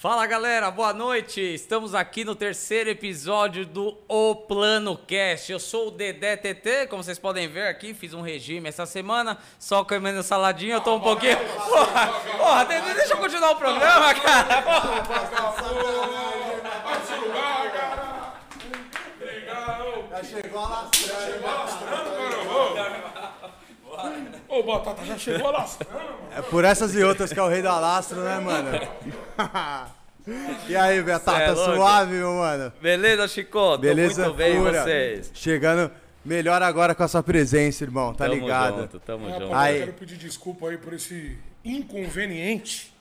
Fala galera, boa noite. Estamos aqui no terceiro episódio do O Plano Cast. Eu sou o Dedé TT, como vocês podem ver aqui, fiz um regime essa semana, só comendo saladinha, eu tô um pouquinho. Porra, porra, Dedé, deixa eu continuar o programa, cara. Porra. Já chegou alastrando. Chegou alastrando, cara. Ô, Batata, já chegou alastrando, mano. É por essas e outras que é o rei do alastro, né, mano? e aí, Betata, Cê é suave, meu mano? Beleza, Chico? Tô Beleza? muito bem, pura. vocês? Chegando melhor agora com a sua presença, irmão, tá tamo ligado? junto, tamo Rapaz, junto. Aí. eu quero pedir desculpa aí por esse inconveniente.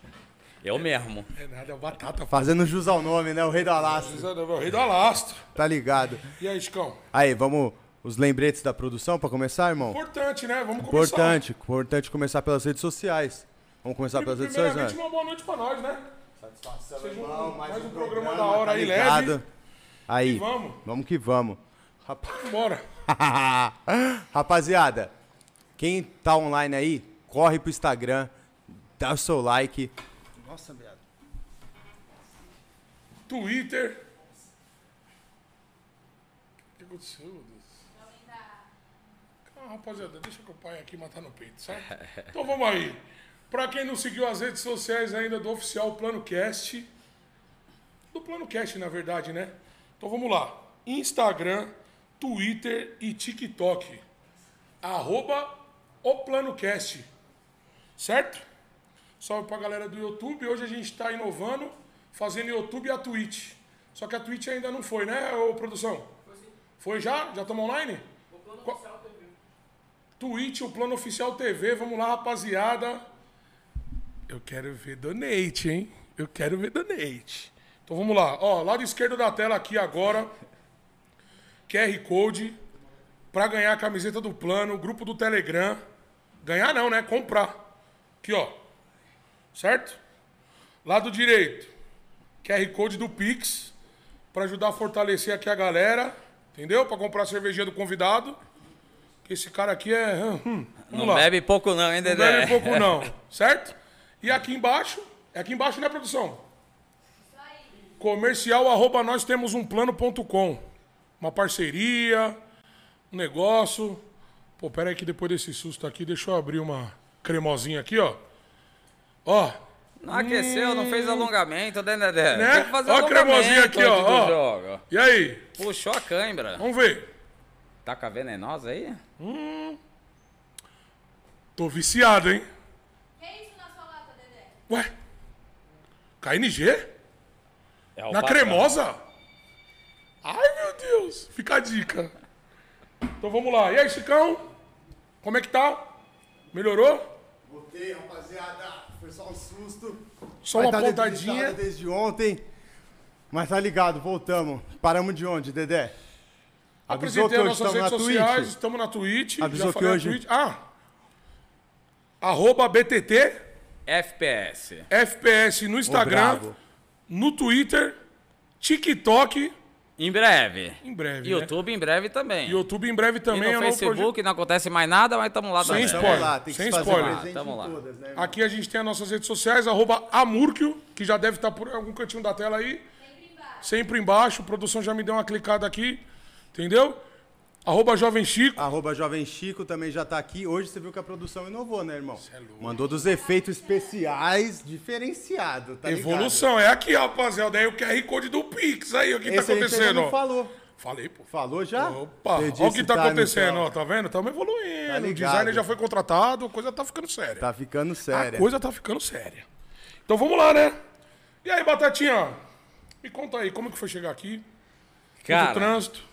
Eu mesmo. É nada, é o Batata. Fazendo jus ao nome, né? O rei do alastro, O rei do alastro. tá ligado? E aí, Chicão? Aí, vamos os lembretes da produção pra começar, irmão? Importante, né? Vamos começar. Importante, importante começar pelas redes sociais. Vamos começar pelas redes sociais, Primeiramente, né? uma boa noite pra nós, né? Seja um- irmão, mais um programa da hora tá aí, ligado? leve. Aí, E vamos. vamos que vamos. Rapaz. Bora. Rapaziada, quem tá online aí, corre pro Instagram, dá o seu like. Nossa, viado. Twitter. O que aconteceu? Ah, rapaziada, deixa que o pai aqui matar no peito, certo? Então vamos aí. Pra quem não seguiu as redes sociais ainda do oficial Plano Cast, do Plano Cast, na verdade, né? Então vamos lá. Instagram, Twitter e TikTok. Arroba o Plano Cast. Certo? Salve pra galera do YouTube. Hoje a gente tá inovando, fazendo YouTube e a Twitch. Só que a Twitch ainda não foi, né, ô produção? Foi já? Já estamos online? O plano oficial. Twitch, o plano oficial TV. Vamos lá, rapaziada. Eu quero ver donate, hein? Eu quero ver donate. Então vamos lá. Ó, lado esquerdo da tela aqui agora. QR Code. Pra ganhar a camiseta do plano. Grupo do Telegram. Ganhar não, né? Comprar. Aqui, ó. Certo? Lado direito. QR Code do Pix. Pra ajudar a fortalecer aqui a galera. Entendeu? Pra comprar a cervejinha do convidado. Esse cara aqui é. hum, vamos Não lá. bebe pouco não, hein, Não bebe pouco não, certo? E aqui embaixo, é aqui embaixo, né, produção? Comercial arroba nós temos um plano.com. Uma parceria, um negócio. Pô, pera aí que depois desse susto aqui, deixa eu abrir uma cremosinha aqui, ó. Ó, Não aqueceu, não fez alongamento, né, Dedé? Né? Tem que fazer Ó a alongamento cremosinha aqui, ó, ó. e aí? Puxou a cãibra. Vamos ver. Taca venenosa aí? Tô viciado, hein? Que isso na sua lata, Dedé? Ué? KNG? É Na cremosa? Ai, meu Deus. Fica a dica. Então vamos lá. E aí, Chicão? Como é que tá? Melhorou? Voltei, rapaziada. Foi só um susto. Só Vai uma tá pontadinha. desde ontem. Mas tá ligado, voltamos. Paramos de onde, Dedé? Avisou que Apresentei as hoje nossas estamos na redes sociais. Twitch? Estamos na Twitch. Avisou já que hoje- Twitch. Ah. Arroba BTT, FPS. FPS no Instagram, bravo. no Twitter, TikTok, Em breve. em breve. né? YouTube em breve também. YouTube em breve E também. é no Facebook não acontece mais nada, mas estamos lá Sem também. spoiler. Lá, tem que Sem spoiler. em lá. todas, né? Aqui a gente tem as nossas redes sociais, arroba Amurkio, que já deve estar por algum cantinho da tela aí. Sempre embaixo. Sempre embaixo. A produção já me deu uma clicada aqui. Entendeu? Arroba Jovem Chico. Arroba Jovem Chico também já tá aqui. Hoje você viu que a produção inovou, né, irmão? é louco. Mandou dos efeitos especiais diferenciado, tá ligado? Evolução. É aqui, rapaziada. Aí o QR Code do Pix. Aí, o que tá Esse a ainda acontecendo? não ó. falou. Falei, pô. Falou já? Opa, Perdi olha o que tá time, acontecendo, então. ó. Tá vendo? Estamos evoluindo. Tá o ligado. designer já foi contratado, a coisa tá ficando séria. Tá ficando A sério. coisa tá ficando séria. Então vamos lá, né? E aí, Batatinha? Me conta aí, como que foi chegar aqui? Muito Cara, trânsito.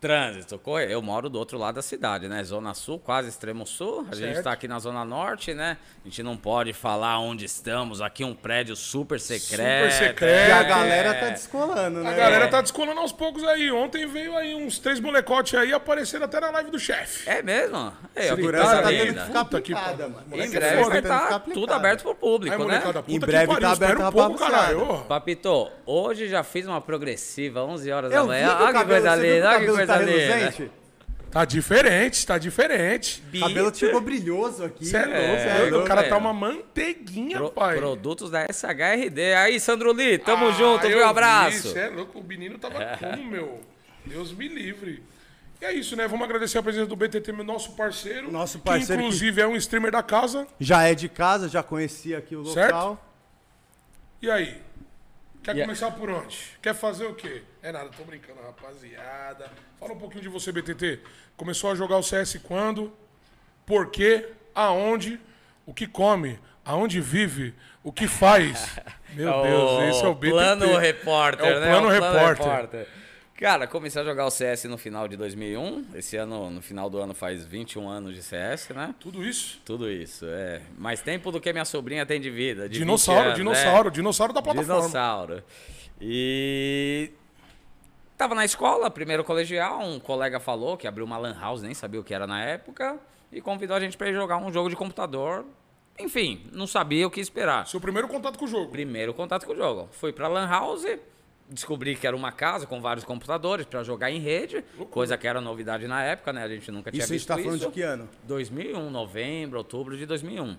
Trânsito, corre- eu moro do outro lado da cidade, né? Zona Sul, quase extremo sul. A gente Certo. tá aqui na Zona Norte, né? A gente não pode falar onde estamos. Aqui um prédio super secreto. secreto. E a É. galera tá descolando, né? A galera tá descolando aos poucos aí. Ontem veio aí uns três molecotes aí apareceram até na live do chefe. É mesmo? É, segurança tá tendo que linda. ficar aplicada, mano. Em breve é vai tá ficar estar tudo aberto pro público, Aí, né? puta Em breve tá aberto um pouco, caralho. Papito, hoje já fiz uma progressiva, 11 horas da manhã. Olha que coisa linda, olha que coisa tá reluzente? Tá diferente, tá diferente. O cabelo ficou brilhoso aqui. Você é louco, É, é. O cara velho. tá uma manteiguinha, Pro- pai. produtos da SHRD. Aí, Sandro Lee, tamo Ah, junto, viu? vi, Abraço. Você é louco, o menino tava como, meu? Deus me livre. E é isso, né? Vamos agradecer a presença do BTT, meu nosso parceiro. Nosso parceiro Que inclusive é um streamer da casa. Já é de casa, já conhecia aqui o Certo? local. E aí? Quer a- começar por onde? Quer fazer o quê? É nada, tô brincando, rapaziada. Fala um pouquinho de você, BTT. Começou a jogar o CS quando? Por quê? Aonde? O que come? Aonde vive? O que faz? Meu Deus, esse é o BTT. Plano repórter, É o né? plano repórter. Cara, comecei a jogar o CS no final de 2001. Esse ano, no final do ano, faz 21 anos de CS, né? Tudo isso? Tudo isso, é. Mais tempo do que minha sobrinha tem de vida. De 20 Dinossauro, anos, dinossauro, é. dinossauro da plataforma. Dinossauro. E tava na escola, primeiro colegial, um colega falou que abriu uma lan house, nem sabia o que era na época, e convidou a gente pra ir jogar um jogo de computador. Enfim, não sabia o que esperar. Seu primeiro contato com o jogo. Primeiro contato com o jogo. Fui pra lan house, descobri que era uma casa com vários computadores pra jogar em rede, coisa que era novidade na época, né? A gente nunca tinha Isso gente visto tá falando isso. de que ano? 2001, novembro, outubro de 2001.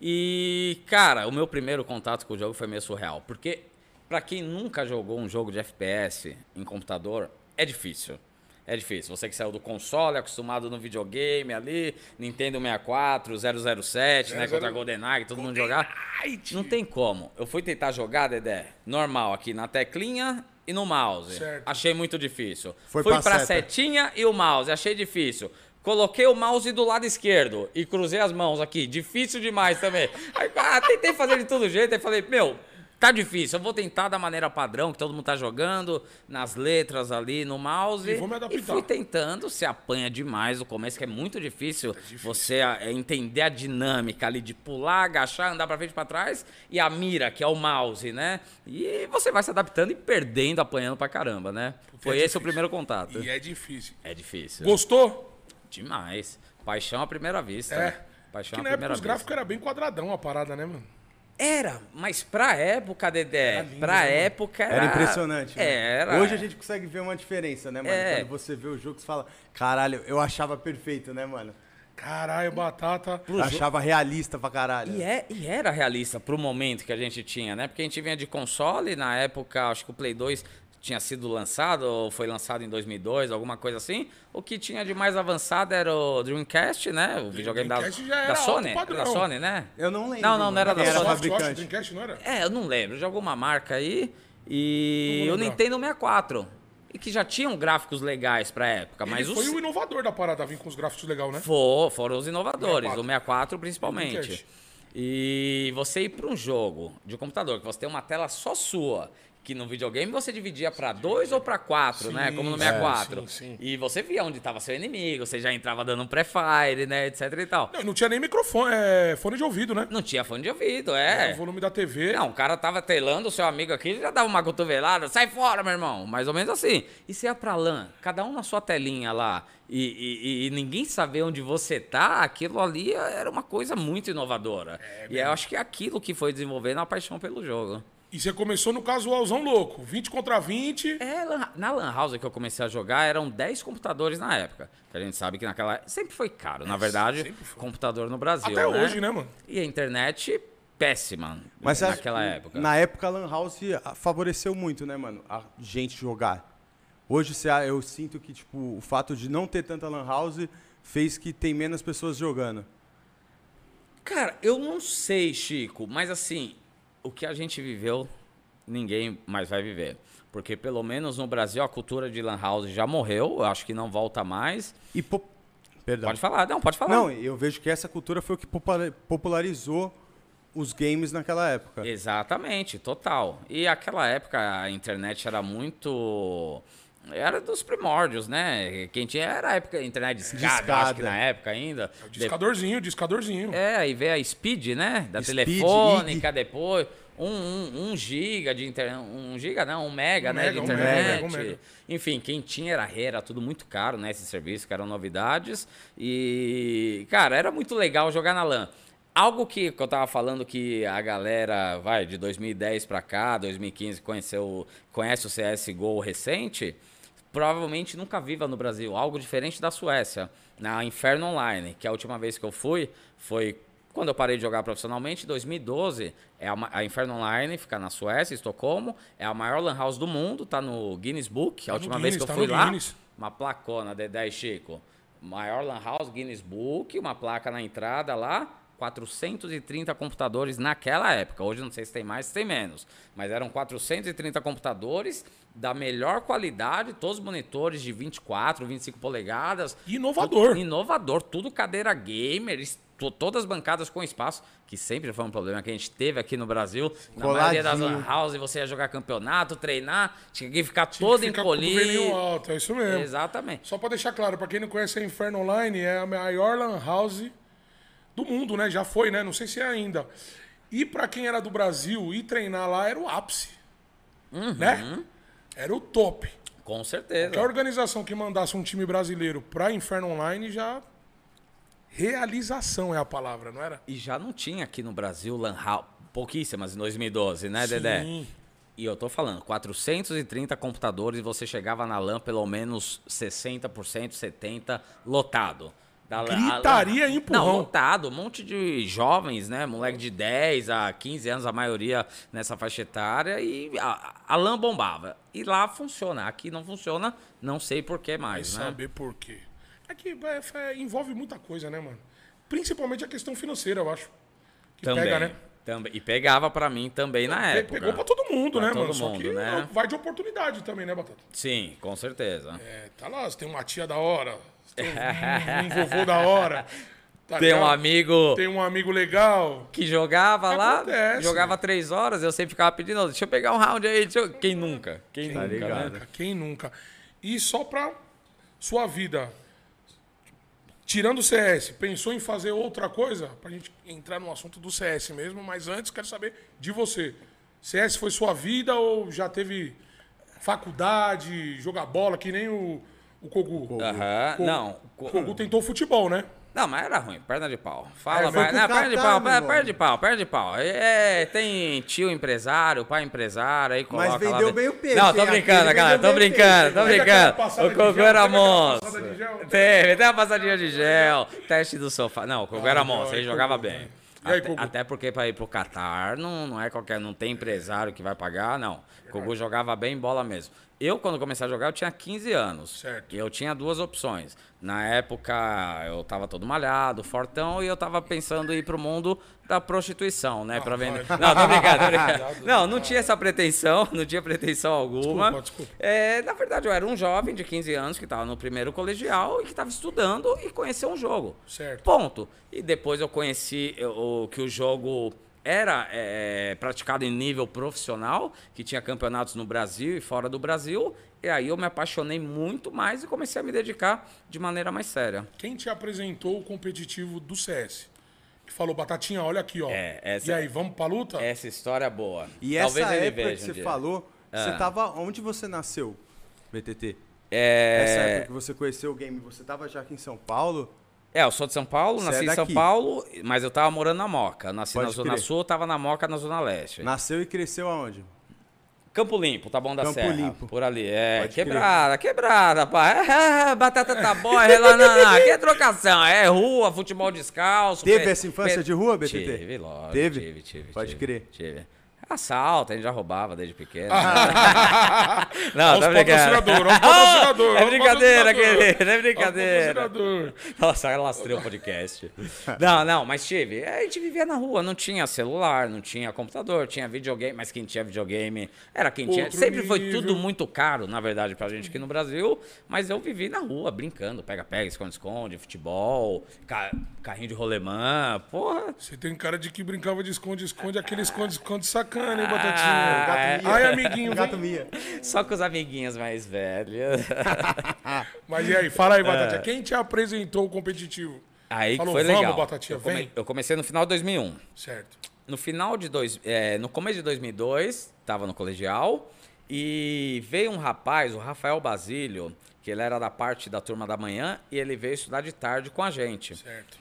E, cara, o meu primeiro contato com o jogo foi meio surreal, porque pra quem nunca jogou um jogo de FPS em computador, é difícil. É difícil. Você que saiu do console, acostumado no videogame ali, Nintendo 64, 007, né, contra GoldenEye, que todo mundo jogar. Não tem como. Eu fui tentar jogar, Dedé, normal aqui na teclinha e no mouse. Certo. Achei muito difícil. Foi Fui pra pra seta. setinha e o mouse, achei difícil. Coloquei o mouse do lado esquerdo e cruzei as mãos aqui. Difícil demais também. Aí, ah, tentei fazer de todo jeito. Aí falei, meu, tá difícil. Eu vou tentar da maneira padrão que todo mundo tá jogando, nas letras ali, no mouse. E vou me adaptar. E fui tentando. Se apanha demais no começo, que é muito difícil, você é, entender a dinâmica ali de pular, agachar, andar pra frente e pra trás. E a mira, que é o mouse, né? E você vai se adaptando e perdendo, apanhando pra caramba, né? Foi é esse difícil. o primeiro contato. E é difícil. É difícil. Gostou? Demais. Paixão à primeira vista. É. né? Paixão que à na época primeira os gráficos eram bem quadradão a parada, né, mano? Era, mas pra época, Dedé, lindo, pra né? época era... Era impressionante. né? Era. Hoje a gente consegue ver uma diferença, né, mano? É. Quando você vê o jogo, você fala, caralho, eu achava perfeito, né, mano? Caralho, batata. Eu achava realista pra caralho. E, é, e era realista pro momento que a gente tinha, né? Porque a gente vinha de console, na época, acho que o Play 2 tinha sido lançado, ou foi lançado em 2002, alguma coisa assim. O que tinha de mais avançado era o Dreamcast, né? O videogame da, Dreamcast já era da Sony. Da Sony, né? Eu não lembro. Não, não, não era da Quem Sony. Acho, fabricante. Dreamcast, não era? É, eu não lembro, de alguma marca aí. E o. Nintendo 64. E que já tinham gráficos legais pra época, mas Ele foi os o inovador da parada, vir com os gráficos legais, né? For, foram os inovadores, 64. o 64 principalmente. E você ir para um jogo de computador, que você tem uma tela só sua, que no videogame você dividia para dois ou para quatro, né? Como no Sim, 64. sim, sim. E você via onde estava seu inimigo, você já entrava dando um pré-fire, né? Etc e tal. Não, não tinha nem microfone, é, fone de ouvido, né? Não tinha fone de ouvido, É, é. O volume da TV. Não, o cara tava telando o seu amigo aqui, ele já dava uma cotovelada, sai fora, meu irmão. Mais ou menos assim. E você ia pra LAN, cada um na sua telinha lá, e, e- e ninguém saber onde você tá, aquilo ali era uma coisa muito inovadora. e eu acho que é aquilo que foi desenvolvendo a paixão pelo jogo. E você começou no casualzão louco. 20 contra 20. É, na Lan House que eu comecei a jogar, eram 10 computadores na época. Que a gente sabe que naquela sempre foi caro, na verdade, sempre foi. computador no Brasil. Até né? hoje, né, mano? E a internet péssima Mas acha naquela que época. Na época, a Lan House ah, favoreceu muito, né, mano? A gente jogar. Hoje eu sinto que, tipo, o fato de não ter tanta Lan House fez que tem menos pessoas jogando. Cara, eu não sei, Chico, mas assim, o que a gente viveu, ninguém mais vai viver. Porque pelo menos no Brasil a cultura de Lan House já morreu, eu acho que não volta mais. E po... Perdão. Pode falar, não, pode falar. Não, eu vejo que essa cultura foi o que popula- popularizou os games naquela época. Exatamente, total. E aquela época a internet era muito. Era dos primórdios, né? Quem tinha era a época internet de escada, Discada. acho que na época ainda. Discadorzinho, discadorzinho. É, aí veio a Speed, né? Da Speed, telefônica, depois. Um, um, um giga de internet. Um giga, não, um mega, Um né? mega, de internet. mega, um mega. Enfim, quem tinha era rei, era tudo muito caro, né? Esse serviço, que eram novidades. E, cara, era muito legal jogar na LAN. Algo que, que eu tava falando que a galera, vai, de 2010 pra cá, 2015, conheceu, conhece o CSGO recente. Provavelmente nunca viva no Brasil, algo diferente da Suécia, na Inferno Online, que a última vez que eu fui foi quando eu parei de jogar profissionalmente, em 2012, é a, a Inferno Online, fica na Suécia, Estocolmo, é a maior lan house do mundo, tá no Guinness Book, a no última vez que eu Guinness, tá fui lá, Guinness. uma placona, Dedé e Chico, maior lan house, Guinness Book, uma placa na entrada lá, 430 computadores naquela época. Hoje não sei se tem mais, se tem menos. Mas eram 430 computadores da melhor qualidade, todos os monitores de 24, 25 polegadas. Inovador. Tudo Inovador, tudo cadeira gamer, todas as bancadas com espaço, que sempre foi um problema que a gente teve aqui no Brasil. Na maioria das lan house, você ia jogar campeonato, treinar, tinha que ficar todo Fica com o cotovelinho encolhido. alto, é isso mesmo. Exatamente. Só pra deixar claro, pra quem não conhece a Inferno Online, é a maior lan house do mundo, né? Já foi, né? Não sei se é ainda. E pra quem era do Brasil, ir treinar lá era o ápice. Uhum. Né? Era o top. Com certeza. Que a organização que mandasse um time brasileiro pra Inferno Online já. Realização é a palavra, não era? E já não tinha aqui no Brasil Lan House, pouquíssimas em 2012, né, Dedé? Sim. E eu tô falando, 430 computadores e você chegava na LAN pelo menos 60%, 70% lotado. Da a Gritaria LAN- e empurrão. Não, lotado. Um monte de jovens, né? Moleque de 10 a 15 anos, a maioria nessa faixa etária. E a, a LAN bombava. E lá funciona. Aqui não funciona, não sei por que mais, né? Saber por quê. É que é, é, envolve muita coisa, né, mano? Principalmente a questão financeira, eu acho. Que Também. pega, né? também. E pegava pra mim também na Pe- época. Pegou pra todo mundo, Pra né, todo mano? Só mundo, que né? vai de oportunidade também, né, Batata? Sim, com certeza. É, tá lá, você tem uma tia da hora, tem um, um vovô da hora. tá Tem um ligado? amigo Tem um amigo legal. que jogava lá, Acontece. jogava três horas, eu sempre ficava pedindo, "Ô, deixa eu pegar um round aí. deixa eu-" Quem nunca? Quem Tá nunca, né? Quem nunca? E só pra sua vida, tirando o CS, pensou em fazer outra coisa? Pra gente entrar no assunto do CS mesmo, mas antes quero saber de você. CS foi sua vida ou já teve faculdade, jogar bola, que nem o, o Kogu? Aham, Co- não. O Kogu tentou futebol, né? Não, mas era ruim, perna de pau. Fala, É, Não, perna de pau, meu per- irmão. perna de pau, perna de pau. É, tem tio empresário, pai empresário, aí coloca lá vendeu dentro. bem o peixe, Não, tô brincando, Aquele cara, tô brincando, peixe. tô brincando. O gel, era monstro. Teve, tem uma passadinha de gel, teste do sofá. Não, o Cogu era monstro, aí, ele jogava Cogu. bem. Aí, Até, até porque para ir pro Catar não, não é qualquer, não tem empresário que vai pagar, não. O Cogu jogava bem bola mesmo. Eu, quando comecei a jogar, eu tinha 15 anos. Certo. E eu tinha duas opções. Na época, eu tava todo malhado, fortão, e eu tava pensando em ir pro mundo da prostituição, né? pra vender. Não, tô brincando, tô brincando. Não, não tinha essa pretensão, não tinha pretensão alguma. Desculpa, desculpa. É, na verdade, eu era um jovem de 15 anos que estava no primeiro colegial e que estava estudando e conheceu um jogo. Certo. Ponto. E depois eu conheci o, que o jogo era eh, praticado em nível profissional, que tinha campeonatos no Brasil e fora do Brasil. E aí eu me apaixonei muito mais e comecei a me dedicar de maneira mais séria. Quem te apresentou o competitivo do CS? Que falou, Batatinha, olha aqui, ó. É, essa- E aí, vamos pra luta? Essa história é boa. E Talvez essa ele época veja que um você dia. falou, você Ah. tava. Onde você nasceu, BTT? É... Essa época que você conheceu o game, você tava já aqui em São Paulo? É, eu sou de São Paulo, Você nasci é em São. Paulo, mas eu tava morando na Moca. Nasci Pode na Zona crer. Sul, tava na Moca, na Zona Leste. Nasceu e cresceu aonde? Campo Limpo, tá bom da Campo Serra. Limpo. Por ali. É, Pode crer. quebrada, quebrada, pá. É, batata tá boa, não, não, aqui é trocação. É rua, futebol descalço. Teve pe- essa infância pe- de rua, BTT? Tive, lógico. Teve? Tive, tive. Pode tive, crer. Tive. Assalto, a gente já roubava desde pequeno. Olha não, tá brincando. patrocinador, É brincadeira, querido, é brincadeira. Nossa, lastrei o podcast. Não, não, mas tive. A gente vivia na rua, não tinha celular, não tinha computador, tinha videogame, mas quem tinha videogame era quem tinha. Outro Sempre foi nível. tudo muito caro, na verdade, pra gente aqui no Brasil, mas eu vivi na rua, brincando, pega-pega, esconde-esconde, futebol, ca- carrinho de rolemã, porra. Você tem cara de que brincava de esconde-esconde, aquele esconde-esconde sacana, hein, Ah, Batatinha? é. Ai, amiguinho, Gato. Mia. Só com os amiguinhos mais velhos. Mas e aí, fala aí, É. Batatinha. Quem te apresentou o competitivo? Aí que Falou, foi "Vamos, legal. Batatinha, eu, come- vem." eu comecei no final de 2001. Certo. No final de dois, é, no começo de 2002, estava no colegial e veio um rapaz, o Rafael Basílio, que ele era da parte da turma da manhã e ele veio estudar de tarde com a gente. Certo.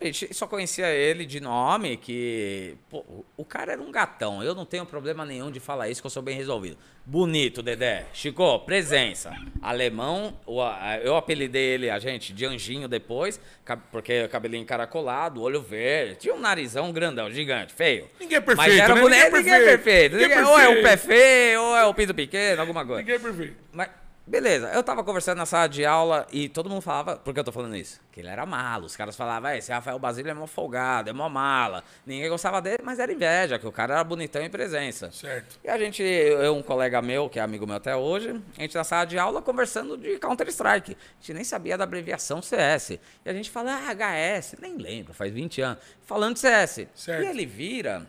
A gente só conhecia ele de nome, que. pô, o cara era um gatão. Eu não tenho problema nenhum de falar isso, que eu sou bem resolvido. Bonito, Dedé. Chico, presença. Alemão, eu apelidei ele, a gente, de anjinho depois, porque cabelinho encaracolado, olho verde. Tinha um narizão grandão, gigante, feio. Ninguém é perfeito, Mas era né? bonito, Ninguém é ninguém é perfeito. perfeito. Ninguém é Ninguém- Ou é o perfeito. pé feio, ou é o pinto pequeno, alguma coisa. Ninguém é perfeito. Mas, beleza, eu tava conversando na sala de aula e todo mundo falava, por que eu tô falando isso? Que ele era malo. Os caras falavam, "É, esse Rafael Basílio é mó folgado, é mó mala. Ninguém gostava dele, mas era inveja, que o cara era bonitão em presença. Certo. E a gente, eu um colega meu, que é amigo meu até hoje, a gente na sala de aula conversando de Counter-Strike. A gente nem sabia da abreviação CS. E a gente fala, ah, HS, nem lembro, faz 20 anos. Falando de CS. Certo. E ele vira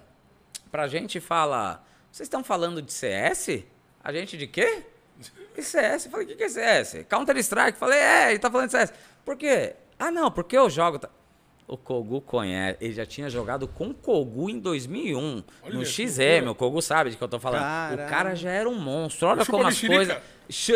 pra gente e fala, vocês estão falando de CS? A gente de quê? E CS? Eu falei, o que, que é CS? Counter-Strike. Falei, é, ele tá falando de CS. Por quê? Ah, não, porque eu jogo. O Kogu conhece, ele já tinha jogado com o Kogu em 2001, Olha no XM, o Kogu sabe de que eu tô falando. Caralho. O cara já era um monstro, olha como as coisas...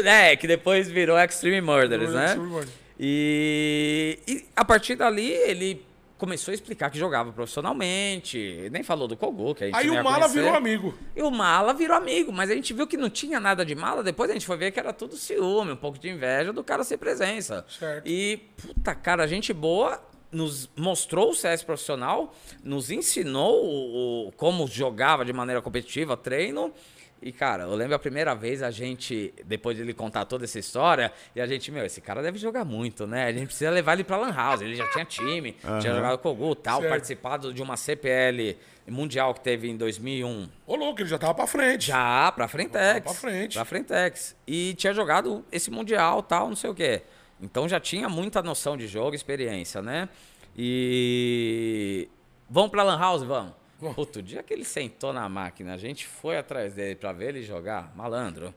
É, que depois virou Extreme Murders, né? Extreme Murders. E, e a partir dali ele começou a explicar que jogava profissionalmente, nem falou do Kogu, que a gente Aí o Mala virou amigo. E o mala virou amigo, mas a gente viu que não tinha nada de mala. Depois a gente foi ver que era tudo ciúme, um pouco de inveja do cara ser presença. Certo. E, puta, cara, gente boa nos mostrou o CS profissional, nos ensinou o, o- como jogava de maneira competitiva, treino. E, cara, eu lembro a primeira vez a gente, depois de ele contar toda essa história, e a gente, meu, esse cara deve jogar muito, né? A gente precisa levar ele pra Lan House. Ele já tinha time, tinha jogado com o Gu tal, Certo. participado de uma CPL mundial que teve em 2001. Ô, louco, ele já tava pra frente. Já, pra Frentex. Pra frente. Pra Frentex. E tinha jogado esse Mundial tal, não sei o quê. Então já tinha muita noção de jogo, experiência, né? E. Vamos pra Lan House? Vamos. Vamos. Puto, o dia que ele sentou na máquina, a gente foi atrás dele pra ver ele jogar, malandro.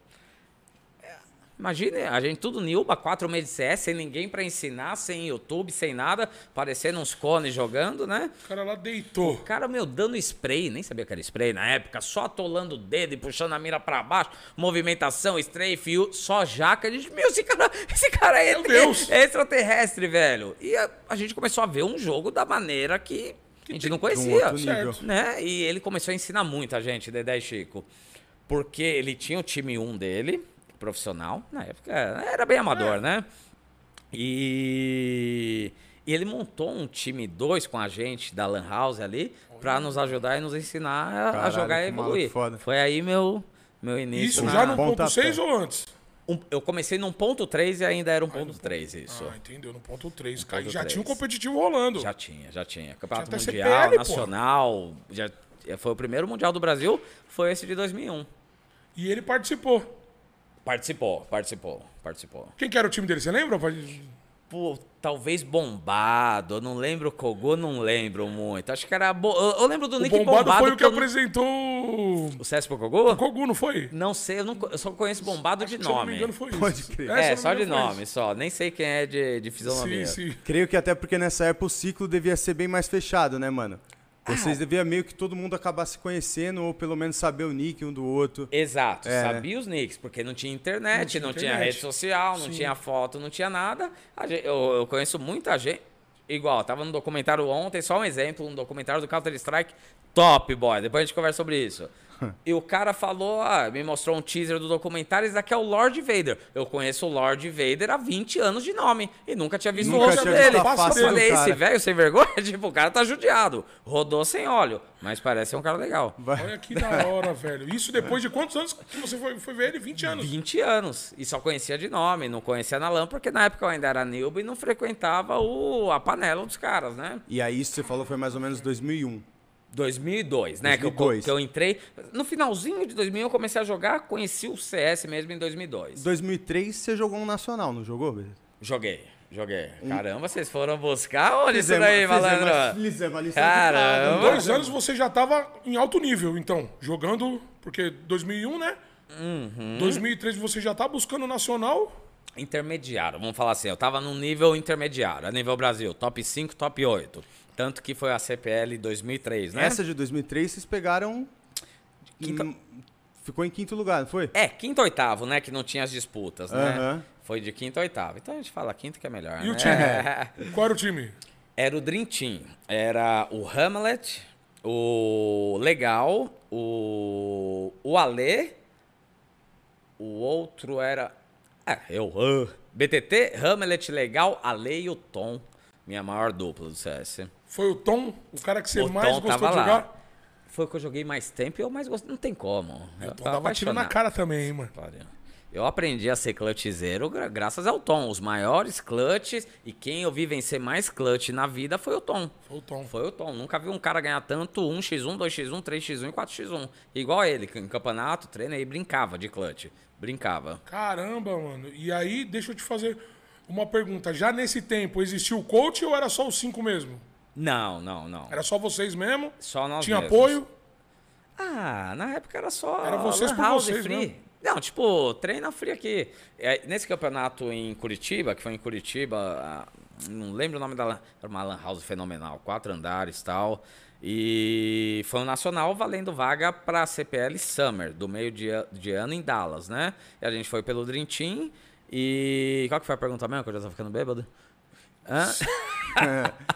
É, Imagine, a gente tudo Nilba, quatro meses de CS, sem ninguém pra ensinar, sem YouTube, sem nada, parecendo uns cones jogando, né? O cara lá deitou. O cara, meu, dando spray, nem sabia que era spray na época, só atolando o dedo e puxando a mira pra baixo, movimentação, strafe, só jaca. A gente, meu, esse cara, esse cara é, é extraterrestre, velho. E a, a gente começou a ver um jogo da maneira que a gente não um conhecia. Certo. Né? E ele começou a ensinar muito a gente, Dedé e Chico. Porque ele tinha o time 1 dele, profissional, na época era bem amador, né? E, e ele montou um time 2 com a gente da Lan House ali pra nos ajudar e nos ensinar a- a Caralho, jogar e evoluir. Foi aí meu, meu início. Isso na- já no ponto 6 ou antes? Um- eu comecei num ponto 3 e ainda era um ponto 3, isso. Ah, entendeu? No ponto 3. Cara, ponto já três. tinha um competitivo rolando. Já tinha, já tinha. Campeonato Mundial, CPL. Nacional. Já, foi o primeiro Mundial do Brasil, foi esse de 2001. E ele participou. Participou, participou, participou. Quem que era o time dele? Você lembra? Pô, talvez bombado, eu não lembro o Kogu, não lembro muito. Acho que era. Bo... Eu, eu lembro do O Nick bombado, Bombado. foi o que eu apresentou o O CS pro Kogu? Kogu, não foi? Não sei, eu, não eu só conheço Bombado de Se eu não me nome. engano, foi isso. Pode crer. É, se eu só de nome, só. Nem sei quem é de, de fisionomia. Sim, sim. Creio que até porque nessa época o ciclo devia ser bem mais fechado, né, mano? Ah. Vocês deviam meio que todo mundo acabar se conhecendo ou pelo menos saber o nick um do outro. Exato, É, sabia os nicks, porque não tinha internet, Não não tinha tinha, internet. rede social, não Sim. tinha foto, não tinha nada. Eu, eu conheço muita gente. Igual, tava no documentário ontem, só um exemplo, um documentário do Counter-Strike top, boy. Depois a gente conversa sobre isso. E o cara falou, ah, me mostrou um teaser do documentário, esse daqui é o Lord Vader. Eu conheço o Lord Vader há 20 anos de nome e nunca tinha visto Nunca o rosto dele. Eu falei, esse velho sem vergonha, tipo, o cara tá judiado. Rodou sem óleo, mas parece ser um cara legal. Olha que da hora, velho. Isso depois de quantos anos que você foi, foi ver ele? 20 anos. 20 anos. E só conhecia de nome, não conhecia na LAN, porque na época eu ainda era newbie e não frequentava o, a panela dos caras, né? E aí isso que você falou foi mais ou menos 2001. 2002, né? Que, eu, 2002. que eu entrei. No finalzinho de 2000 eu comecei a jogar, conheci o CS mesmo em 2002. 2003 você jogou um nacional, não jogou, beleza? Joguei, joguei. Caramba, vocês foram buscar onde isso daí, malandro? fizemos a lição de Caramba. Em dois anos você já tava em alto nível, então. Jogando, porque 2001, né? Uhum. 2003 você já tá buscando Nacional. Intermediário, vamos falar assim, eu tava num nível intermediário, a nível Brasil, top 5, top 8. Tanto que foi a CPL 2003, né? Essa de 2003 vocês pegaram. Quinta- em- Ficou em quinto lugar, não foi? É, quinto oitavo, né? Que não tinha as disputas, né? Foi de quinto a oitavo. Então a gente fala quinto que é melhor, E o né? time? Qual era o time? Era o Dream Team. Era o Hamlet, o Legal, o, o Ale. O outro era. É, eu. ah, BTT, Hamlet, Legal, Ale e o Tom. Minha maior dupla do CS. Foi o Tom, o cara que você O mais Tom gostou de lá. jogar? Foi o que eu joguei mais tempo e eu mais gostei. Não tem como. Eu O Tom tava dava tiro na cara também, hein, mano. Eu aprendi a ser clutchzeiro gra- graças ao Tom. Os maiores clutches e quem eu vi vencer mais clutch na vida foi o Tom. Foi o Tom. Foi o Tom. Nunca vi um cara ganhar tanto 1x1, 2x1, 3x1 e 4x1. Igual ele, em campeonato, treina e brincava de clutch. Brincava. Caramba, mano. E aí, deixa eu te fazer uma pergunta. Já nesse tempo, existiu o coach ou era só os cinco mesmo? Não, não, não. Era só vocês mesmo? Só nós Tinha mesmos. apoio? Ah, na época era só. Era vocês por house vocês free. mesmo. Não, tipo, treina free aqui. É, nesse campeonato em Curitiba, que foi em Curitiba, não lembro o nome da lan, era uma lan house fenomenal, quatro andares e tal. E foi um nacional valendo vaga pra CPL Summer, do meio de, de ano em Dallas, né? E a gente foi pelo Dream Team. E. Qual que foi a pergunta mesmo? Que eu já tô ficando bêbado? Hã?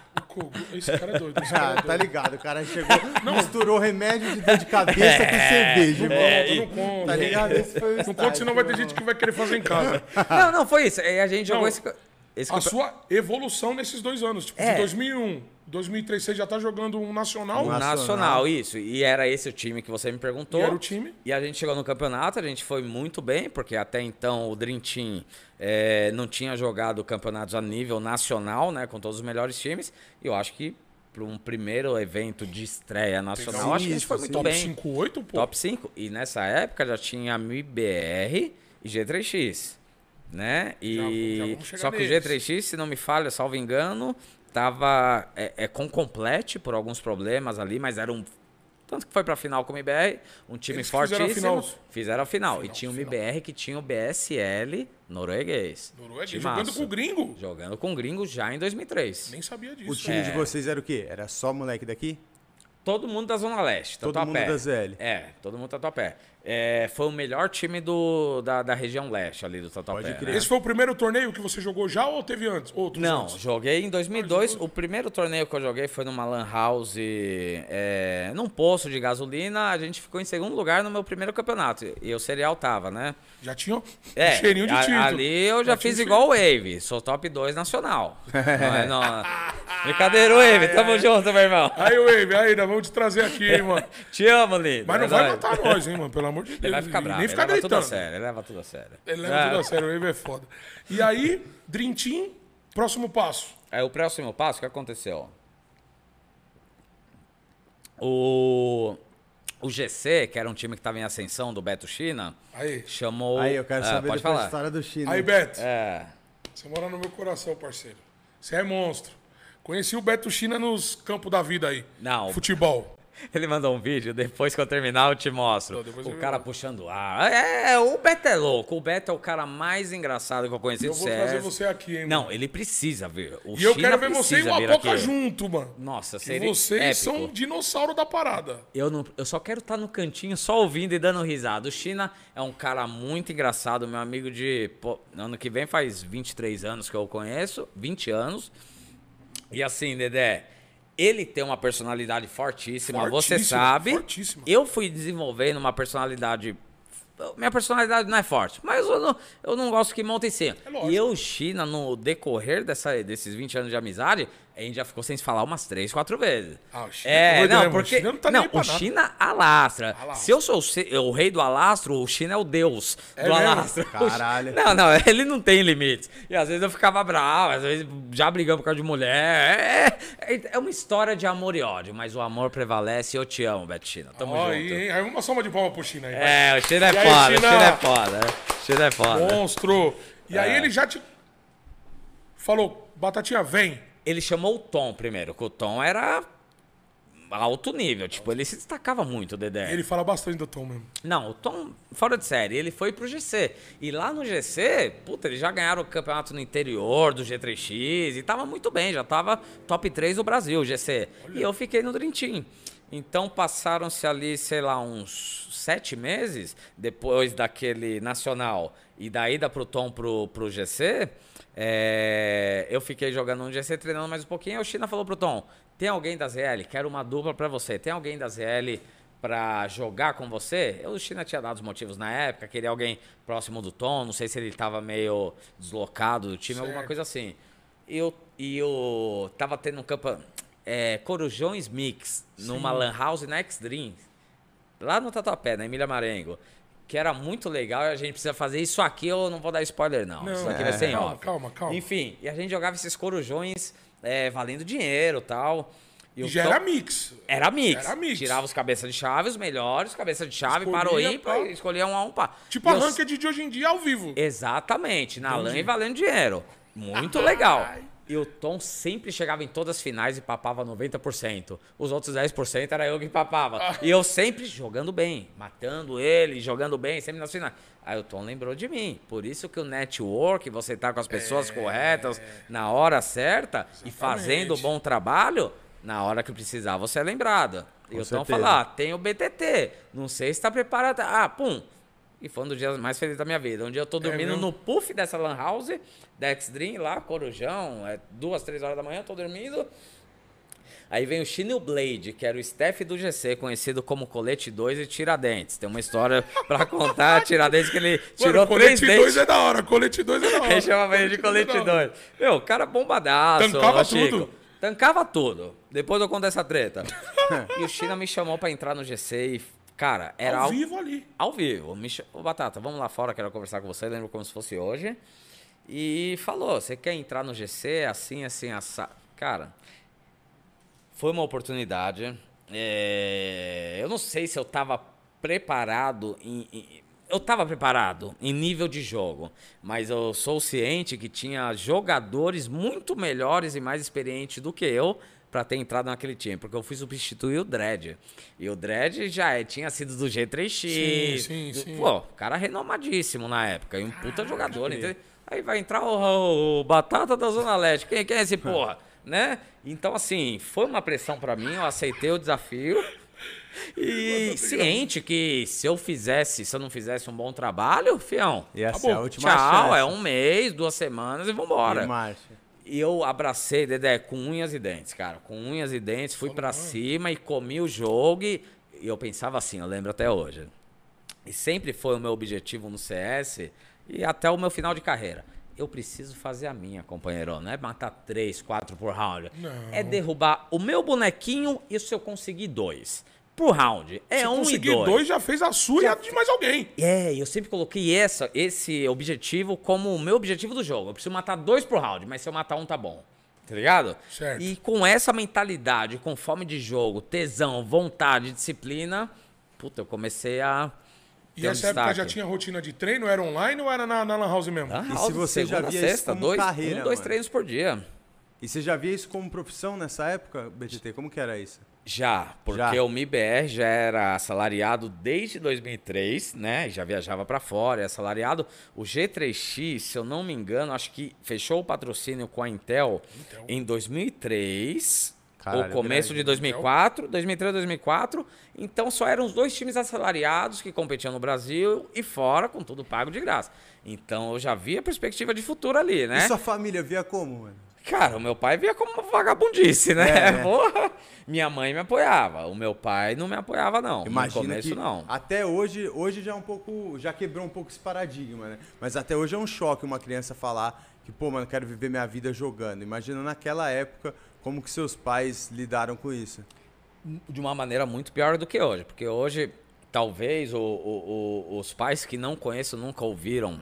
Esse cara é doido. Esse cara Ah, é tá doido. ligado, o cara chegou, misturou remédio de dor de cabeça com cerveja, irmão. É, Não conta. Tá ligado? Esse foi o Não conta, senão vai ter irmão. gente que vai querer fazer em casa. não, não, foi isso. E a gente jogou Não, esse. Esse A campe- sua evolução nesses dois anos. Tipo, É. de 2001, 2003, você já tá jogando um nacional? O Nacional. Nacional, isso. E era esse o time que você me perguntou. E era o time? E a gente chegou no campeonato, a gente foi muito bem, porque até então o Dream Team eh, não tinha jogado campeonatos a nível nacional, né? Com todos os melhores times. E eu acho que para um primeiro evento de estreia nacional, acho que a gente foi muito Top bem. 5-8, pô. Top 5. E nessa época já tinha MIBR e G3X. Né? Já- já E vamos chegar só que o neles. G3X, se não me falha, salvo engano, tava é, é, com complete por alguns problemas ali, mas era um tanto que foi pra final com o MIBR, um time Eles fizeram a fortíssimo. final. Fizeram a final. Final, e tinha o final. MIBR que tinha o BSL norueguês. Noruega, Timaço. jogando com o gringo. Jogando com gringo já em 2003. Nem sabia disso. O time de vocês era o quê? Era só moleque daqui? Todo mundo da Zona Leste, Todo Tatuapé. mundo da ZL. É, todo mundo Tatuapé. É, foi o melhor time do, da, da região leste ali do Tatuapé. Pode crer. né? Esse foi o primeiro torneio que você jogou já ou teve antes? Outros Não, antes? joguei em 2002. O primeiro torneio que eu joguei foi numa lan house, é, num poço de gasolina. A gente ficou em segundo lugar no meu primeiro campeonato. E o Serial tava, né? Já tinha um É, cheirinho de título. ali eu já, tinha fiz um igual o Wave. Sou top 2 nacional. não é, não. Brincadeira, Wave. Tamo junto, meu irmão. Aí, Wave, aí, nós vamos te trazer aqui, hein, mano. Te amo, lindo. Mas não É vai matar nós, hein, mano, pelo amor de Deus. Ele vai ficar bravo. Nem Ele ficar leva tudo a gritando. sério. Ele leva tudo a sério. Ele leva É. tudo a sério, o Wave é foda. E aí, Dream Team, próximo passo. Aí o próximo passo, o que aconteceu? O, o GC, que era um time que estava em ascensão do Beto China, Aí, chamou. Aí, eu quero Ah, saber pode depois a falar. história do China. aí, Beto, É. você mora no meu coração, parceiro. Você é monstro. Conheci o Beto China nos campos da vida aí. Não. Futebol. Ele mandou um vídeo, depois que eu terminar eu te mostro. Não, o eu cara vi. puxando ar. É, o Beto é louco. O Beto é o cara mais engraçado que eu conheci Eu do vou CS. trazer você aqui, hein, mano. Não, ele precisa ver. O E eu China quero ver você e o Apoca junto, mano. Nossa, E seria vocês épico. são dinossauro da parada. Eu, não, eu só quero estar no cantinho, só ouvindo e dando risada. O China é um cara muito engraçado, meu amigo de. pô, ano que vem faz 23 anos que eu o conheço, 20 anos. E assim, Dedé, ele tem uma personalidade fortíssima, você Fortíssima, sabe. fortíssima. Eu fui desenvolvendo uma personalidade. Minha personalidade não é forte, mas eu não, eu não gosto que monte em cima. É e eu, China, no decorrer dessa, desses 20 anos de amizade, a gente já ficou sem se falar umas 3, 4 vezes. Ah, o China é é, doido, né, não, mano? O porque. China não tá nem pra o. China alastra. Alastra. Se eu sou o, rei do alastro, o China é o deus É do mesmo? alastro. Caralho. Não, não, ele não tem limites. E às vezes eu ficava bravo, às vezes já brigando por causa de mulher. É, é, é uma história de amor e ódio, mas o amor prevalece e eu te amo, Beto China. Tamo Ó, junto. hein? Aí uma soma de palma pro China aí. É, o China é E aí, foda, China? o China é foda. né? O China é foda. Monstro. E É. aí ele já te falou, Batatinha, vem. Ele chamou o Tom primeiro, que o Tom era alto nível. Tipo, ele se destacava muito, Dedé. Ele fala bastante do Tom mesmo. Não, o Tom, fora de série, ele foi pro GC. E lá no GC, puta, eles já ganharam o campeonato no interior do G3X e tava muito bem, já tava top 3 do Brasil, GC. E eu fiquei no Team. Então passaram-se ali, sei lá, uns sete meses depois daquele nacional e da ida pro Tom pro, pro GC. É, eu fiquei jogando no GC, treinando mais um pouquinho. O China falou pro Tom: tem alguém da ZL? Quero uma dupla pra você. Tem alguém da ZL pra jogar com você? Eu, o China tinha dado os motivos na época, queria alguém próximo do Tom. Não sei se ele tava meio deslocado do time, alguma Certo. coisa assim. E eu, e eu tava tendo um campo. É, Corujões Mix, numa Lan House na X-Dream, lá no Tatuapé, na Emília Marengo. Que era muito legal e a gente precisa fazer isso aqui. Eu não vou dar spoiler, não. Não, isso aqui é. vai ser em Calma, calma, calma. Enfim, e a gente jogava esses corujões é, valendo dinheiro e tal. E o já era mix. era mix. Era mix. Tirava os cabeças de chave, os melhores, cabeça de chave, Escolhia, parou ímpar, pá. escolhia um a um pá. Tipo E a eu- ranked de hoje em dia ao vivo. Exatamente, na LAN e valendo dinheiro. Muito legal. E o Tom sempre chegava em todas as finais e papava 90%. Os outros 10% era eu que papava. E eu sempre jogando bem, matando ele, jogando bem, sempre nas finais. Aí o Tom lembrou de mim. Por isso que o network, você tá com as pessoas corretas, na hora certa e fazendo bom trabalho, na hora que precisar, você é lembrado. E o Tom falou: ah, tem o BTT, não sei se tá preparado. Ah, pum, e foi um dos dias mais felizes da minha vida. Um dia eu tô dormindo mesmo? no puff dessa lan house, da X-Dream, lá, Corujão, é duas, três horas da manhã, eu tô dormindo. Aí vem o Chino Blade, que era o staff do GC, conhecido como Colete 2 e Tiradentes. Tem uma história pra contar, Tiradentes, que ele tirou Mano, três colete 2 dentes. é da hora, colete 2 é da hora. Ele chamava ele de Colete dois é da hora. 2. Meu, o cara bombadaço, Tancava tudo. Tancava tudo. Depois eu conto essa treta. e o China me chamou pra entrar no GC e, cara, era Ao algo vivo ali. ao vivo. Ô, Batata, vamos lá fora, quero conversar com você. Lembro como se fosse hoje. E falou: você quer entrar no GC assim, assim, assado? Cara, foi uma oportunidade. É, Eu não sei se eu tava preparado em. em- Eu tava preparado em nível de jogo, mas eu sou ciente que tinha jogadores muito melhores e mais experientes do que eu pra ter entrado naquele time, porque eu fui substituir o Dredd. E o Dredd já é- tinha sido do G3X. Sim, sim, sim. Pô, cara renomadíssimo na época, e um puta jogador, entendeu? Aí vai entrar o, o Batata da Zona Leste. Quem, quem é esse porra? né? Então, assim, foi uma pressão pra mim, eu aceitei o desafio. E ciente que se eu fizesse, se eu não fizesse um bom trabalho, fião, Ia Tá ser a última tchau, chance. é um mês, duas semanas e vambora. E marcha. E eu abracei, Dedé, com unhas e dentes, cara. Com unhas e dentes, fui pra cima e comi o jogo. E, e eu pensava assim, eu lembro até hoje. E sempre foi o meu objetivo no CS e até o meu final de carreira. Eu preciso fazer a minha, companheiro. Não é matar três, quatro por round. Não. É derrubar o meu bonequinho e se eu conseguir dois. Por round. É Se um e conseguir dois. dois, já fez a sua e a de mais alguém. É, eu sempre coloquei essa, esse objetivo como o meu objetivo do jogo. Eu preciso matar dois por round, mas se eu matar um, tá bom. Tá ligado? Certo. E com essa mentalidade, com fome de jogo, tesão, vontade, disciplina, puta, eu comecei a. E um essa época já tinha rotina de treino? Era online ou era na, na Lan House mesmo? Ah, E se você já via isso sexta, como dois, carreira, um, dois mano? treinos por dia. E você já via isso como profissão nessa época, BTT? Como que era isso? Já, porque Já. o MIBR já era assalariado desde 2003, né? Já viajava pra fora, é assalariado. O G3X, se eu não me engano, acho que fechou o patrocínio com a Intel, em 2003. Caralho, ou começo grande. de 2004, 2003, 2004. Então só eram os dois times assalariados que competiam no Brasil e fora, com tudo pago de graça. Então eu já via perspectiva de futuro ali, né? E sua família via como, mano? Cara, o meu pai via como uma vagabundice, né? É, né? Porra. Minha mãe me apoiava. O meu pai não me apoiava, não. Imagina no começo, que não. até hoje, hoje já é um pouco, já quebrou um pouco esse paradigma, né? Mas até hoje é um choque uma criança falar que, pô, mano, quero viver minha vida jogando. Imagina naquela época como que seus pais lidaram com isso. De uma maneira muito pior do que hoje. Porque hoje, talvez, o- o- o- os pais que não conheço, nunca ouviram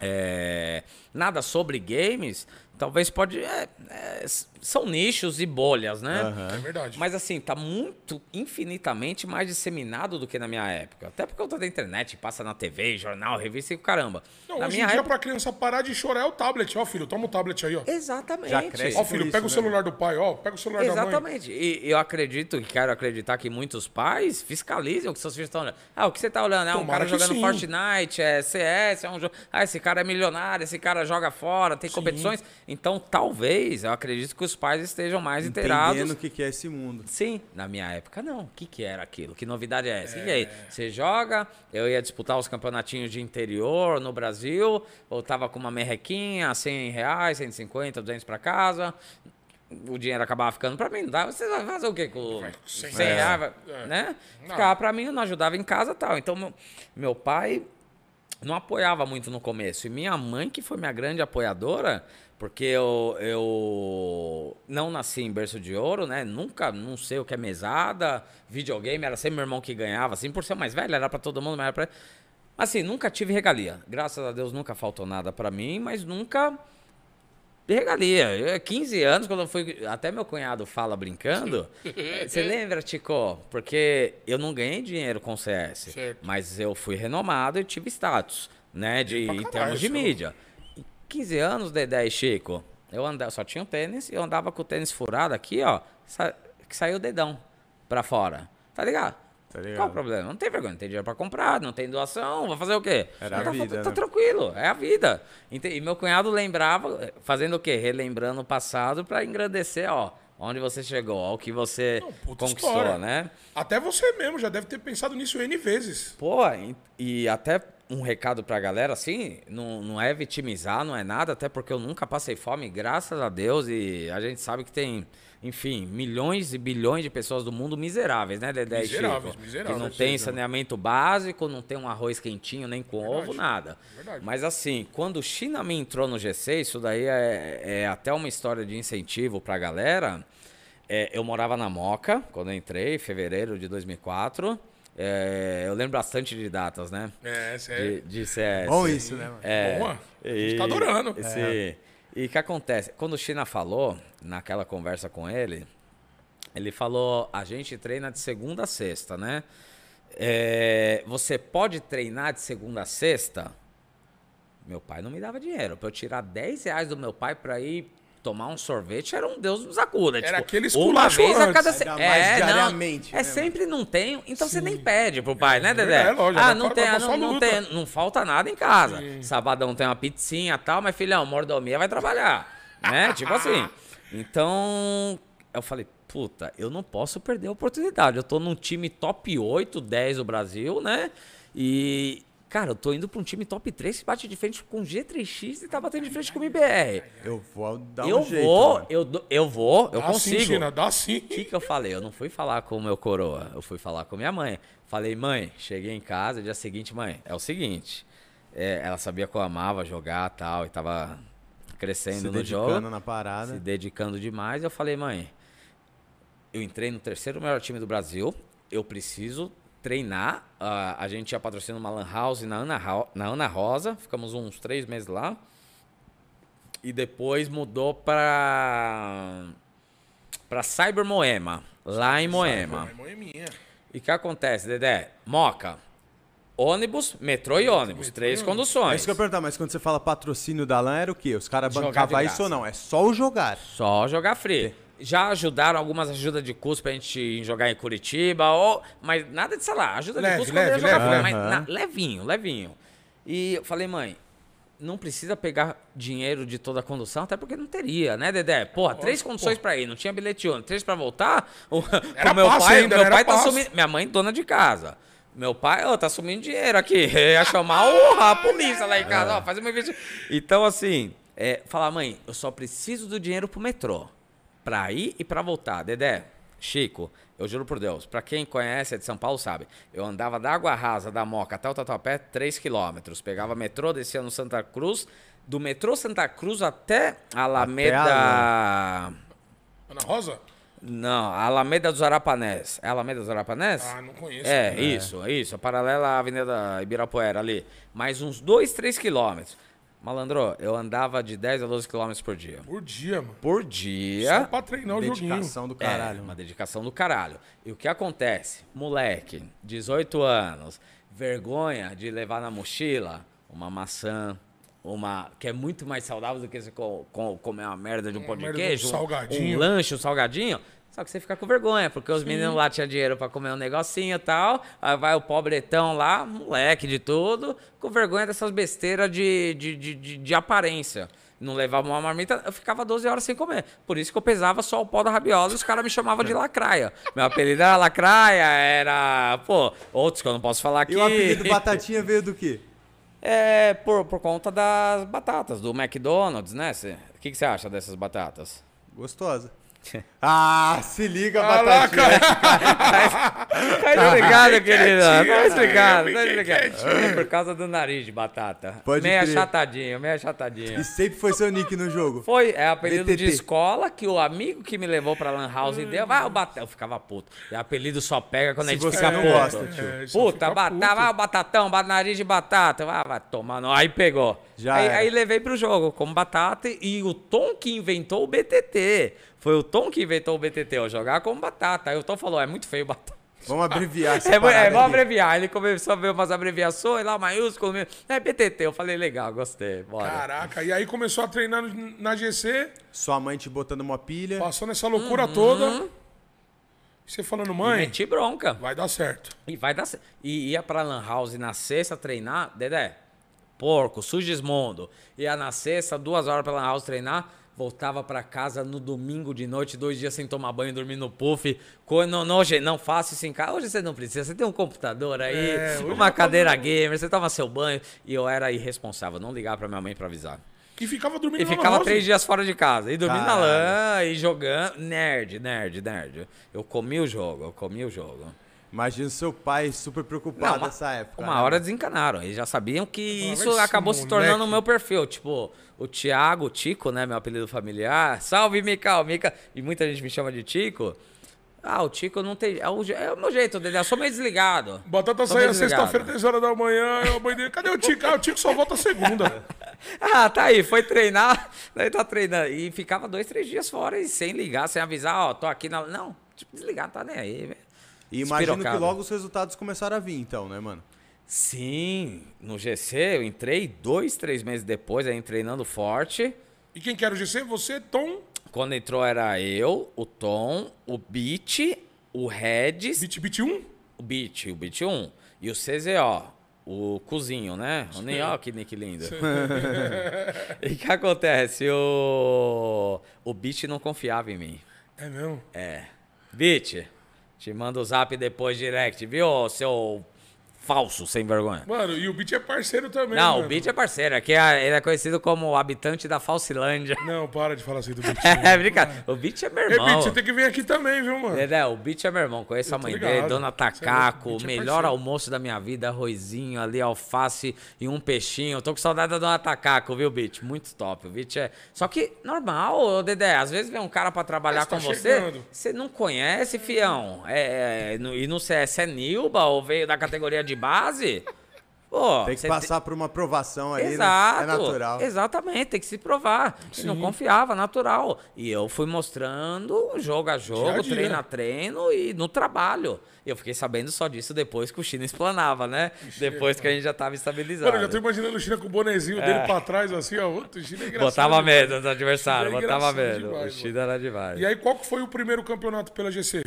é, nada sobre games, talvez pode... é, é, são nichos e bolhas, né? Aham. É verdade. Mas assim, tá muito infinitamente mais disseminado do que na minha época. Até porque eu tô da internet, passa na TV, jornal, revista e o caramba. Não, na hoje minha em dia, época. pra criança parar de chorar é o tablet. Ó, filho, toma o tablet aí, ó. Exatamente. Já cresce Ó, por filho, isso, pega o né, celular do pai, ó. Pega o celular da mãe. Exatamente. E eu acredito, quero acreditar que muitos pais fiscalizem o que seus filhos estão olhando. Ah, o que você tá olhando? É um Tomara cara jogando sim. Fortnite, é CS, é um jogo. Ah, esse cara é milionário, esse cara joga fora, tem competições. Então, talvez, eu acredito que os pais estejam mais inteirados. Entendendo o que, que é esse mundo. Sim, na minha época não. O que, que era aquilo? Que novidade é essa? E aí, você joga, eu ia disputar os campeonatinhos de interior no Brasil, ou tava com uma merrequinha, 100 reais, 150, 200 pra casa, o dinheiro acabava ficando pra mim, não dava. Você vai fazer o quê com Vai com 100 100 reais, É. né? Não. Ficava pra mim, eu não ajudava em casa e tal. Então, meu, meu pai não apoiava muito no começo. E minha mãe, que foi minha grande apoiadora, porque eu, eu não nasci em berço de ouro, né? Nunca, não sei o que é mesada, videogame, era sempre meu irmão que ganhava, assim, por ser mais velho, era pra todo mundo, mas era pra... Assim, nunca tive regalia. Graças a Deus nunca faltou nada pra mim, mas nunca regalia. Eu, 15 anos, quando eu fui. Até meu cunhado fala brincando. Você lembra, Tico? Porque eu não ganhei dinheiro com CS. Certo. Mas eu fui renomado e tive status, né? De, em termos de mídia. Em 15 anos, Dedé e Chico, eu andava, só tinha um tênis e eu andava com o tênis furado aqui, ó. sa- que saiu o dedão pra fora. Tá ligado? Tá ligado. Qual o problema? Não tem vergonha, não tem dinheiro pra comprar, não tem doação, vou fazer o quê? Era a tá, vida, tá né? tranquilo, é a vida. E meu cunhado lembrava, fazendo o quê? Relembrando o passado pra engrandecer, ó, onde você chegou, ó, o que você Não, conquistou, história. né? Até você mesmo já deve ter pensado nisso N vezes. Pô, e, e até um recado pra galera, assim, não, não é vitimizar, não é nada, até porque eu nunca passei fome, graças a Deus, e a gente sabe que tem, enfim, milhões e bilhões de pessoas do mundo miseráveis, né, Dedé e Miseráveis, Chico? miseráveis, Que não tem certeza. saneamento básico, não tem um arroz quentinho, nem com ovo, nada. verdade. Mas assim, quando o China me entrou no G6, isso daí é, é até uma história de incentivo pra galera. É, eu morava na Moca, quando eu entrei, em fevereiro de 2004. É, eu lembro bastante de datas, né? É, sério. De, de CS. Bom isso, né, mano? É, Boa. A gente tá adorando. Esse, E o que acontece? Quando o China falou, naquela conversa com ele, ele falou: a gente treina de segunda a sexta, né? É, você pode treinar de segunda a sexta? Meu pai não me dava dinheiro. Pra eu tirar 10 reais do meu pai pra ir tomar um sorvete, era um Deus nos acuda. Era aquele uma esculacho vez a cada... se- É, não, é né, sempre não tem, então você nem pede pro pai, né, Dedé? verdade, lógico, ah, não tem, ah, não, não tem, não falta nada em casa. Sabadão tem uma pizzinha e tal, mas filhão, mordomia vai trabalhar, né? tipo assim. Então, eu falei, puta, eu não posso perder a oportunidade. Eu tô num time top 8, 10 do Brasil, né? E, cara, eu tô indo pra um time top 3 que bate de frente com G3X e tá batendo de frente com o MBR. Eu vou dar eu um jeito, vou, mano. eu, eu vou, eu Dá consigo. sim, China, dá sim. O que, que eu falei? Eu não fui falar com o meu coroa, eu fui falar com minha mãe. Falei, mãe, cheguei em casa, dia seguinte, mãe, é o seguinte. é, ela sabia que eu amava jogar tal, e tava crescendo Se no dedicando jogo, na parada. se dedicando demais. Eu falei, mãe, eu entrei no terceiro melhor time do Brasil, eu preciso treinar. ah, a gente ia patrocinar uma lan house na Ana, na Ana Rosa, ficamos uns três meses lá. E depois mudou pra, pra Cyber Moema, lá em Moema. É. E o que acontece, Dedé? Moca, ônibus, metrô e ônibus, três É conduções. isso que eu ia perguntar, mas quando você fala patrocínio da LAN, era o quê? Os caras bancavam isso ou não? É só o jogar. Só jogar free. Já ajudaram algumas ajudas de custo pra gente jogar em Curitiba, ou, mas nada de, sei lá, ajuda Leve, de custo quando leve, eu ia jogar leve, leve. mas na- levinho, levinho. E eu falei, mãe, não precisa pegar dinheiro de toda a condução, até porque não teria, né, Dedé? Porra, três conduções pra ir, não tinha bilhete único, três pra voltar. O, Era o meu pai, ainda, meu era pai tá passe. sumindo, minha mãe dona de casa. Meu pai, ó, tá sumindo dinheiro aqui. Ia chamar o- a polícia lá em casa, ó, fazer uma investigação. Então, assim, é, falar, mãe, eu só preciso do dinheiro pro metrô. Pra ir e pra voltar. Dedé, Chico, eu juro por Deus, pra quem conhece, é de São Paulo, sabe. Eu andava da Água Rasa, da Moca até o Tatuapé, 3 quilômetros. Pegava metrô, descia no Santa Cruz. Do metrô Santa Cruz até a Alameda... Ana Rosa? Não, a Alameda dos Arapanés. É a Alameda dos Arapanés? Ah, não conheço. É, isso, isso. A paralela à Avenida Ibirapuera ali. Mais uns 2, 3 quilômetros. Malandro, eu andava de 10 a 12 quilômetros por dia. Por dia, mano. Por Só dia. pra treinar o joguinho. Dedicação do É, caralho. uma dedicação do caralho. E o que acontece? Moleque, 18 anos, vergonha de levar na mochila uma maçã, uma que é muito mais saudável do que você co- co- comer uma merda de um Uma pão de um queijo, salgadinho. um lanche, um salgadinho. Só que você fica com vergonha, porque os meninos lá tinham dinheiro pra comer um negocinho e tal. Aí vai o pobretão lá, moleque de tudo, com vergonha dessas besteiras de, de, de, de, de aparência. Não levava uma marmita, eu ficava 12 horas sem comer. Por isso que eu pesava só o pó da rabiola e os caras me chamavam de lacraia. Meu apelido era lacraia, era. Pô, outros que eu não posso falar aqui. E o apelido Batatinha veio do quê? É por, por conta das batatas, do McDonald's, né? O que, que você acha dessas batatas? Gostosa. Ah, se liga, lá, Batatinha. Tá ligado, querido? quietinho, Tá explicado, eu tá fiquei explicado. É por causa do nariz de batata. Pode meio crer. achatadinho, meio achatadinho. E sempre foi seu nick no jogo. Foi, é apelido de BTT. escola que o amigo que me levou pra Lan House deu. Vai, o batata. Eu ficava puto. E apelido só pega quando Se a gente você fica não puto. gosta, tio. É, Puta, fica batata, puto. vai o batatão, nariz de batata. Vai, vai tomar. Aí pegou. Já aí, aí levei pro jogo como batata e o Tom que inventou o BTT. Foi o Tom que inventou o BTT, eu jogar como batata. Aí o Tom falou: é muito feio batata. Vamos abreviar essa É, é, vamos abreviar. Ele começou a ver umas abreviações lá, maiúsculo. É BTT. Eu falei, legal, gostei. Bora. Caraca, e aí começou a treinar na GC, Sua mãe te botando uma pilha. passou nessa loucura toda. E você falando, E mãe, meti bronca. vai dar certo. E vai dar certo. E ia pra Lan House na sexta treinar, Dedé, porco, Sugismundo. Ia na sexta, duas horas pra Lan House treinar, voltava pra casa no domingo de noite, dois dias sem tomar banho, dormindo no puff. Não, não, gente, não faça isso em casa. Hoje você não precisa, você tem um computador aí, É, hoje uma cadeira gamer, você toma seu banho. E eu era irresponsável, não ligava pra minha mãe pra avisar. E ficava dormindo E na ficava House. três dias fora de casa. E dormindo na Caralho. lã, e jogando. Nerd, nerd, nerd. Eu comi o jogo, eu comi o jogo. Imagina seu pai super preocupado uma, nessa época. uma né? hora desencanaram. Eles já sabiam que isso acabou se tornando o meu perfil. Tipo, o Thiago, o Tico, né? Meu apelido familiar. Salve, Mica, o Mica. E muita gente me chama de Tico. Ah, o Tico não tem. É o, é o meu jeito dele. Eu sou meio desligado. Batata desligado. sexta-feira, 10 horas da manhã, eu, a mãe dele, cadê o Tico? Ah, o Tico só volta segunda. Ah, tá aí, foi treinar, daí tá treinando. E ficava dois, três dias fora e sem ligar, sem avisar, ó, tô aqui na. Não, tipo, desligar, não tá nem aí, velho. E imagino que logo os resultados começaram a vir, então, né, mano? Sim, no GC eu entrei dois, três meses depois, aí treinando forte. E quem que era o GC? Você, Tom, Quando entrou era eu, o Tom, o Beat, o Regis, Beat Beat 1? o Beat, o Beat 1 e o CZO, o cozinho, né? O ó que nick lindo. e o que acontece? O, o Beat não confiava em mim. É mesmo? É. Beat, te manda o zap depois direct, viu, seu falso sem vergonha? Mano, e o Beat é parceiro também, Não, mano. o Beat é parceiro, aqui é- ele é conhecido como o habitante da Falsilândia. Não, para de falar assim do Beat. É brincadeira. O Beat é meu Ei, irmão. Beat, você tem que vir aqui também, viu, mano? Dedé, o Beat é meu irmão, conheço a mãe ligado. dele, Dona é o o Beat é melhor almoço da minha vida, arrozinho ali, alface e um peixinho. Eu tô com saudade da Dona Tacaco, viu, Beat? Muito top. O Beat é. Só que normal, Dedé, às vezes vem um cara pra trabalhar Mas tá com você, chegando. você não conhece, fião. É, é, e não sei se é Nilba ou veio da categoria de base. Pô, Tem que passar por uma aprovação aí, né? Exato. É natural. Exatamente, tem que se provar. E não confiava, natural. E eu fui mostrando jogo a jogo, Dia a dia. treino a treino e no trabalho. E eu fiquei sabendo só disso depois que o China explanava, né? Depois que a gente já tava estabilizado. Mano, eu já tô imaginando o China com o bonezinho dele pra trás, assim, ó. Outro China é engraçado. É. Botava medo China é botava engraçado medo. demais, o China era demais. E aí, qual que foi o primeiro campeonato pela GC?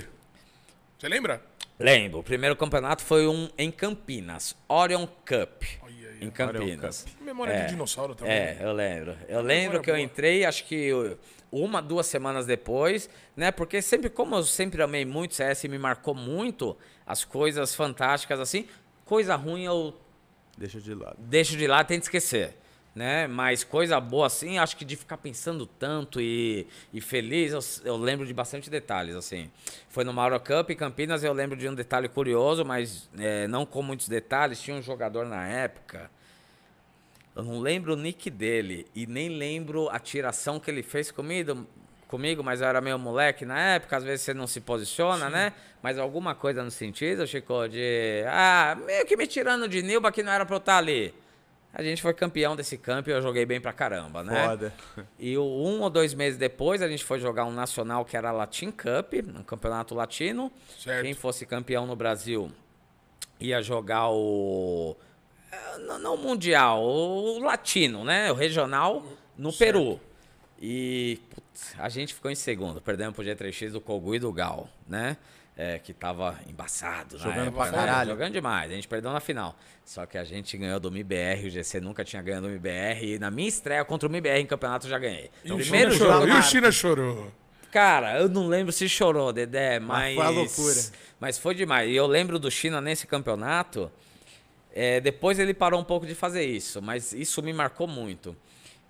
Você lembra? Lembro, o primeiro campeonato foi um em Campinas, Orion Cup. Olha em Campinas. Memória de dinossauro também. É, eu lembro. Eu lembro que eu boa. entrei, acho que uma, duas semanas depois, né? Porque sempre, como eu sempre amei muito CS e me marcou muito as coisas fantásticas assim, coisa ruim eu Deixa de lado. deixo de lado, tento esquecer. Né? Mas coisa boa assim, acho que de ficar pensando tanto e, e feliz, eu, eu lembro de bastante detalhes, assim. Foi no Mauro Cup em Campinas, eu lembro de um detalhe curioso, mas é, não com muitos detalhes. Tinha um jogador na época, eu não lembro o nick dele e nem lembro a tiração que ele fez comigo, comigo, mas eu era meio moleque na época, às vezes você não se posiciona, né? Mas alguma coisa no sentido, Chico, de. Ah, meio que me tirando de Nilba que não era pra eu estar ali. A gente foi campeão desse campo e eu joguei bem pra caramba, né? Foda. E um ou dois meses depois a gente foi jogar um nacional que era a Latin Cup, um campeonato latino. Certo. Quem fosse campeão no Brasil ia jogar o. eh, Não, não o mundial, o latino, né? O regional no Peru. E putz, a gente ficou em segundo, perdemos pro G3X do Kogu e do Gal, né? É, que tava embaçado. Jogando pra né? caralho. Jogando demais. A gente perdeu na final. Só que a gente ganhou do MIBR, o GC nunca tinha ganhado do MIBR. E na minha estreia contra o MIBR em campeonato eu já ganhei. E o Primeiro China jogo. chorou. E o China chorou. Cara, eu não lembro se chorou, Dedé, mas. foi a loucura. Mas foi demais. E eu lembro do China nesse campeonato. é, depois ele parou um pouco de fazer isso, mas isso me marcou muito.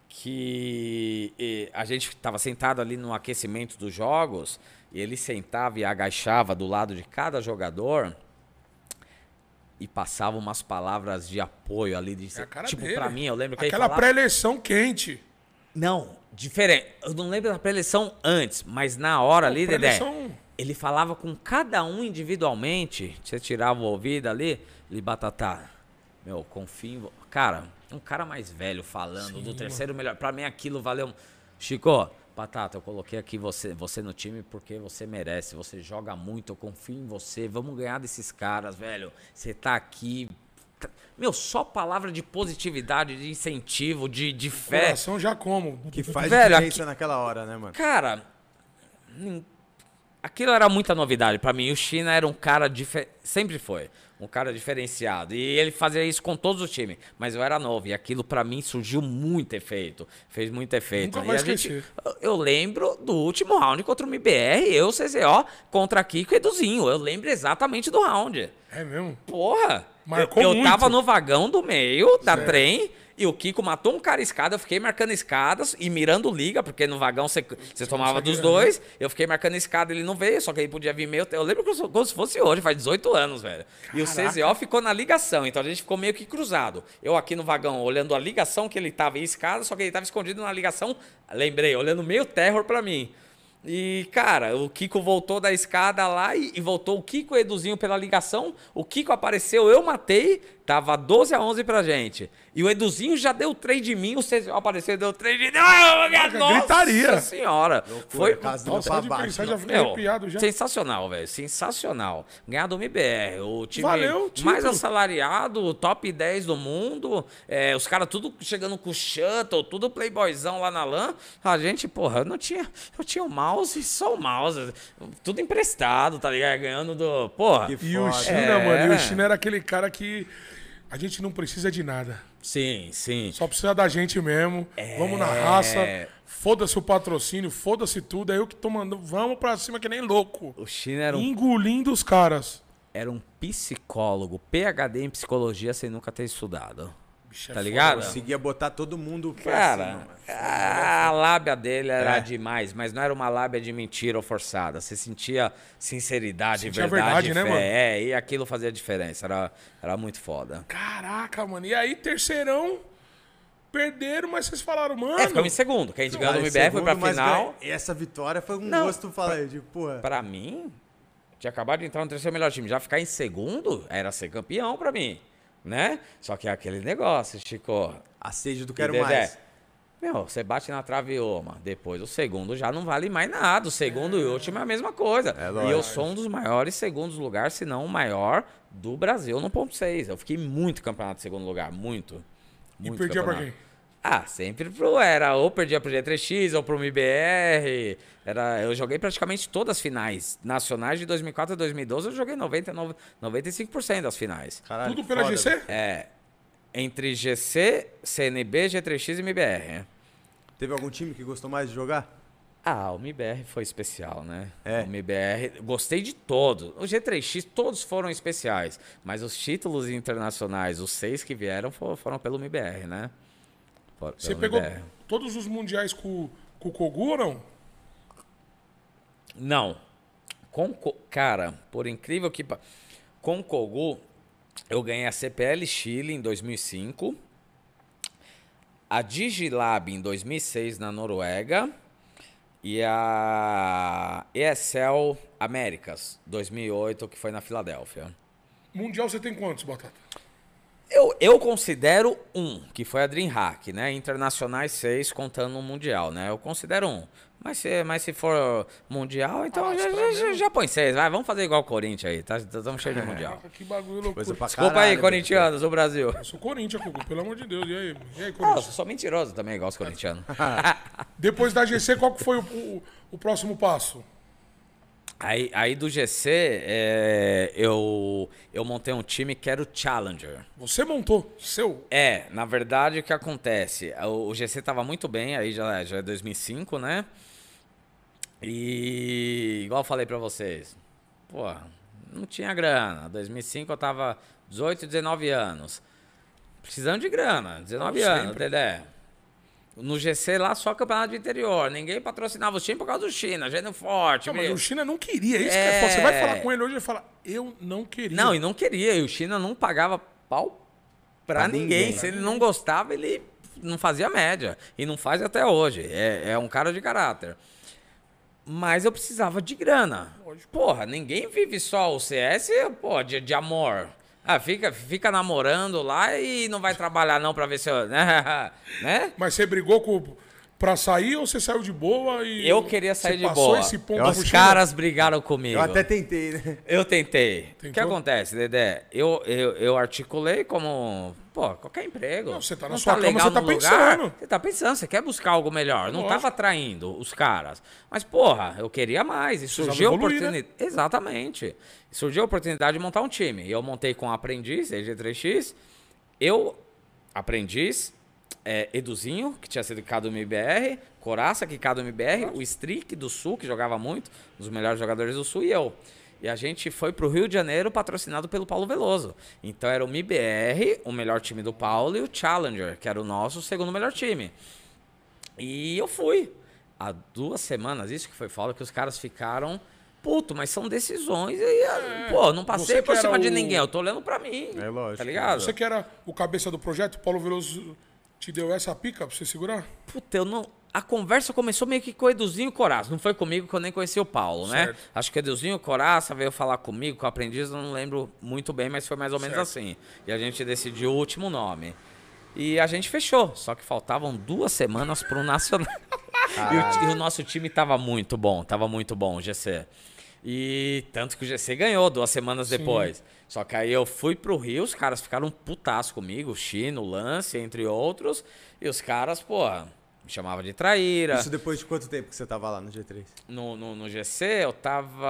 Que e, a gente estava sentado ali no aquecimento dos jogos, e ele sentava e agachava do lado de cada jogador e passava umas palavras de apoio ali. De, É tipo, dele. pra mim, eu lembro que Aquela falava... pré-eleição quente. Não, diferente. Eu não lembro da pré-eleição antes, mas na hora ali, Dedé, ele falava com cada um individualmente. Você tirava o ouvido ali, ele batatá. Meu, confio em vo-" Cara, um cara mais velho falando do terceiro melhor. Pra mim aquilo valeu. Chico, Batata, eu coloquei aqui você, você no time porque você merece. Você joga muito, eu confio em você. Vamos ganhar desses caras, velho. Você tá aqui. Tá- Meu, só palavra de positividade, de incentivo, de, de fé. Coração já como. Que faz Velho, diferença naquela hora, né, mano? Cara, aquilo era muita novidade pra mim. O China era um cara dife- sempre foi um cara diferenciado e ele fazia isso com todos os times. Mas eu era novo e aquilo pra mim surgiu muito efeito, fez muito efeito. Nunca E vai a gente- eu lembro do último round contra o MBR, eu CZO contra Kiko e Eduzinho. Eu lembro exatamente do round. É mesmo? Porra! Marcou eu, eu muito. tava no vagão do meio da trem e o Kiko matou um cara escada. Eu fiquei marcando escadas e mirando liga, porque no vagão você, você tomava dos né? dois. Eu fiquei marcando escada, ele não veio, só que ele podia vir meio. Eu lembro como se fosse hoje, faz 18 anos, velho. E o CZO ficou na ligação, então a gente ficou meio que cruzado. Eu aqui no vagão olhando a ligação que ele tava em escada, só que ele tava escondido na ligação. Lembrei, olhando meio terror pra mim. E, cara, o Kiko voltou da escada lá e, e voltou o Kiko e o Eduzinho pela ligação. O Kiko apareceu, eu matei, tava 12 a 11 pra gente. E o Eduzinho já deu 3 de mim, o CZO apareceu e deu 3 de mim. Ah, Nossa gritaria. senhora! Foi, casa do Nossa, pra baixo. pensar já fiquei meu, arrepiado já. sensacional, velho. Sensacional. Ganhar do MBR, o time Valeu o título. mais assalariado, top 10 do mundo. é, os caras tudo chegando com shuttle, tudo playboyzão lá na LAN. A gente, porra, eu não tinha. Eu tinha o mouse só o mouse. Tudo emprestado, tá ligado? Ganhando do. Porra. Que E o. China, É. mano, e o China era aquele cara que a gente não precisa de nada. Sim, sim. Só precisa da gente mesmo. Vamos na raça. Foda-se o patrocínio, foda-se tudo. É eu que tô mandando. Vamos pra cima que nem louco. O China era um, Engolindo os caras. era um psicólogo, PhD em psicologia sem nunca ter estudado. Bicho, é Tá ligado? Conseguia botar todo mundo pra Cara, cima, mano. a lábia dele era É. demais, mas não era uma lábia de mentira ou forçada. Você sentia sinceridade, Sentia verdade, verdade, né, fé. mano? É, e aquilo fazia diferença. Era, era muito foda. Caraca, mano. E aí, terceirão, perderam, mas vocês falaram, mano. É, ficamos em segundo. Que a gente ganhou no MBR, foi pra final. ganha- E essa vitória foi um Não, gosto, falei, de porra. Pra mim, tinha acabado de entrar no terceiro melhor time. Já ficar em segundo era ser campeão pra mim. Né? Só que é aquele negócio, Chico. A sede do E quero mais. Meu, você bate na trave e oma. Depois o segundo já não vale mais nada. O segundo e o último é a mesma coisa. É e eu sou um dos maiores segundos lugares, se não o maior do Brasil no ponto 6. Eu fiquei muito campeonato de segundo lugar. Muito. E muito perdia pra campeonato. quem? Ah, sempre pro. Era ou perdia pro G3X ou pro MBR. Era, eu joguei praticamente todas as finais nacionais de 2004 a 2012. Eu joguei 99, 95% das finais. Caralho, Tudo pela foda, GC? É. Entre GC, CNB, G3X e MBR. Teve algum time que gostou mais de jogar? Ah, o MBR foi especial, né? É. O MBR, gostei de todos. O G3X, todos foram especiais. Mas os títulos internacionais, os seis que vieram, fo- foram, pelo MBR, né? Você pegou MBR. todos os mundiais com, com o Kogu ou não? Não. Com, Co- cara, por incrível que... Com o Kogu, eu ganhei a CPL Chile em 2005. A Digilab em 2006 na Noruega. E a ESL Américas 2008, que foi na Filadélfia. Mundial você tem quantos, Batata? Eu, eu considero um, que foi a DreamHack, né? Internacionais seis, contando o Mundial, né? Eu considero um. Mas se, mas se for Mundial, então Ah, já, já, já, já põe seis. Vai, vamos fazer igual o Corinthians aí, tá? Estamos cheios de Mundial. Caraca, que bagulho loucura. Coisa pra Desculpa aí, caralho, corintianos do Brasil. Eu sou Corinthians, Cucu, pelo amor de Deus. E aí? E aí, Ah, eu Corinthians? sou mentiroso também, igual os corintianos. Depois da GC, qual que foi o, o- o próximo passo? Aí, aí do GC, é, eu, eu montei um time que era o Challenger. Você montou seu. É, na verdade, o que acontece? O, o GC tava muito bem, aí já, já é 2005, né? E igual eu falei pra vocês, pô, não tinha grana. 2005 eu tava 18, 19 anos. Precisando de grana, 19 Como anos, sempre. Dedé. No GC lá só campeonato de interior. Ninguém patrocinava o time por causa do China, gênio forte. Não, mas o China não queria. Isso que É. é. Você vai falar com ele hoje e ele fala, eu não queria. Não, e não queria. E o China não pagava pau pra, Pra ninguém. ninguém. Se ele não gostava, ele não fazia média. E não faz até hoje. É, é um cara de caráter. Mas eu precisava de grana. Porra, ninguém vive só o CS, pô, de, de amor. Ah, fica, fica namorando lá e não vai trabalhar não pra ver se eu... né? Mas você brigou com, pra sair ou você saiu de boa e. Eu queria sair você de passou boa. esse ponto Eu- Os caras brigaram comigo. Eu até tentei, né? Eu tentei. O que acontece, Dedé? Eu, eu, eu articulei como, pô, qualquer emprego. Não, você tá na sua cama, legal você tá lugar, pensando. Você tá pensando, você quer buscar algo melhor. Não Lógico. tava atraindo os caras. Mas, porra, eu queria mais. E surgiu a evoluir, né? oportunidade. Exatamente. Surgiu a oportunidade de montar um time. E eu montei com o aprendiz, EG3X. Eu, aprendiz, é, Eduzinho, que tinha sido do MBR, Coraça, que do MBR, o Strick do Sul, que jogava muito, um dos melhores jogadores do Sul, e eu. E a gente foi pro Rio de Janeiro patrocinado pelo Paulo Veloso. Então era o MBR, o melhor time do Paulo, e o Challenger, que era o nosso segundo melhor time. E eu fui. Há duas semanas, isso que foi foda, que os caras ficaram. Puto, mas são decisões e, pô, não passei É, por cima era de o- ninguém, eu tô olhando pra mim. É lógico. Tá ligado? Você que era o cabeça do projeto, o Paulo Veloso te deu essa pica pra você segurar? Puta, eu não. A conversa começou meio que com o Eduzinho o Coraça. Não foi comigo que eu nem conheci o Paulo, né? Certo. Acho que o Eduzinho Coraça veio falar comigo, com o aprendiz, eu não lembro muito bem, mas foi mais ou menos Certo. assim. E a gente decidiu o último nome. E a gente fechou. Só que faltavam duas semanas pro Nacional. e, o, e o nosso time tava muito bom, tava muito bom, GC. E tanto que o GC ganhou duas semanas depois. Só que aí eu fui pro Rio, os caras ficaram putaços comigo, o Chino, o Lance, entre outros. E os caras, pô, me chamavam de traíra. Isso depois de quanto tempo que você tava lá no G3? No, no, no GC eu tava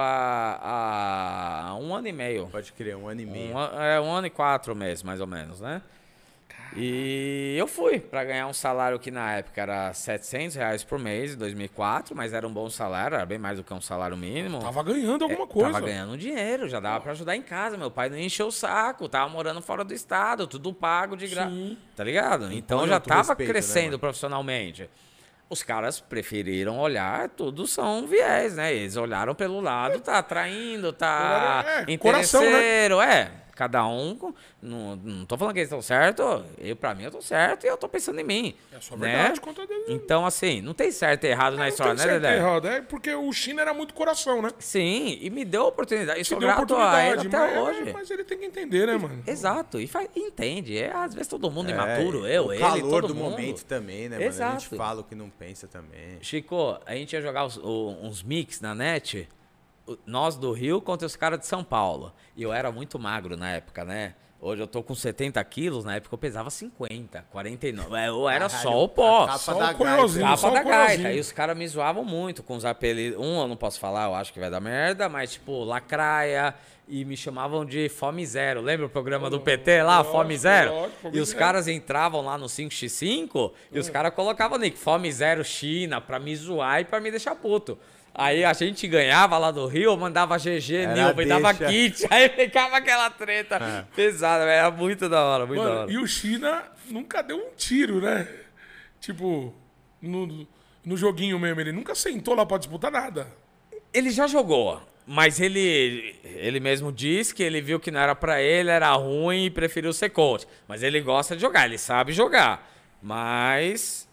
há um ano e meio. Pode crer, um ano e meio. Um, é, um ano e quatro meses, mais ou menos, né? E eu fui pra ganhar um salário que na época era 700 reais por mês, em 2004, mas era um bom salário, era bem mais do que um salário mínimo. Tava ganhando alguma É, coisa. Tava ganhando dinheiro, já dava pra ajudar em casa. Meu pai não encheu o saco, tava morando fora do estado, tudo pago de graça. Tá ligado? Então Impõe já tava respeito, né, crescendo mano? profissionalmente. Os caras preferiram olhar, tudo são viés, né? Eles olharam pelo lado, tá atraindo, tá É, coração, né? interesseiro, é. Cada um, não, não tô falando que eles estão certos, eu, pra mim eu tô certo e eu tô pensando em mim. É a sua né? verdade contra Deus. Então, assim, não tem certo e errado na Não história, tem né, certo e Dedé? errado. É porque o China era muito coração, né? Sim, e me deu a oportunidade. E sou deu grato a ele até mas, hoje. mas ele tem que entender, né, mano? Exato, e faz, entende. É, às vezes todo mundo É, imaturo, eu, o ele, calor todo do mundo. momento também, né, mano? A Exato. gente fala o que não pensa também. Chico, a gente ia jogar os- o- uns mix na net, nós do Rio contra os caras de São Paulo. E eu era muito magro na época, né? Hoje eu tô com 70 quilos, na época eu pesava 50, 49. É, Eu era Caralho, só o pó. capa Só da o coiozinho, gaita. Capa da gaita. E os caras me zoavam muito com os apelidos. Um eu não posso falar, eu acho que vai dar merda, mas tipo, lacraia. E me chamavam de Fome Zero. Lembra o programa do PT lá, Fome Zero? e os Zero. caras entravam lá no 5x5 e os caras colocavam nick Fome Zero China pra me zoar e pra me deixar puto. Aí a gente ganhava lá do Rio, mandava GG, Nilva, e dava kit. Aí ficava aquela treta pesada, velho. Era muito da hora, muito da Mano, hora. e o China nunca deu um tiro, né? Tipo, no, no joguinho mesmo. Ele nunca sentou lá pra disputar nada. Ele já jogou, mas ele ele mesmo diz que ele viu que não era pra ele, era ruim e preferiu ser coach. Mas ele gosta de jogar, ele sabe jogar. Mas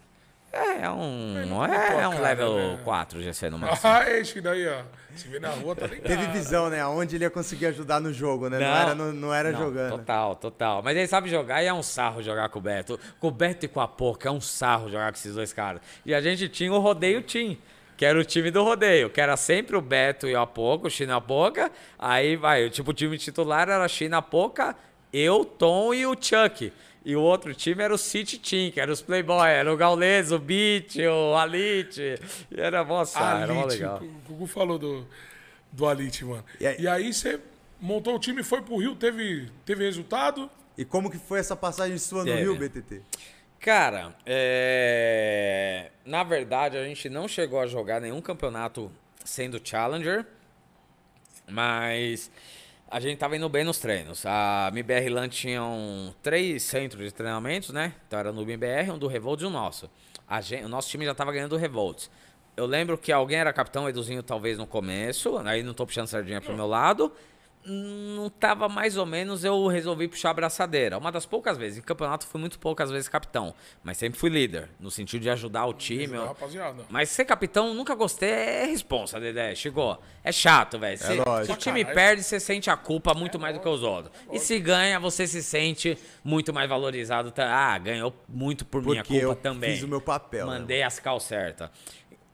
É, é um, não é, é um cara, level né? 4 GC no máximo. Ah, esse daí, ó. Se vê na rua, tá ligado. Teve visão, né? Aonde ele ia conseguir ajudar no jogo, né? Não, Não. era, no- não era Não, jogando. Total, total. Mas ele sabe jogar e é um sarro jogar com o Beto. Com o Beto e com a Poca, é um sarro jogar com esses dois caras. E a gente tinha o Rodeio Team, que era o time do rodeio, que era sempre o Beto e a Poca, o China Poca. Aí vai, tipo, o time titular era China Poca, eu, Tom e o Chuck. E o outro time era o City Team, que era os Playboy, era o Gaules, o Beat, o Alite. E era mó sarro, era mó Alite, legal. o Gugu falou do, do Alite, mano. E aí- E aí você montou o time, foi pro Rio, teve, teve resultado. E como que foi essa passagem sua no Teve. Rio, BTT? Cara, é... na verdade a gente não chegou a jogar nenhum campeonato sendo challenger, mas a gente tava indo bem nos treinos. A MBR LAN tinham três centros de treinamentos, né? Então era no MBR, um do Revolts e o nosso. Gente, o nosso time já tava ganhando o Revolts. Eu lembro que alguém era capitão, Eduzinho talvez no começo, aí não tô puxando sardinha pro meu lado. Não tava mais ou menos, eu resolvi puxar a braçadeira. Uma das poucas vezes. Em campeonato fui muito poucas vezes capitão, mas sempre fui líder, no sentido de ajudar o time. eu- Rapaziada. mas ser capitão, nunca gostei, é responsa, Dedé. Chegou. É chato, velho. Se, lógico. se o time Caralho. perde, você sente a culpa muito mais do que os outros. E se ganha, você se sente muito mais valorizado. Ah, ganhou muito por minha Porque culpa eu também. fiz o meu papel, né, Mandei as cal certas.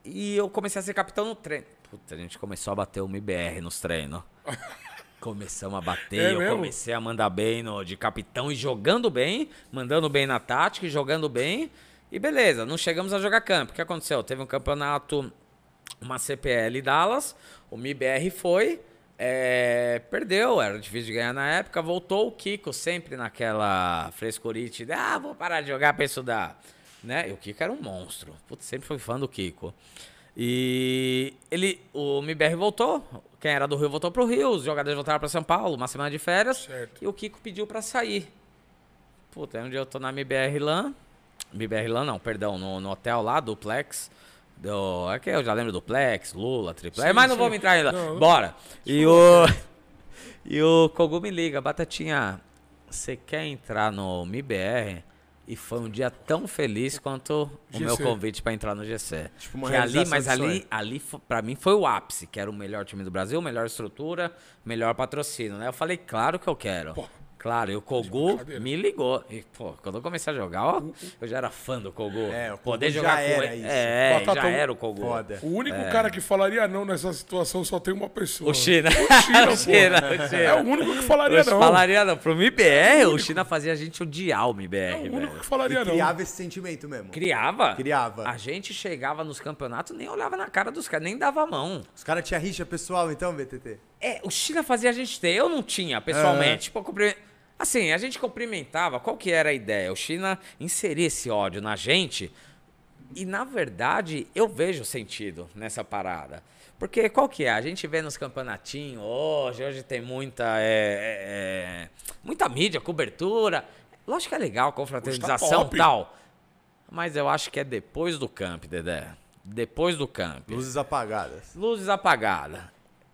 E eu comecei a ser capitão no treino. Puta, a gente começou a bater o MBR nos treinos. Começamos a bater, É eu mesmo? comecei a mandar bem no, de capitão e jogando bem, mandando bem na tática e jogando bem. E beleza, não chegamos a jogar campo. O que aconteceu? Teve um campeonato, uma CPL Dallas, o MIBR foi, é, perdeu, era difícil de ganhar na época, voltou o Kiko sempre naquela frescurite de, ah, vou parar de jogar pra estudar. Né? E o Kiko era um monstro. Putz, sempre fui fã do Kiko. E ele, o MBR voltou, quem era do Rio voltou pro Rio, os jogadores voltaram pra São Paulo, uma semana de férias, Certo. e o Kiko pediu pra sair. Puta, um dia eu tô na MBR LAN, MBR LAN não, perdão, no, no hotel lá, Duplex, do, é que eu já lembro Duplex, Lula, Triplex, Sim, mas não sim. vamos entrar ainda, Não, bora. E o, e o Kogu me liga, Batatinha, você quer entrar no MBR? E foi um dia tão feliz quanto o meu GC. convite pra entrar no GC. Tipo uma que ali, mas ali, ali pra mim foi o ápice, que era o melhor time do Brasil, melhor estrutura, melhor patrocínio, né? Eu falei, claro que eu quero. Pô. Claro, e o Kogu me ligou. E, pô, quando eu comecei a jogar, ó, eu já era fã do Kogu. É, o Poder Kogu jogar já com era ele. isso. É, Batata, já o- era o Kogu. Foda. O único cara que falaria não nessa situação só tem uma pessoa. É. O China. O China, O China, o China. É o único que falaria Eu não. falaria não. Pro MBR, o China fazia a gente odiar o MBR, É o único velho. que falaria E não. criava esse sentimento mesmo. Criava? Criava. A gente chegava nos campeonatos, nem olhava na cara dos caras, nem dava a mão. Os caras tinham rixa pessoal, então, BTT? É, o China fazia a gente ter, eu não tinha, pessoalmente. Tipo, eu cumpri- Assim, a gente cumprimentava, qual que era a ideia? O China inserir esse ódio na gente. E, na verdade, eu vejo sentido nessa parada. Porque qual que é? A gente vê nos campeonatinhos hoje, hoje tem muita, é, é, é, muita mídia, cobertura. Lógico que é legal, confraternização e tal. Mas eu acho que é depois do camp, Dedé. Depois do camp. Luzes apagadas. Luzes apagadas.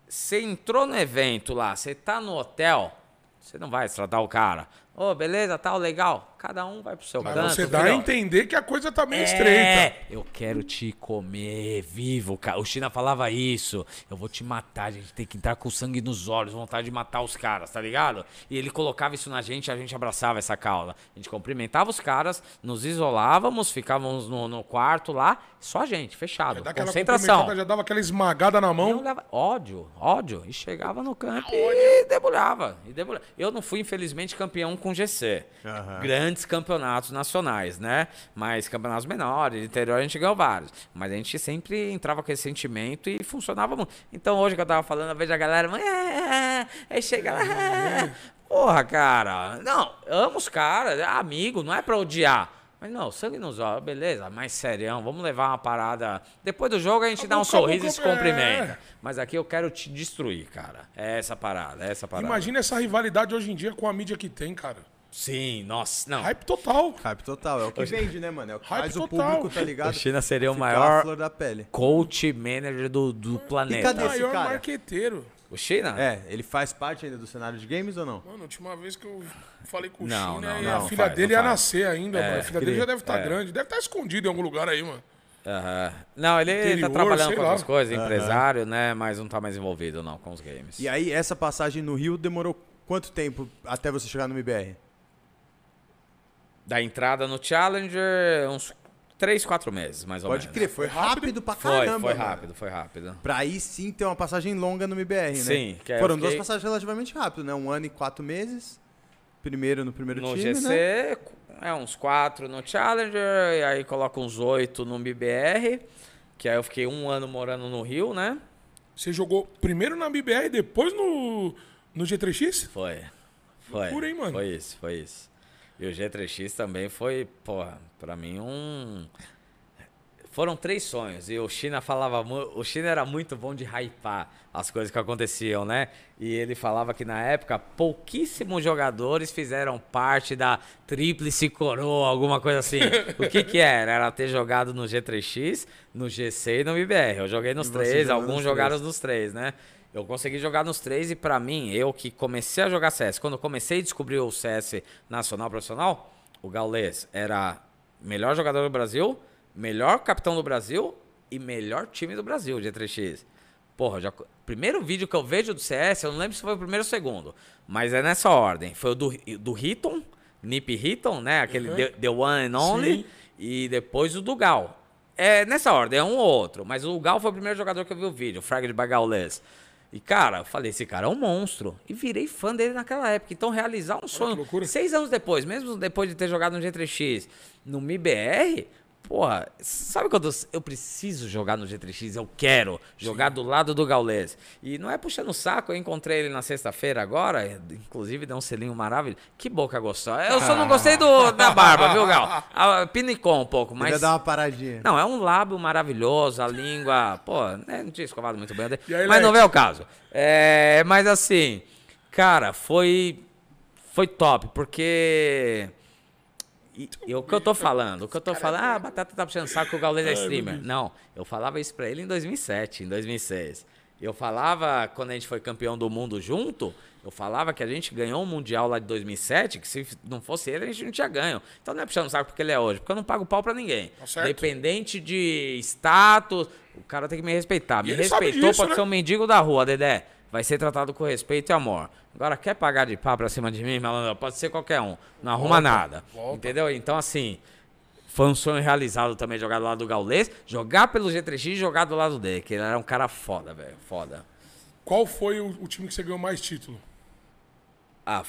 Você entrou no evento lá, você tá no hotel, você não vai tratar o cara. Ô, beleza, tal, legal. Cada um vai pro seu Mas canto. você dá a filhão. entender que a coisa tá meio É, estreita. eu quero te comer vivo, cara. O China falava isso. Eu vou te matar, a gente tem que entrar com sangue nos olhos, vontade de matar os caras, tá ligado? E ele colocava isso na gente, a gente abraçava essa causa. A gente cumprimentava os caras, nos isolávamos, ficávamos no, no quarto lá, só a gente, fechado. Dá aquela Concentração. já dava aquela esmagada na mão. olhava, ódio, ódio. E chegava no campo e debulhava, e debulhava. Eu não fui, infelizmente, campeão com GC. Aham. Grandes campeonatos nacionais, né? Mas campeonatos menores, interior, a gente ganhou vários. Mas a gente sempre entrava com esse sentimento e funcionava muito. Então, hoje que eu tava falando, eu vejo a galera, "É, é, é", aí chega lá, "É". porra, cara. Não, amo os caras, é amigo, não é pra odiar. Mas não, sangue nos olhos, beleza, mais serião, vamos levar uma parada. Depois do jogo a gente dá um sorriso e se acabou, cumprimenta. é. Mas aqui eu quero te destruir, cara. É essa parada, é essa parada. Imagina essa rivalidade hoje em dia com a mídia que tem, cara. Sim, nossa, não. Hype total. Hype total. É o que vende, né, mano? É o que Hype faz o total. público, tá ligado? O China seria o a maior flor da pele. coach manager do, do planeta. cadê esse Maior cara? marqueteiro. O China? É, ele faz parte ainda do cenário de games ou não? Mano, a última vez que eu falei com o Não, China, não, e não, a não filha faz, dele não ia faz. nascer ainda, mano. A filha dele já deve estar É. grande. Deve estar escondido em algum lugar aí, mano. Aham. Não, ele Interior, tá trabalhando sei com lá. outras coisas, empresário, né? Mas não tá mais envolvido, não, com os games. E aí, essa passagem no Rio demorou quanto tempo até você chegar no MBR? Da entrada no Challenger, uns 3, 4 meses, mais ou Pode menos. crer, foi rápido pra Foi, caramba. foi mano. rápido, foi rápido. Pra aí sim ter uma passagem longa no MBR, né? Sim, que Foram duas passagens relativamente rápidas, né? Um ano e quatro meses. Primeiro no primeiro No time, GC, né? é uns 4 no Challenger, e aí coloca uns 8 no MBR, que aí eu fiquei um ano morando no Rio, né? Você jogou primeiro na BBR e depois no, no G3X? Foi. Foi. Loucura, hein, mano? Foi isso, foi isso. E o G3X também foi, porra, pra mim um. Foram três sonhos. E o China falava. O China era muito bom de hypar as coisas que aconteciam, né? E ele falava que na época pouquíssimos jogadores fizeram parte da Tríplice Coroa, alguma coisa assim. o que que era? Era ter jogado no G3X, no GC e no MBR. Eu joguei nos E três, alguns nos jogaram três. nos três, né? Eu consegui jogar nos três e pra mim, eu que comecei a jogar CS, quando eu comecei a descobrir o CS nacional profissional, o Gaules era melhor jogador do Brasil, melhor capitão do Brasil e melhor time do Brasil de 3x. Porra, já primeiro vídeo que eu vejo do CS, eu não lembro se foi o primeiro ou o segundo, mas é nessa ordem. Foi o do do Hitton, Nip Hitton, né, aquele Uhum. the, the One and Only Sim. e depois o do Gal. É nessa ordem, é um ou outro. Mas o Gal foi o primeiro jogador que eu vi o vídeo, o Fragment by Gaules. E, cara, eu falei, esse cara é um monstro. E virei fã dele naquela época. Então, realizar um sonho. Seis anos depois, mesmo depois de ter jogado no G3X, no MIBR, porra, sabe quando eu- preciso jogar no G3X? Eu quero jogar do lado do Gaules. E não é puxando o saco, eu encontrei ele na sexta-feira agora, inclusive deu um selinho maravilhoso. Que boca gostosa. Eu só não gostei do, da barba, viu, Gal? A, pinicou um pouco, Mas... mas. dar uma paradinha. Não, é um lábio maravilhoso, a língua. Pô, né, não tinha escovado muito bem. E aí, mas não é o caso. É, mas assim, cara, foi. Foi top, porque. E, e o que eu tô falando? O que eu tô falando? Ah, a Batata tá puxando saco que o Gaules é streamer. Não, eu falava isso pra ele em 2007, em 2006. Eu falava, quando a gente foi campeão do mundo junto, eu falava que a gente ganhou o Mundial lá de 2007, que se não fosse ele, a gente não tinha ganho. Então não é puxando saco porque ele é hoje, porque eu não pago pau pra ninguém. Tá certo. Independente de status, o cara tem que me respeitar. Me E respeitou, disso, pode né? ser um mendigo da rua, Dedé. Vai ser tratado com respeito e amor. Agora, quer pagar de pau pra cima de mim, malandro? Pode ser qualquer um. Não arruma nada. volta. Entendeu? Então, assim, foi um sonho realizado também jogar do lado do Gaulês, jogar pelo G3X e jogar do lado dele, que ele era um cara foda, velho. Foda. Qual foi o, o time que você ganhou mais título? Ah,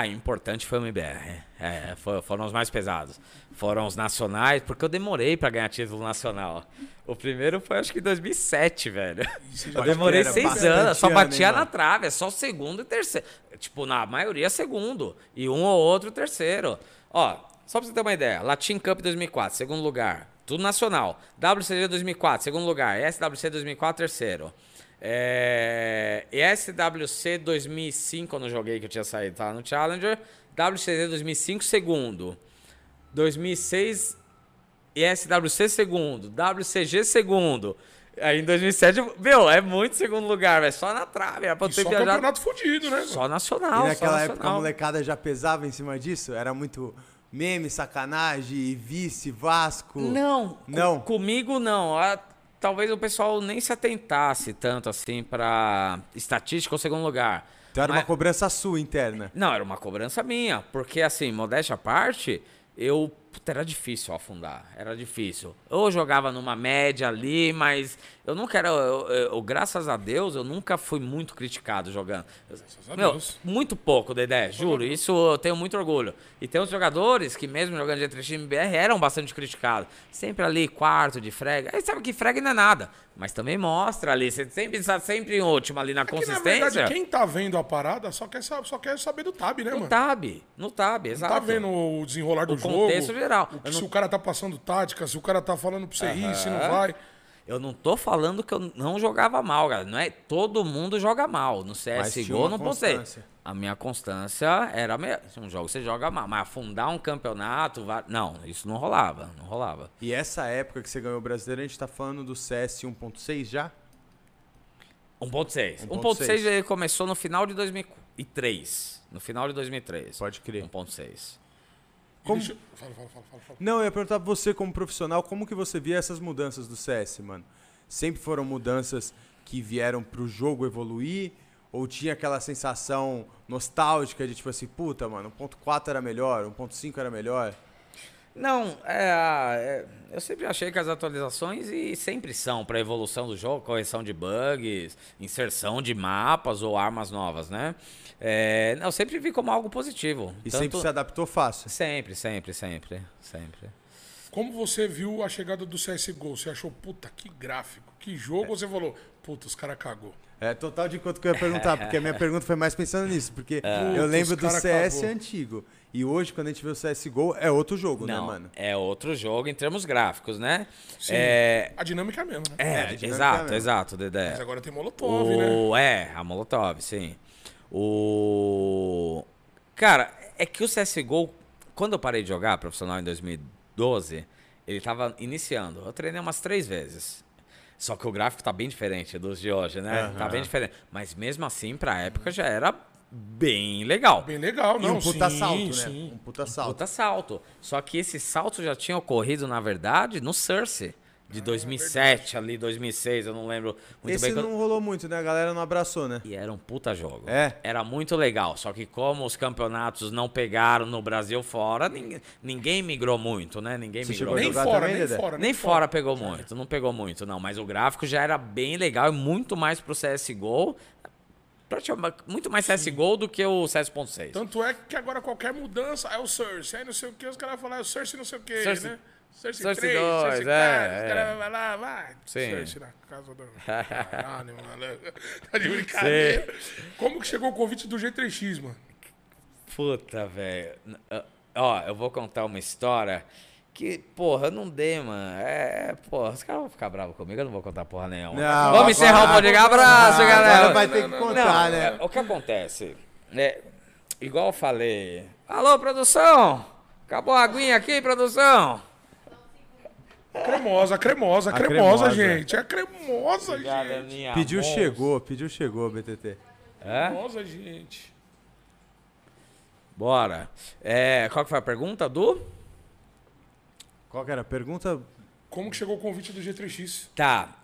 ah, importante foi o MBR. É, foi- foram os mais pesados. Foram os nacionais, porque eu demorei pra ganhar título nacional. O primeiro foi acho que em 2007, velho. Eu demorei seis anos, só ano, batia na trave, é só segundo e terceiro. Tipo, na maioria segundo. E um ou outro terceiro. Ó, só pra você ter uma ideia, Latin Cup 2004, segundo lugar. Tudo nacional. WCG 2004, segundo lugar. SWC 2004, terceiro. É... SWC 2005, eu não joguei que eu tinha saído, tá no Challenger. WCG 2005, segundo. 2006, SWC segundo. WCG segundo. Aí em 2007, meu, é muito segundo lugar, velho. Só na trave. Era pra eu E ter só viajado. campeonato fudido, né? Só E nacional. naquela só época a nacional. molecada já pesava em cima disso? Era muito meme, sacanagem, vice, Vasco. Não, Não. comigo não. Ah, talvez o pessoal nem se atentasse tanto assim pra estatística ou segundo lugar. Então era Mas- uma cobrança sua interna. Não, era uma cobrança minha, porque assim, modéstia à parte, eu puta, era difícil afundar, era difícil. Eu jogava numa média ali, mas eu nunca era, eu, eu- eu- graças a Deus, eu nunca fui muito criticado jogando. a Meu, Deus. muito pouco, Dedé, juro, isso eu tenho muito orgulho. E tem uns jogadores que mesmo jogando de 3 BR eram bastante criticados. Sempre ali, quarto de frega. Aí sabe que frega não é nada, mas também mostra ali, você sempre está sempre em último ali na É que, na consistência. verdade, quem tá vendo a parada só quer, só quer saber do tab, né, No mano? tab, no tab, exato. Tá vendo o desenrolar do O jogo. contexto geral. o que- Eu se não- o cara tá passando tática, se o cara tá falando pra você ir, se não vai. Eu não tô falando que eu não jogava mal, galera. Não é todo mundo joga mal. No CSGO não postei. constância. A minha constância era me... um jogo você joga mal, mas afundar um campeonato, não, isso não rolava, não rolava. E essa época que você ganhou o brasileiro, a gente tá falando do CS 1.6 já? 1.6. 1.6. 1.6 ele começou no final de 2003. No final de 2003. Pode crer. 1.6. Como- Deixa- Fala, fala, fala, fala, fala. Não, eu ia perguntar pra você como profissional, como que você via essas mudanças do CS, mano? Sempre foram mudanças que vieram pro jogo evoluir? Ou tinha aquela sensação nostálgica de tipo assim, puta, mano, 1.4 era melhor, 1.5 era melhor? Não, é, é, eu sempre achei que as atualizações e sempre são para evolução do jogo, correção de bugs, inserção de mapas ou armas novas, né? É, não, eu sempre vi como algo positivo. E Tanto- sempre se adaptou fácil. sempre, sempre, sempre, sempre. Como você viu a chegada do CSGO? Você achou, puta, que gráfico, que jogo? Ou você falou, puta, os caras cagou. É total de quanto que eu ia perguntar, porque a minha pergunta foi mais pensando nisso, porque É. eu lembro do CS cagou. antigo. E hoje, quando a gente vê o CSGO, é outro jogo, né, Não, mano? é outro jogo em termos gráficos, né? Sim. É, A dinâmica é a mesma, né? é, a dinâmica exato, mesmo. exato, Dedé. Mas agora tem Molotov, né? O, é, a Molotov, sim. O. Cara, é que o CSGO, quando eu parei de jogar profissional em 2012, ele tava iniciando. Eu treinei umas três vezes. Só que o gráfico tá bem diferente dos de hoje, né? Tá bem diferente. Mas mesmo assim, pra época já era bem legal. Bem legal, E não, um puta sim, salto, né? sim. Um puta salto. Puta salto. Só que esse salto já tinha ocorrido, na verdade, no Source. De 2007 ali, 2006, eu não lembro muito Esse bem. quando- não rolou muito, né? A galera não abraçou, né? E era um puta jogo. É? Era muito legal. Só que como os campeonatos não pegaram no Brasil fora, ninguém, ninguém migrou muito, né? Ninguém Você migrou. Nem fora, também, nem Dedé? fora. Nem fora pegou muito, não pegou muito, não. Mas o gráfico já era bem legal e muito mais pro CSGO. praticamente- Muito mais CSGO do que o CS.6. Tanto é que agora qualquer mudança é o Source. Aí não sei o que, os caras falam, é o Source não sei o que, Source- né? Source, Source 3, dois, Source é, 4, é. os caras vai lá, vai. Sim. Source na casa do... Caralho, mano. Tá de brincadeira. Como que chegou o convite do G3X, mano? Puta, velho. Ah, Ó, eu vou contar uma história que, porra, eu não dei, mano. É, porra, os caras vão ficar bravos comigo, eu não vou contar porra nenhuma. Não, Vamos agora- encerrar o podcast. Abraço, Agora galera. vai ter que contar, né? é, o que acontece? É, igual eu falei. Alô, produção! Acabou a aguinha aqui, produção? Cremosa, cremosa, A cremosa, cremosa. gente. É cremosa, Obrigado, gente. minha Pediu, moça. chegou, pediu, chegou, BTT. É? Cremosa, gente. Bora. É, qual que foi a pergunta, Du? Qual que era a pergunta? Como que chegou o convite do G3X? Tá.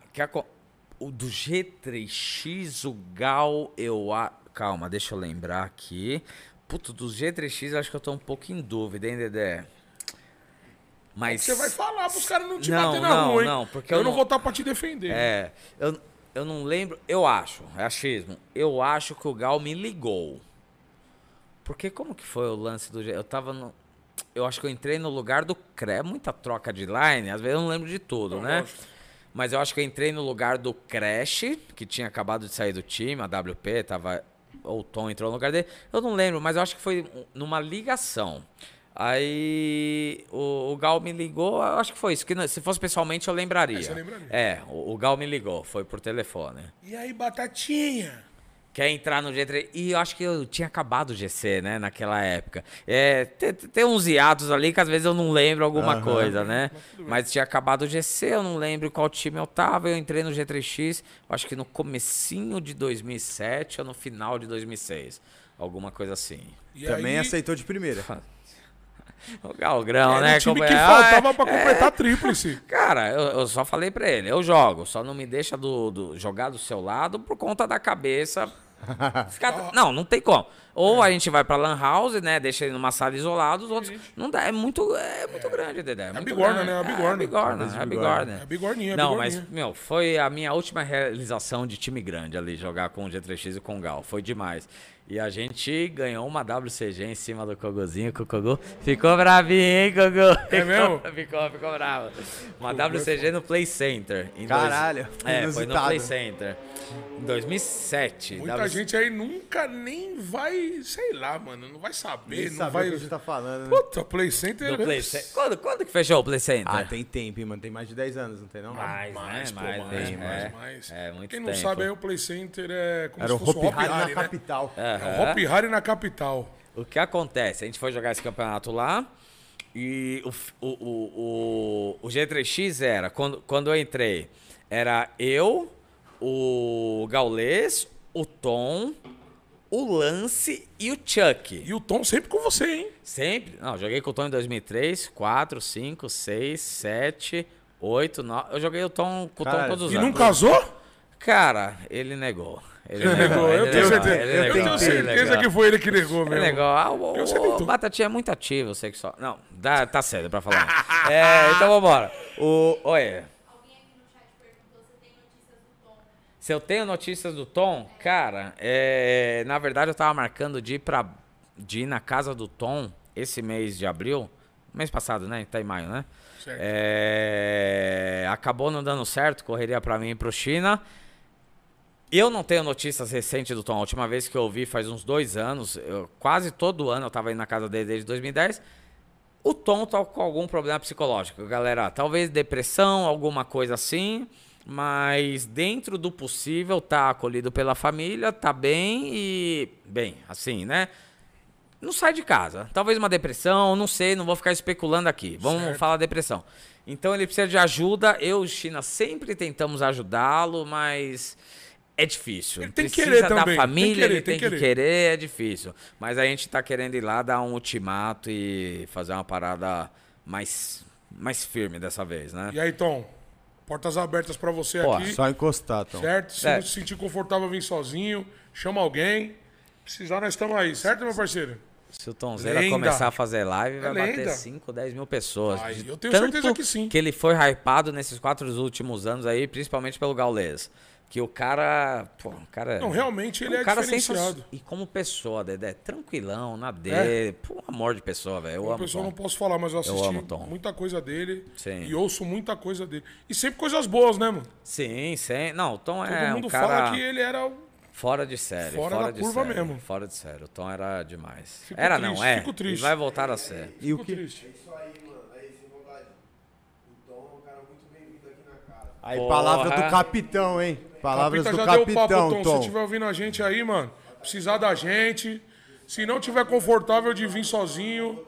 O do G3X, o Gal, eu. A... Calma, deixa eu lembrar aqui. Puto, do G3X eu acho que eu tô um pouco em dúvida, hein, Dedé? Mas. Você vai falar pros caras não te Não, bater na não, rua, hein? não, porque eu, eu não vou estar pra te defender. É. Eu, eu não lembro. Eu acho, é achismo. Eu acho que o Gal me ligou. Porque como que foi o lance do. Eu tava no. Eu acho que eu entrei no lugar do Cre. Muita troca de line, às vezes eu não lembro de tudo, Não, né? lógico. Mas eu acho que eu entrei no lugar do Crash, que tinha acabado de sair do time, a WP, tava. Ou o Tom entrou no lugar dele. Eu não lembro, mas eu acho que foi numa ligação. Aí o, o Gal me ligou, eu acho que foi isso. Que não- se fosse pessoalmente eu lembraria. É, você lembraria. É, o, o Gal me ligou, foi por telefone. E aí, batatinha? Quer entrar no G3. E eu acho que eu tinha acabado o GC, né, naquela época. É, tem, tem uns hiatos ali que às vezes eu não lembro alguma Aham. coisa, né? Mas tinha acabado o GC, eu não lembro qual time eu tava. Eu entrei no G3X, eu acho que no comecinho de 2007 ou no final de 2006. Alguma coisa assim. E Também aí, aceitou de primeira. O Galgrão, era né? o time que é? faltava Ah, pra é, completar a tríplice. Cara, eu, eu só falei pra ele, eu jogo, só não me deixa do, do- jogar do seu lado por conta da cabeça. Ficar- não, não tem como. Ou a gente vai pra Lan House, né? Deixa ele numa sala isolada, os outros. Não dá, é muito, é muito grande, Dedé. É, muito bigorna, grande. né? É, bigorna. a bigorna, é bigorna. É bigorninha, Não, mas, meu, foi a minha última realização de time grande ali, jogar com o G3X e com o Gal. Foi demais. E a gente ganhou uma WCG em cima do Kogozinho, que o Kogo ficou bravinho, hein, Kogo? Ficou, mesmo? Ficou, ficou bravo. Uma WCG no Play Center. em Caralho, É, foi no. Play Center. Em 2007. Muita gente aí nunca nem vai, sei lá, mano, não vai saber, Nem não sabe vai... o que a gente tá falando, né? Puta, Play Center... do Play Center. Quando, quando que fechou o Play Center? Ah, tem tempo, hein, mano. Tem mais de 10 anos, não tem não? Mais, Mais, né? pô, mais, mais, né? mais, é. mais. É, muito Quem não tempo. sabe aí, o Play Center é como Era o se fosse Hopi Hari na né? capital. É o Hopi Hari na capital. O que acontece? A gente foi jogar esse campeonato lá e o, o, o, o, o G3X era, quando, quando eu entrei, era eu, o Gaulês, o Tom, o Lance e o Chuck. E o Tom sempre com você, hein? Sempre. Não, joguei com o Tom em 2003, 4, 5, 6, 7, 8, 9. Eu joguei o Tom, com o Tom todos os E anos. não casou? Cara, ele negou. Ele Ele negou, eu ele tenho negou, certeza, ele eu negou, tenho ele certeza negou. que foi ele que negou mesmo. legal. Ah, o, Eu sei o, tudo. Batatinha é muito ativo, sexual. Não, dá, tá cedo pra falar. é, então vambora. O, olha, Alguém aqui no chat perguntou se tem notícias do Tom. Se eu tenho notícias do Tom, cara, é, na verdade eu tava marcando de ir, pra, de ir na casa do Tom esse mês de abril. Mês passado, né? Tá em maio, né? Certo. É, acabou não dando certo, correria pra mim e pro China. Eu não tenho notícias recentes do Tom. A última vez que eu ouvi faz uns dois anos, eu- quase todo ano eu tava indo na casa dele desde 2010. O Tom tá com algum problema psicológico, galera. Talvez depressão, alguma coisa assim. Mas dentro do possível, tá acolhido pela família, tá bem e. Bem, assim, né? Não sai de casa. Talvez uma depressão, não sei, não vou ficar especulando aqui. Vamos Certo. falar depressão. Então ele precisa de ajuda. Eu e China sempre tentamos ajudá-lo, mas é difícil. Ele tem que precisa querer da também, tem que família, querer, ele tem tem, que que querer, é difícil. Mas a gente tá querendo ir lá dar um ultimato e fazer uma parada mais, mais firme dessa vez, né? E aí, Tom? Portas abertas pra você Pô, aqui. Só encostar, Tom. Certo? Se É. não se sentir confortável, vir sozinho. Chama alguém. Precisar, nós estamos aí, certo, meu parceiro? Se o Tomzeira Lenda. começar a fazer live, vai É bater lenda. 5, 10 mil pessoas. Ai, eu tenho tanto certeza que sim. Que ele foi hypado nesses quatro últimos anos aí, principalmente pelo Gaules. Que o cara. Pô, o cara. Não, realmente ele um é cara diferenciado. sensa- E como pessoa, Dedé, tranquilão, na dele. Pô, amor de pessoa, velho. Eu amo. pessoa Tom. não posso falar, mas eu assisti amo Tom. muita coisa dele. Sim. E ouço muita coisa dele. E sempre coisas boas, né, mano? Sim, sim. Não, o Tom Todo é mundo um cara fala que ele era. o- fora de série. Fora Fora, da de curva série, mesmo. Fora de série. O Tom era demais. Fico era triste, não, é. fico triste. E vai voltar a ser. E o Fico que? triste. Isso aí, mano. Aí, sem maldade. O Tom é um cara muito bem-vindo aqui na casa. Aí, palavra do capitão, hein? Palavras Capita do já deu o capitão, papo, Tom. Se Tom. estiver ouvindo a gente aí, mano, precisar da gente. Se não tiver confortável de vir sozinho.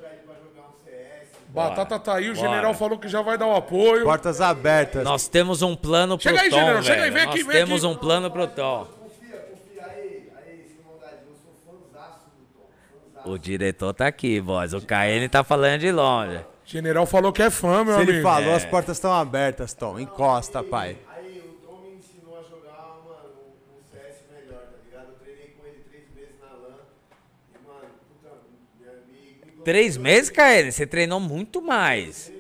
Batata tá aí, o Bora. general falou que já vai dar o apoio. Portas abertas. Nós temos um plano pro Chega aí, Tom, general, chega aí, velho. vem aqui, Nós vem temos aqui. um plano pro Tom. Confia, confia. Aí, aí, sem maldade. Eu sou fãzaço do Tom. Fãzaço. O diretor tá aqui, voz. O KN tá falando de longe. General falou que é fã, meu Se ele amigo. falou, É. as portas estão abertas, Tom. Encosta, pai. Aí, o Tom me ensinou a jogar, mano, um, um CS melhor, tá ligado? Eu treinei com ele três meses na LAN. E, mano, puta, me, me, me Três meses, KN? Você treinou muito mais.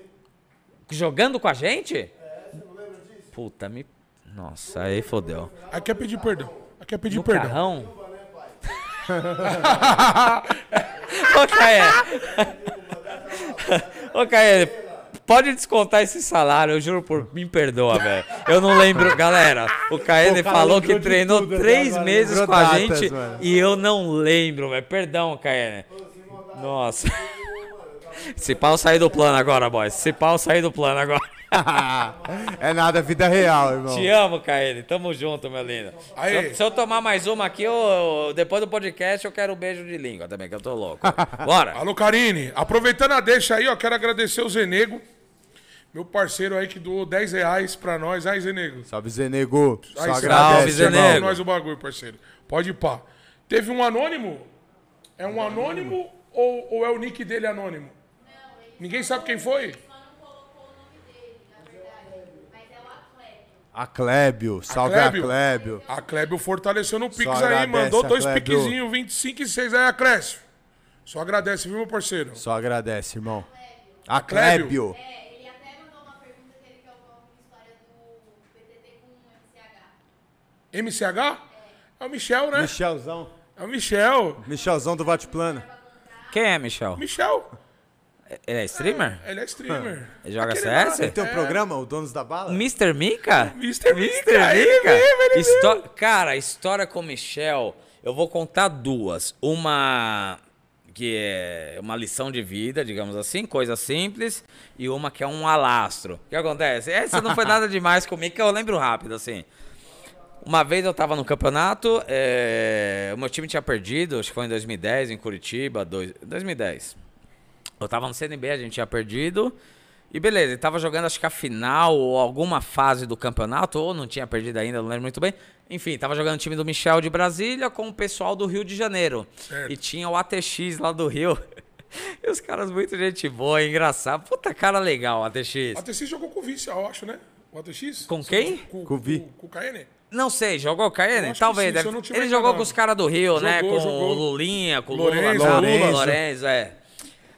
Jogando com a gente? Puta, me... Nossa, aí fodeu. Aí quer pedir perdão. Aí quer pedir No perdão. carrão? Ô, KN. Ô, KN, pode descontar esse salário, eu juro por me perdoa, velho. Eu não lembro, galera. O KN falou que treinou tudo, né, três meses com a datas, gente mano. e eu não lembro, velho. Perdão, KN. Nossa. Se pau sair do plano agora, boys. Se pau sair do plano agora. é nada, vida real, irmão. Te amo, Kaeli. Tamo junto, meu lindo. Se Aí. eu, se eu tomar mais uma aqui, eu- eu- depois do podcast, eu quero um beijo de língua também, que eu tô louco. Bora. Alô, Karine. Aproveitando a deixa aí, ó, quero agradecer o Zenego. Meu parceiro aí que doou 10 reais pra nós. Aí, Zenego. Salve, Zenego. Só Aí, salve, agradece, Zenego. irmão. Nós o bagulho, parceiro. Pode ir pá. Teve um anônimo? É um anônimo ou, ou é o nick dele anônimo? Ninguém sabe quem foi? Só não colocou o nome dele, na verdade. Mas é o Atlético. A Clébio. Salve a Clébio? Clébio. A Klebio fortaleceu no Pix aí, mandou a dois Clébio. piquezinhos, 25 e 6 aí, Acréscimo. Só agradece, viu, meu parceiro? Só agradece, irmão. A Clébio? Clébio. É, ele até mandou uma pergunta que ele quer ouvir uma história do PTT com o MCH. MCH? É o Michel, né? Michelzão. É o Michel. Michelzão do Vatplano. Quem é, Michel? Michel. Ele é streamer? Ele é streamer. Ele joga Aquele CS? lá. Tem um programa, o Donos da Bala? Mr. Mika? Mr. Mika, Mr. ele Mika? mesmo, ele Histó- Cara, a história com o Michel, eu vou contar duas. Uma que é uma lição de vida, digamos assim, coisa simples, e uma que é um alastro. O que acontece? Essa não foi nada demais comigo, que eu lembro rápido, assim. Uma vez eu tava no campeonato, é, o meu time tinha perdido, acho que foi em 2010, em Curitiba, dois, 2010. Eu tava no CNB, a gente tinha perdido. E beleza, ele tava jogando acho que a final ou alguma fase do campeonato, ou não tinha perdido ainda, não lembro muito bem. Enfim, tava jogando o time do Michel de Brasília com o pessoal do Rio de Janeiro. Certo. E tinha o ATX lá do Rio. E os caras muito gente boa, engraçado. Puta cara legal, o ATX. O ATX jogou com o Vice, eu acho, né? O ATX? Com quem? Com, Com o Vi. Com, com o KN? Não sei, jogou com ele? Talvez. sim, deve- Ele jogou com os caras do Rio, né? Jogou, Com jogou. o Lulinha, com o Lula, Lourenço. Lourenço, é.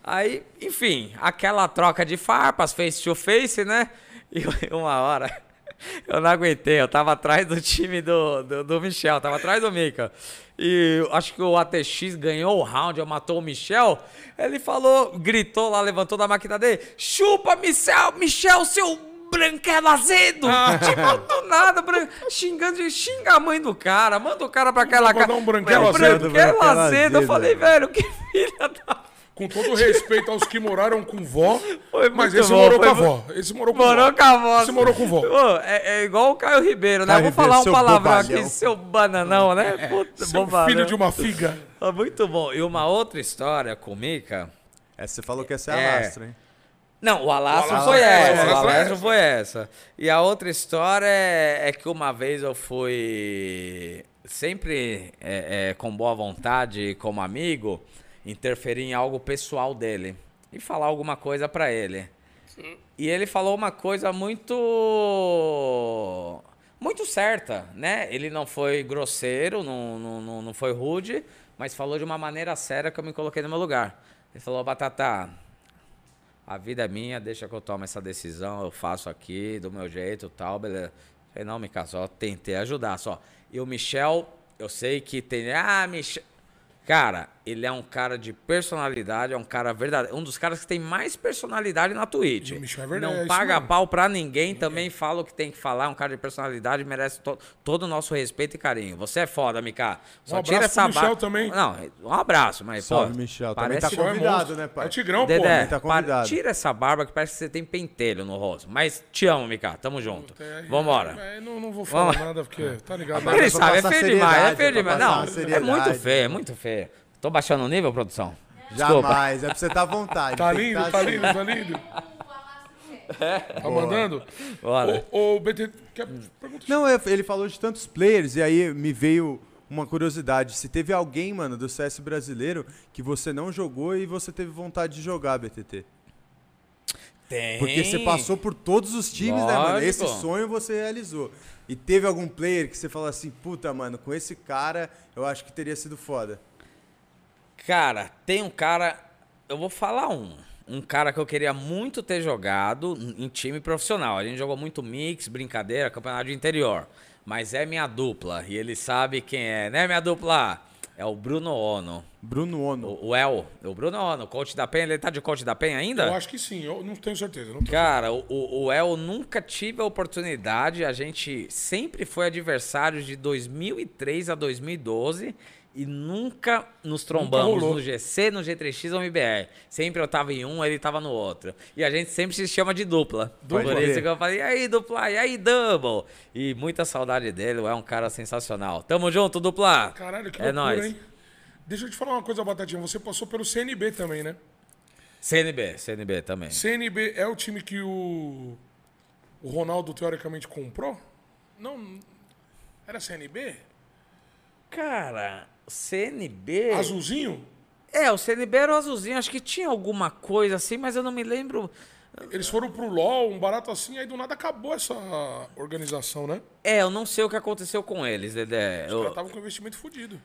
Aí, enfim, aquela troca de farpas, face to face, né? E uma hora, eu não aguentei, eu tava atrás do time do, do, do Michel, tava atrás do Mika. E acho que o ATX ganhou o round, eu matou o Michel. Ele falou, gritou lá, levantou da máquina dele: chupa, Michel, Michel, seu branquelo azedo! tipo, do nada, bran... xingando, xinga a mãe do cara, manda o cara pra aquela casa. um branquelo É, azedo. branquelo azedo. Eu falei, velho. velho, que filha da. Com todo respeito aos que moraram com vó, Foi mas esse bom, morou foi com a vó. Esse morou com Morou vó. com a voz. Esse morou com vó. Ô, é, é igual o Caio Ribeiro, né? Caio Vou Ribeiro, falar um palavrão aqui, seu bananão, né? Puta, Seu bobalhão. filho de uma figa. Ah, Muito bom. E uma outra história com o Mika. Essa você falou que essa é É. a lastra, hein? Não, o alastro O alastro foi essa. essa, O alastro foi essa. E a outra história é, é que uma vez eu fui sempre é, é, com boa vontade, como amigo, interferir em algo pessoal dele e falar alguma coisa pra ele. E ele falou uma coisa muito muito certa, né? Ele não foi grosseiro, não, não, não, não foi rude, mas falou de uma maneira séria que eu me coloquei no meu lugar. Ele falou, Batata, a vida é minha, deixa que eu tomo essa decisão, eu faço aqui do meu jeito tal, beleza. Falei, não, Mica, só tentei ajudar, só. E o Michel, eu sei que tem. Ah, Michel. Cara, ele é um cara de personalidade, é um cara verdadeiro. Um dos caras que tem mais personalidade na Twitch. E o Michel é verdade, é Não isso paga mesmo. pau pra ninguém, também fala o que tem que falar. É um cara de personalidade, merece to- todo o nosso respeito e carinho. Você é foda, Mika. Só Um tira essa barba. também. Não, um abraço, mas Salve, pô, Michel. Também parece tá Michel é convidado, monstro. né, pai? É o Tigrão, pô. Dedé, tá para- convidado. tira essa barba que parece que você tem pentelho no rosto. Mas te amo, Mika. Tamo junto. É, Vambora. é, não, não vou falar Vamos. nada, porque tá ligado. Ele é sabe, é feio demais, é feio é demais. Não, é muito feio, é muito feio. Tô baixando o nível, produção? Desculpa. Jamais, é pra você estar à vontade. Tá lindo, tá tá assim. lindo, tá lindo. Tá mandando? Bora. Ô, ô, BT, quer pergunta? Não, é- ele falou de tantos players e aí me veio uma curiosidade. Se teve alguém, mano, do CS brasileiro que você não jogou e você teve vontade de jogar, BTT. Tem. Porque você passou por todos os times, né, mano? Esse Lógico. sonho você realizou. E teve algum player que você falou assim, puta, mano, com esse cara eu acho que teria sido foda. Cara, tem um cara. Eu vou falar um. Um cara que eu queria muito ter jogado em time profissional. A gente jogou muito mix, brincadeira, campeonato de interior. Mas é minha dupla. E ele sabe quem é, né, minha dupla? É o Bruno Ono. Bruno Ono. O, o El. O Bruno Ono, coach da Penha. Ele tá de coach da Penha ainda? Eu acho que sim, eu não tenho certeza. Não tenho Cara, o, o o El nunca tive a oportunidade. A gente sempre foi adversário de 2003 a 2012 e nunca nos trombamos rolou. no GC, no G3X ou no IBR. Sempre eu tava em um, ele tava no outro. E a gente sempre se chama de dupla. Dupla. Por isso que eu falei, e aí, dupla, e aí, double. E muita saudade dele, é um cara sensacional. Tamo junto, dupla. Caralho, que é loucura, nóis. hein? Deixa eu te falar uma coisa, Batatinha. Você passou pelo CNB também, né? CNB, CNB também. CNB é o time que o, o Ronaldo teoricamente comprou? Não. Era CNB? Cara, CNB. Azulzinho? É, o CNB era o azulzinho. Acho que tinha alguma coisa assim, mas eu não me lembro. Eles foram pro LOL, um barato assim, aí do nada acabou essa organização, né? É, eu não sei o que aconteceu com eles, Dedé. Os Eu caras estavam com investimento fudido.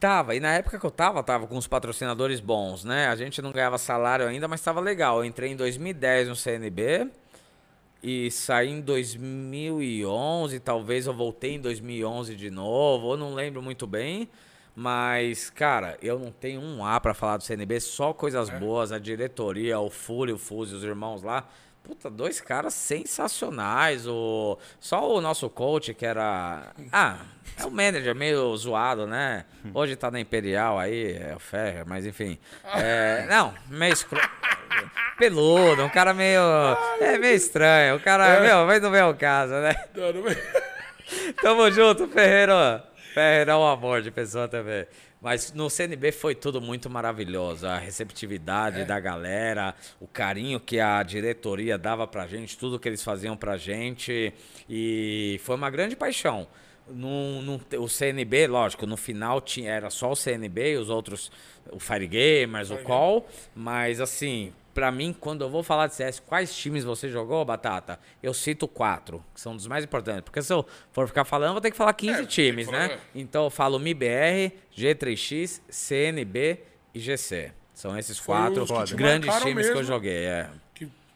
tava, e na época que eu tava, tava com os patrocinadores bons, né? A gente não ganhava salário ainda, mas tava legal. Eu entrei em 2010 no CNB e saí em 2011, talvez eu voltei em 2011 de novo, eu não lembro muito bem. Mas, cara, eu não tenho um A pra falar do CNB, só coisas boas, a diretoria, o Fúrio, o Fuzi, os irmãos lá. Puta, dois caras sensacionais. O... Só o nosso coach, que era. Ah, é o manager meio zoado, né? Hoje tá na Imperial aí, é o Ferrer, mas enfim. É... Não, meio escro... Peludo, um cara meio. É meio estranho. O cara, meu, vai não ver o caso, né? Não, não- Tamo junto, Ferreiro. Ferreira é um amor de pessoa também. Mas no CNB foi tudo muito maravilhoso. A receptividade da galera, o carinho que a diretoria dava pra gente, tudo que eles faziam pra gente. E foi uma grande paixão. No, no- o CNB, lógico, no final tinha, era só o CNB e os outros, o Fire Gamers, o Call. Mas assim, pra mim, quando eu vou falar de CS, quais times você jogou, Batata? Eu cito quatro, que são dos mais importantes. Porque se eu for ficar falando, eu vou ter que falar 15 É, times, falar, né? é. Então eu falo MIBR, G3X, CNB e GC. São esses Foi quatro grandes times que eu mesmo. joguei, é.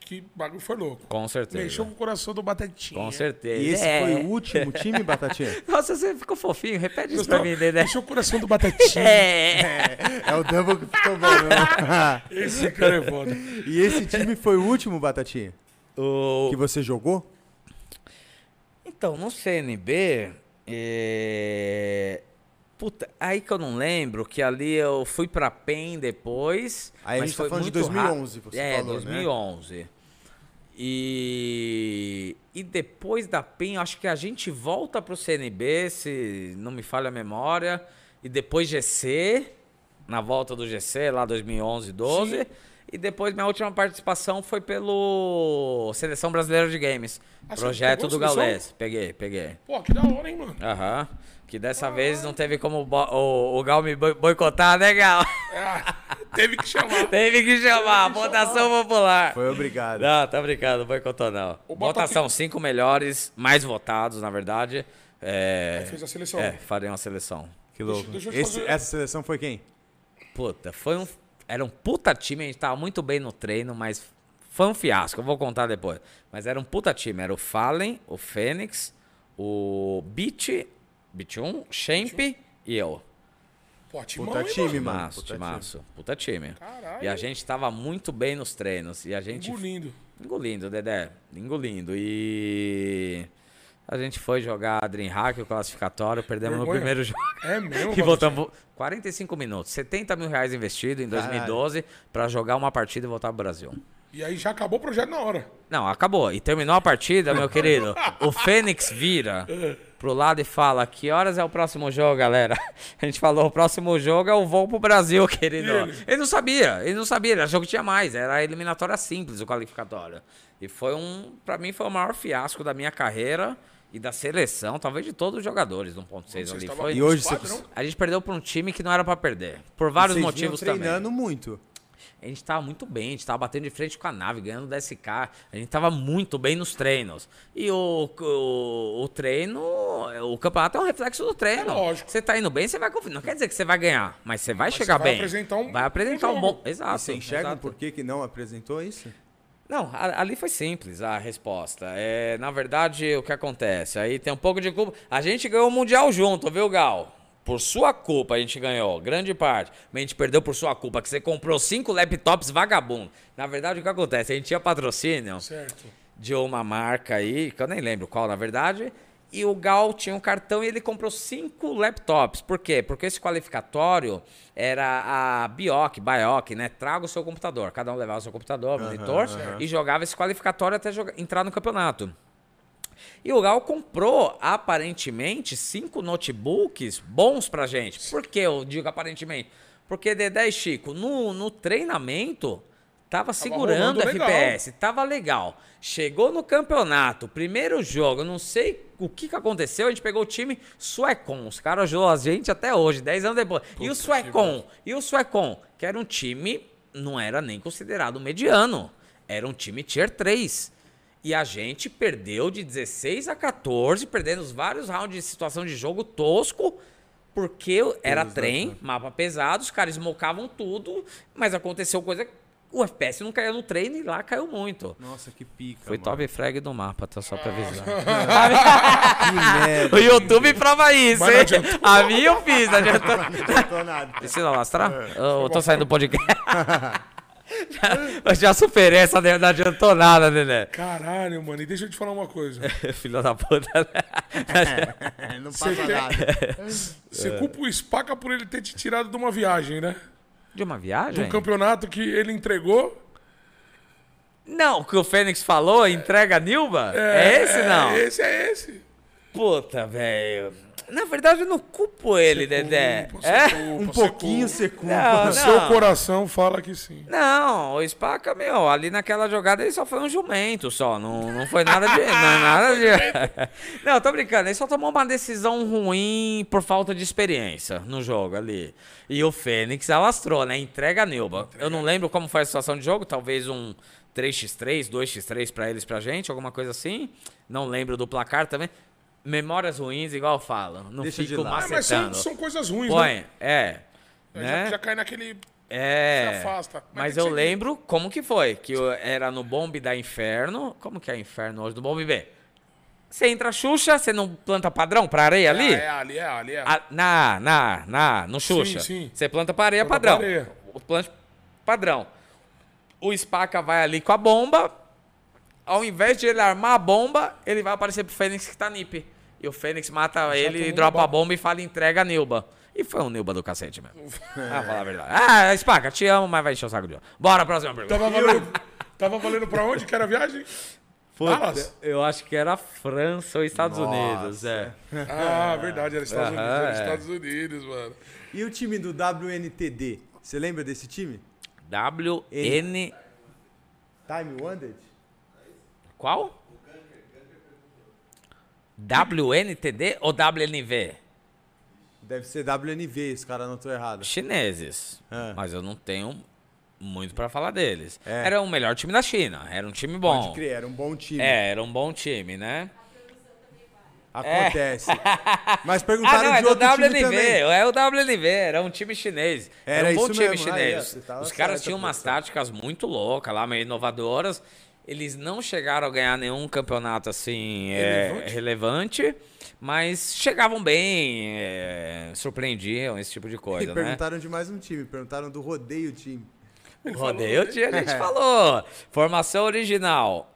Que, bagulho foi louco. Com certeza. Mexeu com o coração do Batatinha. Com certeza. E esse É. foi o último time, Batatinha? Nossa, você ficou fofinho. Repete isso pra mim, Dedé. Mexeu o coração do Batatinha. É. É o Double que ficou bom, né? Esse cara é foda. E esse time foi o último, Batatinha? O- Que você jogou? Então, no CNB, é... Puta, aí que eu não lembro, que ali eu fui pra PEN depois. Aí a mas gente tá foi falando de muito ra- 2011, você é, falou, né? 2011. E... e depois da PEN, acho que a gente volta pro CNB, se não me falha a memória. E depois GC, na volta do GC, lá 2011, 12. Sim. E depois minha última participação foi pelo Seleção Brasileira de Games. Ah, projeto do? Galés. Peguei, peguei. Pô, que da hora, hein, mano? Aham. Que dessa vez não teve como o, o Gal me boi- boicotar, né, Gal? Ah, teve que chamar. teve que chamar, votação popular. Foi obrigado. Não, tá brincando, boicotou não. O Votação, cinco melhores, mais votados, na verdade. É, Fez a seleção. é, farei uma seleção. Que louco. deixa eu te Esse- fazer- Essa seleção foi quem? Puta, foi um. Era um puta time, a gente tava muito bem no treino, mas foi um fiasco, eu vou contar depois. Mas era um puta time, era o Fallen, o Fênix, o Beat, Beat 1, Champ e eu. Pô, timão, Puta time, mano? Timaço, Puta timaço. Puta time. Caralho. E a gente tava muito bem nos treinos. E a gente. Engolindo. Engolindo, Dedé. Engolindo. E. A gente foi jogar Dreamhack, o classificatório, perdemos Vergonha. no primeiro jogo. É mesmo, E voltamos 45 minutos, 70 mil reais investido em Caralho. 2012 pra jogar uma partida e voltar pro Brasil. E aí já acabou o projeto na hora. Não, acabou. E terminou a partida, meu querido. O Fênix vira pro lado e fala: Que horas é o próximo jogo, galera? A gente falou: O próximo jogo é o voo pro Brasil, querido. Ele? Ele não sabia, ele não sabia. Ele achou que tinha mais. Era a eliminatória simples, o qualificatório. E foi um. Pra mim, foi o maior fiasco da minha carreira e da seleção, talvez de todos os jogadores do 1.6 Vocês ali. Foi... E hoje você- esquadrão? A gente perdeu pra um time que não era pra perder. Por vários Vocês motivos vinham também. treinando muito. A gente tava muito bem, a gente tava batendo de frente com a nave, ganhando da SK. A gente tava muito bem nos treinos. E o, o, o treino, o campeonato é um reflexo do treino. É lógico. Você tá indo bem, você vai confiar. Não quer dizer que você vai ganhar, mas você vai Mas chegar você vai bem. apresentar um- vai apresentar um um, bom. Exato. E você enxerga exato. por que, que não apresentou isso? Não, ali foi simples a resposta. É, na verdade, o que acontece? Aí tem um pouco de culpa. A gente ganhou o Mundial junto, viu, Gal? Por sua culpa a gente ganhou, grande parte. Mas a gente perdeu por sua culpa, que você comprou cinco laptops vagabundo. Na verdade, o que acontece? A gente tinha patrocínio Certo. de uma marca aí, que eu nem lembro qual, na verdade. E o Gal tinha um cartão e ele comprou cinco laptops. Por quê? Porque esse qualificatório era a Bioc, Bioc, né? Traga o seu computador. Cada um levava o seu computador, monitor, e jogava esse qualificatório até jogar- entrar no campeonato. E o Gal comprou, aparentemente, cinco notebooks bons pra gente. Por que eu digo aparentemente? Porque Dedé e Chico, no, no treinamento, tava segurando o rolando legal. FPS, tava legal. Chegou no campeonato, primeiro jogo, não sei o que, que aconteceu, a gente pegou o time Suecon. Os caras ajudou a gente até hoje, 10 anos depois. e o Suecon? E o Suecon? Que era um time, não era nem considerado mediano. Era um time tier 3. E a gente perdeu de 16 a 14, perdendo os vários rounds de situação de jogo tosco, porque era trem, mapa pesado, os caras smocavam tudo, mas aconteceu coisa. O FPS não caía no treino e lá caiu muito. Nossa, que pica. Foi mano. top frag do mapa, tá só pra avisar. Que merda. o YouTube prova isso, hein? A minha eu fiz, não adiantou. Não adiantou nada. Precisa lastrar? Eu tô saindo do podcast. eu já superei essa, daí, não adiantou nada, Nené. Caralho, mano. E deixa eu te falar uma coisa. Filho da puta. né? Não passa nada. Você culpa o Spaca por ele ter te tirado de uma viagem, né? De uma De viagem? um campeonato que ele entregou. Não, o que o Fênix falou, entrega a Nilba? É, esse não? Esse é esse. Puta, velho. Na verdade, eu não culpo ele, Dedé. culpa, É? culpa, Um pouquinho você culpa. Não, O seu coração fala que sim. Não, o Spaca, meu, ali naquela jogada ele só foi um jumento só. Não, não foi nada de. não, é nada de. Não, tô brincando. Ele só tomou uma decisão ruim por falta de experiência no jogo ali. E o Fênix alastrou, né? Entrega a Nilba. Eu não lembro como foi a situação de jogo, talvez um 3x3, 2x3 pra eles, pra gente, alguma coisa assim. Não lembro do placar também. Memórias ruins, igual eu falo. Não Deixa de fico lado. Ah, mas são, macetando. são coisas ruins, né? Põe, é. Já, Né? já cai naquele. É. Se afasta. Mas Mas tem eu lembro como que foi. Que eu era no Bombe da Inferno. Como que é Inferno hoje? Do Bombe B. Você entra Xuxa, você não planta padrão pra areia ali? É, ali é, ali é. A- na, na, na, no Xuxa. sim. Você planta pra areia Planta padrão. pra areia. O planta padrão. O Spaca vai ali com a bomba. Ao invés de ele armar a bomba, ele vai aparecer pro Fênix que tá nip. E o Fênix mata ele tomou e dropa uma a bomba e fala entrega a Nilba. E foi um Nilba do cacete mesmo. ah, falar a verdade. Ah, Spaca, te amo, mas vai encher o saco de novo. Bora, próxima pergunta. Tava valendo, tava valendo pra onde que era a viagem? Dallas? Eu acho que era França ou Estados Nossa. Unidos, é. Ah, verdade, era Estados Aham, Unidos, era é. Estados Unidos, mano. E o time do WNTD? Você lembra desse time? WN. Time Wanted? Qual? WNTD ou WNV? Deve ser WNV, os caras não estão errados. Chineses. Ah. Mas eu não tenho muito pra falar deles. É. Era o melhor time da China. Era um time bom. Pode crer, era um bom time. É, era um bom time, né? Acontece. Mas Ah, perguntaram não, é de do outro time WNV. também. É o WNV, era um time chinês. Era, Era um bom time mesmo, chinês. Os caras tinham umas táticas muito loucas lá, meio inovadoras. Eles não chegaram a ganhar nenhum campeonato assim é, Relevante? relevante, mas chegavam bem, é, surpreendiam, esse tipo de E coisa, né? perguntaram de mais um time, perguntaram do rodeio time. Rodeio, tinha- a gente falou. Formação original.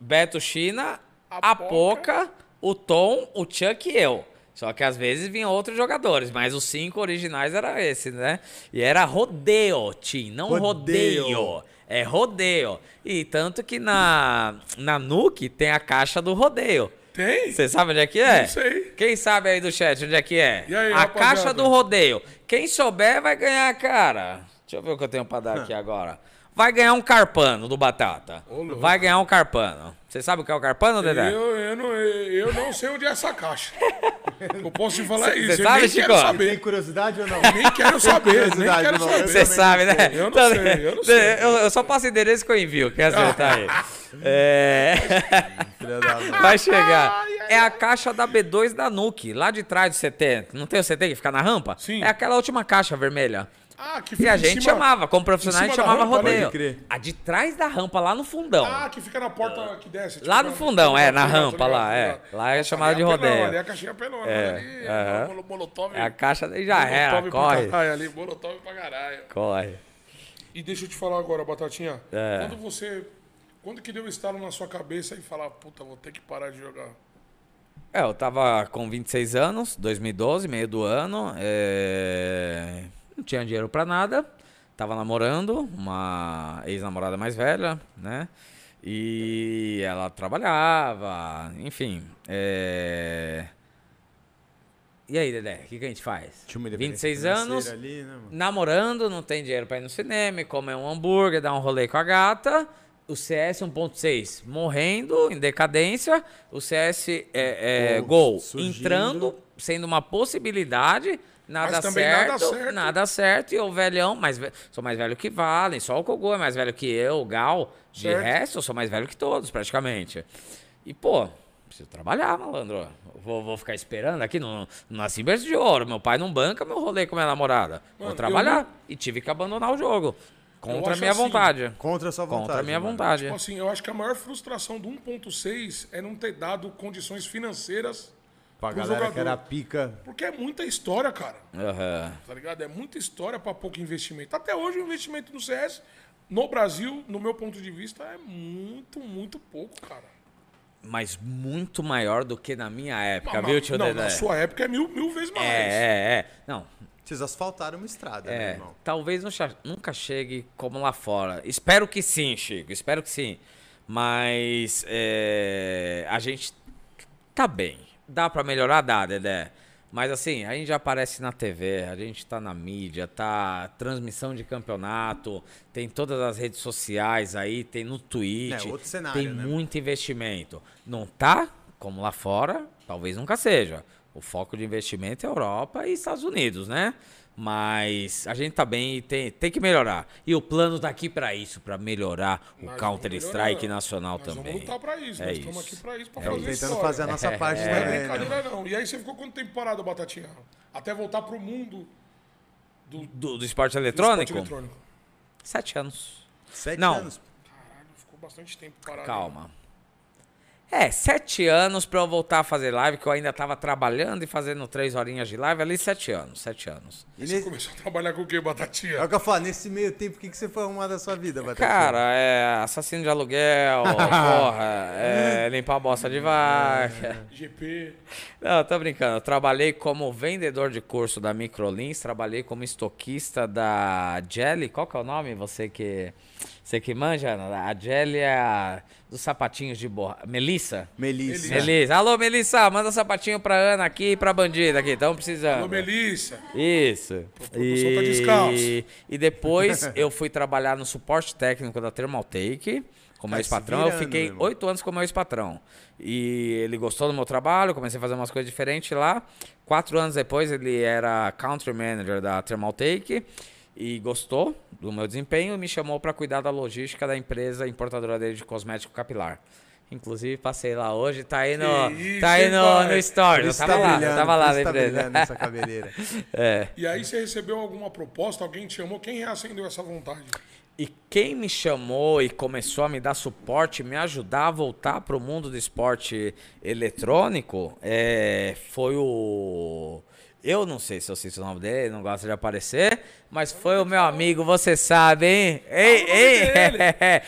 Beto China, A a Poca, o Tom, o Chuck e eu. Só que às vezes vinham outros jogadores, mas os cinco originais era esse, né? E era rodeio, Tim, não Rodeio. rodeio. É rodeio. E tanto que na, na Nuke tem a caixa do rodeio. Tem? Você sabe onde é que é? Não sei. Quem sabe aí do chat onde é que é? E aí, a rapaziada? caixa do rodeio. Quem souber vai ganhar, cara. Deixa eu ver o que eu tenho pra dar aqui agora. Vai ganhar um carpano do Batata. Ô, louco. Vai ganhar um carpano. Você sabe o que é o carpano, Dedé? Eu, eu, não, eu não sei onde é essa caixa. Eu posso te falar Cê- isso. cê eu sabe, nem Chico? quero Tem saber. curiosidade ou não? Nem quero saber, nem quero não. saber. Você sabe, né? Eu não Então, sei, eu não sei. Eu, eu só passo endereço que eu envio. Quer acertar aí? É... Filha da mãe. Vai chegar. É a caixa da B2 da Nuke, lá de trás do CT. Não tem o CT que fica na rampa? Sim. É aquela última caixa vermelha. Ah, que E fica a em gente cima- chamava, como profissional, a gente chamava rampa, né? rodeio. A de trás da rampa, lá no fundão. Ah, que fica na porta que desce. tipo, Lá no fundão, é, na rampa lá, tô é. Lá é chamado ali de é pelona, rodeio. Ali é a caixinha pelona. É, ali, aham. molo- Molotov. É a caixa já era, pra corre. caralho ali, molotov pra caralho. Corre. E deixa eu te falar agora, Batatinha. É. Quando você... Quando que deu o estalo na sua cabeça e falar, puta, vou ter que parar de jogar? É, eu tava com 26 anos, 2012, meio do ano. é, Não tinha dinheiro pra nada. Tava namorando uma ex-namorada mais velha, né? E ela trabalhava, enfim. é, E aí, Dedé, o que, que a gente faz? Tinha uma 26 independência anos, Ali, né, namorando, não tem dinheiro pra ir no cinema, comer um hambúrguer, dar um rolê com a gata. O CS 1.6 morrendo, em decadência. O CS é, é, Gol Gol surgindo. entrando, sendo uma possibilidade. Nada Mas também certo, nada certo. nada certo. E o velhão, mais ve- sou mais velho que Valen, só o Kogô é mais velho que eu, o Gal. De Certo. resto, eu sou mais velho que todos, praticamente. E, pô, preciso trabalhar, malandro. Vou, vou ficar esperando aqui, não, não nasci berço de ouro. Meu pai não banca meu rolê com minha namorada. Mano, vou trabalhar. eu E tive que abandonar o jogo. Contra a minha assim, vontade. Contra a sua vontade. Contra a minha mano. vontade. Tipo assim, eu acho que a maior frustração do 1.6 é não ter dado condições financeiras Pra pro galera que jogador. era pica. Porque é muita história, cara. Aham. Tá ligado? É muita história pra pouco investimento. Até hoje o investimento no CS, no Brasil, no meu ponto de vista, é muito, muito pouco, cara. Mas muito maior do que na minha época, Mas- viu, tio não, Dedé? na sua época é mil, mil vezes mais. É, é, é. Não, Vocês asfaltaram uma estrada, né, é. irmão? Talvez nunca chegue como lá fora. Espero que sim, Chico. Espero que sim. Mas é, a gente tá bem. Dá pra melhorar? Dá, Dedé. Mas assim, a gente já aparece na TV, a gente tá na mídia, tá transmissão de campeonato, tem todas as redes sociais aí, tem no Twitch. É, cenário, tem né? muito investimento. Não tá como lá fora, talvez nunca seja. O foco de investimento é Europa e Estados Unidos, né? Mas a gente tá bem e tem, tem que melhorar. E o plano tá aqui pra isso, pra melhorar o Counter-Strike nacional Nós também. Vamos lutar pra isso. É Nós estamos isso. aqui pra isso, pra Estamos fazer tentando história. fazer a nossa parte Não é também. né? brincadeira, não. E aí você ficou quanto tempo parado, Batatinha? Até voltar pro mundo do, do Do, do esporte esporte eletrônico? eletrônico. Sete anos. Sete Não. anos. Caralho, ficou bastante tempo parado. Calma. É, sete anos pra eu voltar a fazer live, que eu ainda tava trabalhando e fazendo três horinhas de live, ali sete anos, sete anos. E Você nesse- começou a trabalhar com o quê, É Batatinha? o que eu falo, nesse meio tempo, o que, que você foi arrumar da sua vida, Batatinha? Cara, é assassino de aluguel, porra, é limpar a bosta de vaca. GP. Não, tô brincando. Eu trabalhei como vendedor de curso da Microlins, trabalhei como estoquista da Jelly. Qual que é o nome? Você que você que manja? Ana? A Jelly é a dos sapatinhos de borra. Melissa? Melissa. Melissa. Alô, Melissa, manda sapatinho pra Ana aqui e pra bandida aqui. Estamos precisando. Alô, Melissa. Isso. produção tá descalço. E, e depois eu fui trabalhar no suporte técnico da Thermaltake com meu Tá ex-patrão. Eu fiquei oito anos com meu ex-patrão. E ele gostou do meu trabalho, comecei a fazer umas coisas diferentes lá. Quatro anos depois ele era country manager da Thermaltake e gostou do meu desempenho e me chamou para cuidar da logística da empresa importadora dele de cosmético capilar. Inclusive, passei lá hoje, tá aí no, isso, tá aí no, no story. Eu tava tá lá, eu tava lá na tá empresa. essa cabeleira. É. E aí você recebeu alguma proposta? Alguém te chamou? Quem reacendeu essa vontade? E quem me chamou e começou a me dar suporte, me ajudar a voltar para o mundo do esporte eletrônico, é, foi o. Eu não sei se eu cito o nome dele, ele não gosta de aparecer, mas foi o meu amigo, você sabe, hein? Ei, ei,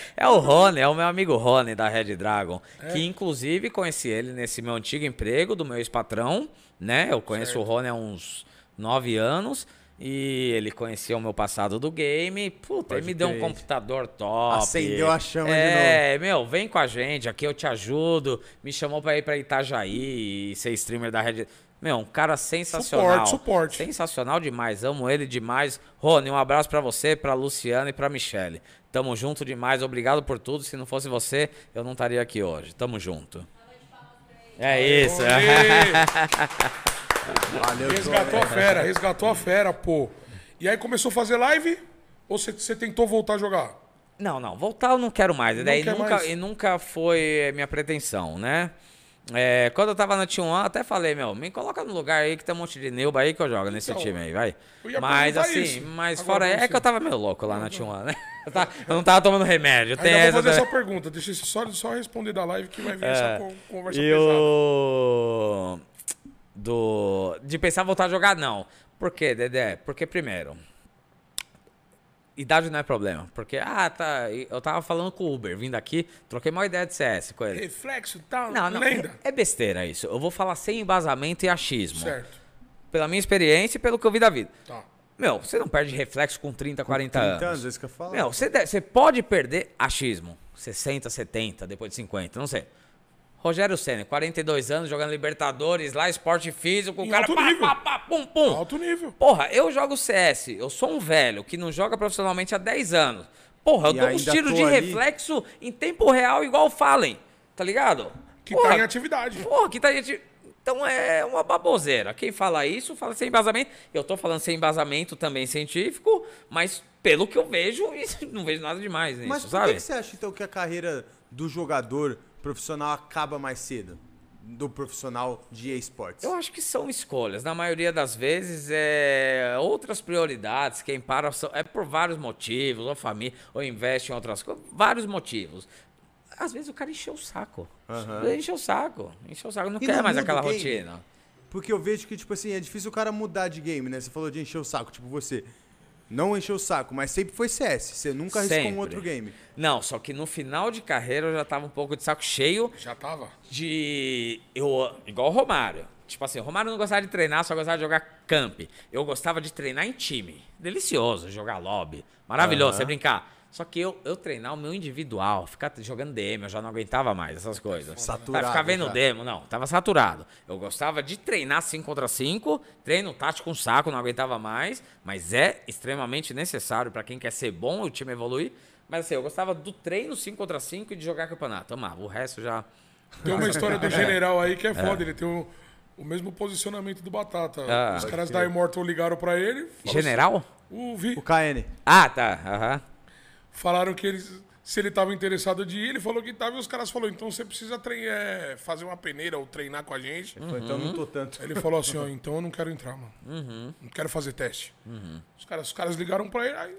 é o Rony, é o meu amigo Rony da Red Dragon, que inclusive conheci ele nesse meu antigo emprego do meu ex-patrão, né? Eu conheço o Rony há uns nove anos. E ele conhecia o meu passado do game. Puta, ele me deu um computador top. Acendeu a chama de é, meu, vem com a gente, aqui eu te ajudo. Me chamou pra ir pra Itajaí e ser streamer da Red. Meu, um cara sensacional. Suporte, suporte. Sensacional demais, amo ele demais. Rony, um abraço pra você, pra Luciana e pra Michele. Tamo junto demais, obrigado por tudo. Se não fosse você, eu não estaria aqui hoje. Tamo junto. É isso. Valeu, resgatou a fera, resgatou a fera, pô. E aí começou a fazer live? Ou você, tentou voltar a jogar? Não, não, voltar eu não quero mais. Não Daí quer nunca, mais? e nunca foi minha pretensão, né? É, quando eu tava na T1, eu até falei, meu, me coloca no lugar aí que tem um monte de neuba aí que eu jogo nesse Então, time aí, vai. Mas assim, isso mas agora fora é você. que eu tava meio louco lá na T1, né? Eu, tava- eu não tava tomando remédio. Tem Ainda vou fazer essa essa pergunta. Deixa eu só, só responder da live que vai vir É. essa con- conversa e pesada. o... Do... De pensar em voltar a jogar, não. Por quê, Dedé? Porque, primeiro, idade não é problema. Porque, ah, tá... Eu tava falando com o Uber, vindo aqui, troquei uma ideia de CS com ele. Reflexo e tal, Não, não, lenda. é, é besteira isso. Eu vou falar sem embasamento e achismo. Certo. Pela minha experiência e pelo que eu vi da vida. Tá. Meu, você não perde reflexo com 30, 40 30 anos. anos, é isso que eu falo. Meu, você, deve- você pode perder achismo. 60, 70, depois de 50, não sei. Rogério Senna, 42 anos, jogando Libertadores, lá, esporte físico, o Em cara alto pá, nível. pá, pá, pum, pum. Alto nível. Porra, eu jogo CS, eu sou um velho que não joga profissionalmente há 10 anos. Porra, eu E dou uns tiros de ali. reflexo em tempo real igual o Fallen, tá ligado? Que Porra, tá em atividade. Porra, que tá gente. Então é uma baboseira. Quem fala isso, fala sem embasamento. Eu tô falando sem embasamento também científico, mas pelo que eu vejo, não vejo nada demais nisso, Mas por sabe? que você acha, então, que a carreira do jogador profissional acaba mais cedo? Do profissional de esportes? Eu acho que são escolhas. Na maioria das vezes, é outras prioridades. Quem para são- é por vários motivos, ou família, ou investe em outras coisas. Vários motivos. Às vezes o cara encheu o saco. Aham. Encheu o saco. Encheu o saco. Não E quer não mais aquela game? rotina. Porque eu vejo que, tipo assim, é difícil o cara mudar de game, né? Você falou de encher o saco, tipo você. Não encheu o saco, mas sempre foi CS. Você nunca arriscou Sempre. um outro game. Não, só que no final de carreira eu já tava um pouco de saco cheio Já tava. de. Eu, igual o Romário. Tipo assim, o Romário não gostava de treinar, só gostava de jogar camp. Eu gostava de treinar em time. Delicioso, jogar lobby. Maravilhoso, Aham. você brincar. Só que eu, eu treinar o meu individual, ficar jogando DM, eu já não aguentava mais essas coisas. Saturado ficar vendo já. demo, não, tava saturado. Eu gostava de treinar 5 contra 5, treino tático com saco, não aguentava mais, mas é extremamente necessário pra quem quer ser bom e o time evoluir. Mas assim, eu gostava do treino 5 contra 5 e de jogar campeonato. Amava, o resto já. Tem uma história do general aí que é foda. Ele tem o, o mesmo posicionamento do Batata. Ah. Os caras da Immortal ligaram pra ele. General? assim- o Vi. O KN. Ah, tá. Aham. Falaram que eles, se ele tava interessado de ir, ele falou que tava. E os caras falaram: então você precisa é, fazer uma peneira ou treinar com a gente. Foi, Então não tô tanto. Ele falou assim: ó, então eu não quero entrar, mano. Uhum. Não quero fazer teste. Os, caras, os caras ligaram pra ele. Aí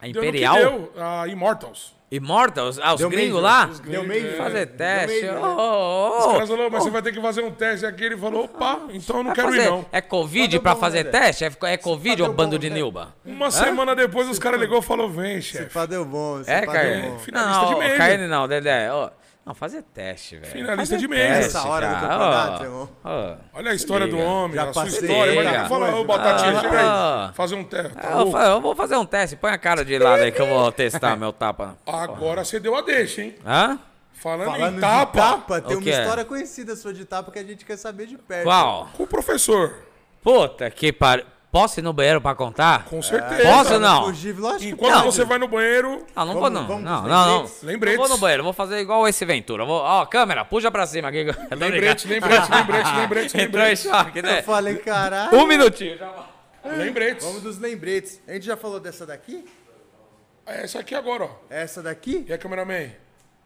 A Imperial? deu, a Immortals. Immortals? Ah, os Deu gringos major. lá? Os Deu meio. Fazer teste. major, né? Ô, ô, Os ô. caras falaram, mas você vai ter que fazer um teste aqui. Ele falou: opa, então eu não Vai quero fazer- ir, não. É Covid pra bom, fazer né, teste? É, é Covid ou bando bom, de né? Nilba? Uma semana depois os caras ligou e falou: vem, chefe. pá deu bom. É, pá cara. deu bom. finalista Não, de não, Major. KN não, Dedé. Ó, não, fazer teste, velho. Finalista Fazer de Major. teste, Essa hora do cara. campeonato, Ó, irmão. ó. Olha a história do liga. homem, Já a sua passei, história. Mas liga. não fala, ô Batatinha, Ah, chega aí. Fazer um teste. Tá Eu, eu vou fazer um teste. Põe a cara de lado aí que eu vou testar meu tapa. Agora você deu a deixa, hein? Hã? Falando, Falando em tapa, de tapa, tem uma que história conhecida sua de tapa que a gente quer saber de perto. Qual? com o professor. Puta que pariu. Posso ir no banheiro pra contar? Com certeza. Posso ou não? Fugir, lógico que Enquanto pode. você vai no banheiro, Não, não vou não. vamos Não, não, não. lembretes? Lembretes. Não vou no banheiro, vou fazer igual esse Ventura. Vou, ó, câmera, puxa pra cima aqui. Lembrete, brincando. lembrete, lembrete, lembrete, Entrou em lembrete. choque, né? Eu falei, caralho. Um minutinho. Já vai. Lembrete. Vamos dos lembretes. A gente já falou dessa daqui? É essa aqui agora, ó. Essa daqui? E a cameraman?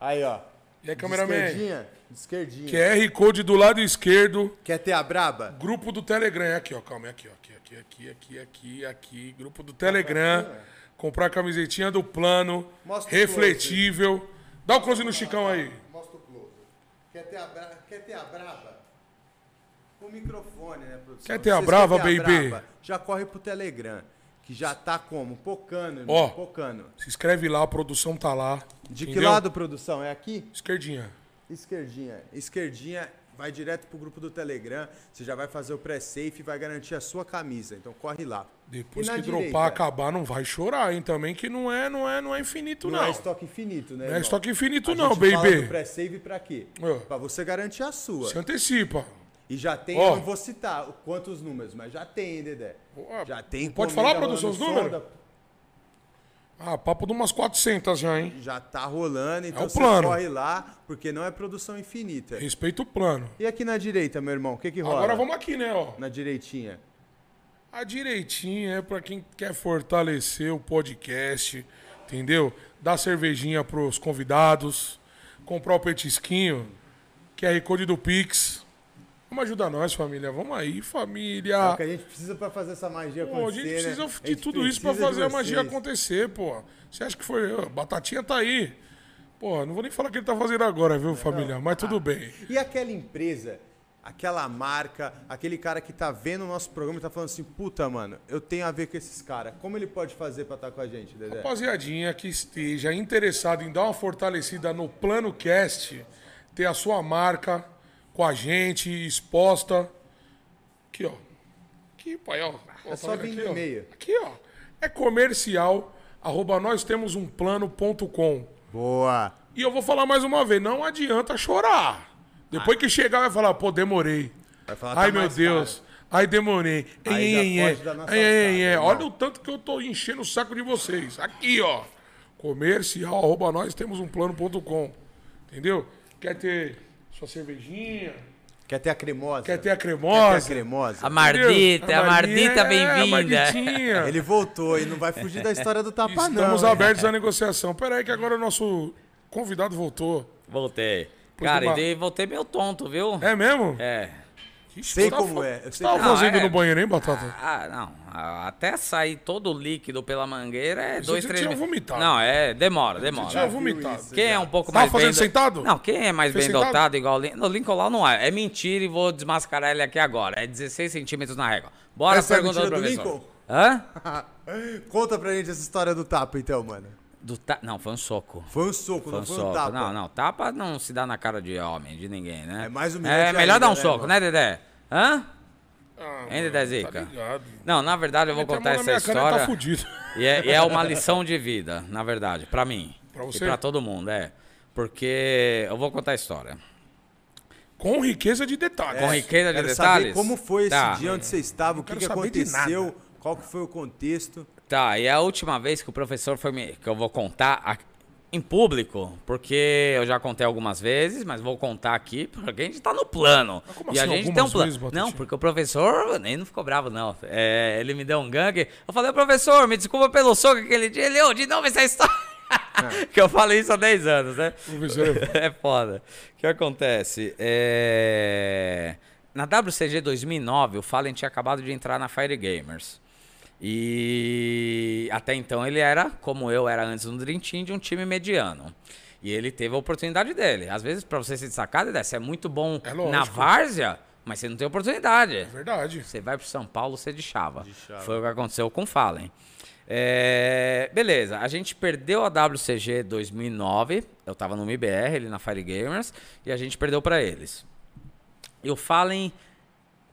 Aí, ó. E a De cameraman? esquerdinha. De esquerdinha. QR Code do lado esquerdo. Quer ter a braba? Grupo do Telegram. É aqui, ó. Calma, é aqui, ó. Aqui, aqui, aqui, aqui, aqui, aqui. Grupo do Telegram. Comprar a camisetinha do plano. Mostra o refletível. Dá o close no Chicão aí. Mostra o close. Quer ter a, bra... quer ter a braba? Com o microfone, né, produção? Quer ter a Vocês brava, ter a baby? braba, Já corre pro Telegram. Que já tá como? Pocando, irmão. Ó. Pocando. Se inscreve lá, a produção tá lá. De que entendeu? lado, produção? É aqui? Esquerdinha. Esquerdinha. Esquerdinha vai direto pro grupo do Telegram. Você já vai fazer o pré-safe e vai garantir a sua camisa. Então corre lá. Depois que direita? dropar, acabar, não vai chorar, hein? Também que não é, não é, não é infinito, Não, não. é estoque infinito, né? Não é irmão? estoque infinito, A não, gente fala baby. do pré-save pra quê? É. Pra você garantir a sua. Se antecipa. E já tem, eu não vou citar quantos números, mas já tem, Dedé. Ó, Já tem. pode falar, produção, os números? Ah, papo de umas 400 já, hein? Já tá rolando, então É o você plano. corre lá, porque não é produção infinita. Respeita o plano. E aqui na direita, meu irmão, o que que rola? Agora vamos aqui, né, ó. Na direitinha. A direitinha é pra quem quer fortalecer o podcast, entendeu? Dar cervejinha pros convidados, comprar o petisquinho, QR Code do Pix. Vamos ajudar nós, família. Vamos aí, É família. o que a gente precisa pra fazer essa magia Pô, a acontecer, gente precisa né? de gente tudo isso pra precisa de fazer a magia acontecer, pô. Você acha que foi? Batatinha tá aí. Pô, não vou nem falar o que ele tá fazendo agora, viu, família? Mas tudo bem. E aquela empresa, aquela marca, aquele cara que tá vendo o nosso programa e tá falando assim, puta, mano, eu tenho a ver com esses caras. Como ele pode fazer pra estar com a gente, Dedé? Rapaziadinha que esteja interessado em dar uma fortalecida no Plano Cast, ter a sua marca com a gente exposta. Aqui, ó. Aqui, pai, ó. Ó, É só vir aqui, no ó? Aqui, ó. É comercial, arroba nós temos um plano.com. Boa! E eu vou falar mais uma vez, não adianta chorar. Depois que chegar, vai falar, pô, demorei. Vai falar, tá Ai, meu mais Deus. Ai, demorei. Aí Ai, ai, alçada, ai. irmão. Olha o tanto que eu tô enchendo o saco de vocês. Aqui, ó. Comercial, arroba nós temos um plano.com. Entendeu? Quer ter sua cervejinha? Quer ter a cremosa? Quer ter a Quer ter cremosa? a cremosa? A Mardita, a Mardita é, a bem-vinda. Ele voltou e não vai fugir da história do tapa, não. Estamos abertos à negociação. Pera aí que agora o nosso convidado voltou. Voltei. Pois Cara, uma- e voltei meio tonto, viu? É mesmo? É. Sei você tava como fa- é, eu Você sei tava como- fazendo é. no banheiro, hein, Batata? Ah, não. Até sair todo o líquido pela mangueira é dois, três tinha meses. vomitado. Não, é. Demora, demora. Tinha viu vomitado. Quem é um pouco Tava mais bem. fazendo sentado? Não, quem é mais Fez bem sentado? dotado igual o Lincoln. No Lincoln lá não é. É mentira e vou desmascarar ele aqui agora. É 16 centímetros na régua. Bora Essa é a pergunta do mentira do professor. Lincoln? Hã? Conta pra gente essa história do tapa, então, mano. Do ta... Não, foi um soco. Foi um soco, Foi um não foi soco. um tapa. Não, não. Tapa não se dá na cara de homem, de ninguém, né? É mais humilhante É melhor ainda, dar um né, soco, irmão? né, Dedé? Hã? Ah, Hein, mano, Dedezica? Tá. Não, na verdade eu vou Meter a contar essa cara, história. Tá fudido. E é, e é uma lição de vida, na verdade, pra mim. Pra E você? pra todo mundo, é. Porque eu vou contar a história. Com riqueza de detalhes. Com riqueza de Quero detalhes. saber como foi esse Tá. dia, onde você estava, o que, que aconteceu, qual que foi o contexto. Tá, e a última vez que o professor foi me. que eu vou contar a- em público, porque eu já contei algumas vezes, mas vou contar aqui porque a gente tá no plano. como e a assim, gente tem um plano. vezes, não, porque o professor nem não ficou bravo, não. É, ele me deu um gangue. Eu falei, professor, me desculpa pelo soco aquele dia. Ele, ô, de novo essa história. que eu falei isso há 10 anos, né? É foda. O que acontece? É... Na WCG 2009, o Fallen tinha acabado de entrar na Fire Gamers. E até então ele era, como eu era antes no Dream Team, de um time mediano. E ele teve a oportunidade dele. Às vezes, pra você se destacar, Dedé, você é muito bom É na várzea, mas você não tem oportunidade. verdade. Você vai pro São Paulo, você de chava. Foi o que aconteceu com o Fallen. É, beleza, a gente perdeu a WCG 2009. Eu tava no MBR, ele na Fire Gamers, e a gente perdeu pra eles. E o Fallen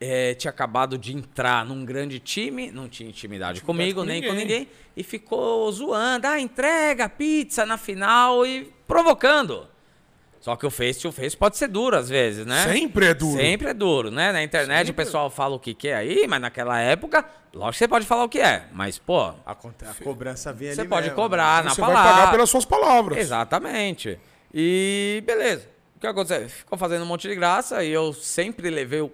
é, tinha acabado de entrar num grande time, não tinha intimidade comigo, com nem com ninguém. ninguém, e ficou zoando, ah, entrega pizza na final e provocando. Só que o face to face pode ser duro às vezes, né? Sempre é duro. Sempre é duro, né? Na internet o pessoal fala o que quer aí, mas naquela época, lógico que você pode falar o que é. Mas, pô, A, conta- a cobrança vem você ali pode mesmo, cobrar na Você vai palavra. pagar pelas suas palavras. Exatamente. E beleza. O que aconteceu? Ficou fazendo um monte de graça e eu sempre levei o.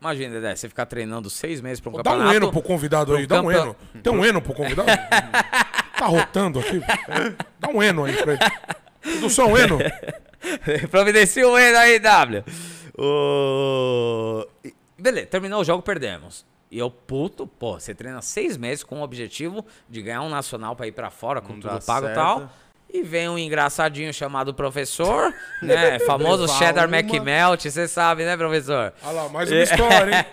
Imagina, Dedé, você ficar treinando seis meses pra um Dá um campeonato. eno pro convidado aí, dá um eno. Tem um eno pro convidado? tá rotando aqui? Dá um eno aí pra ele. Produção, eno. Providencia o Eno aí, W. O... Beleza, terminou o jogo, perdemos. E eu, puto, pô, você treina seis meses com o objetivo de ganhar um nacional pra ir pra fora, com Não tudo pago e tal. E vem um engraçadinho chamado professor, né? Famoso Levar Cheddar uma. McMelt, você sabe, né, professor? Olha lá, mais uma história, hein?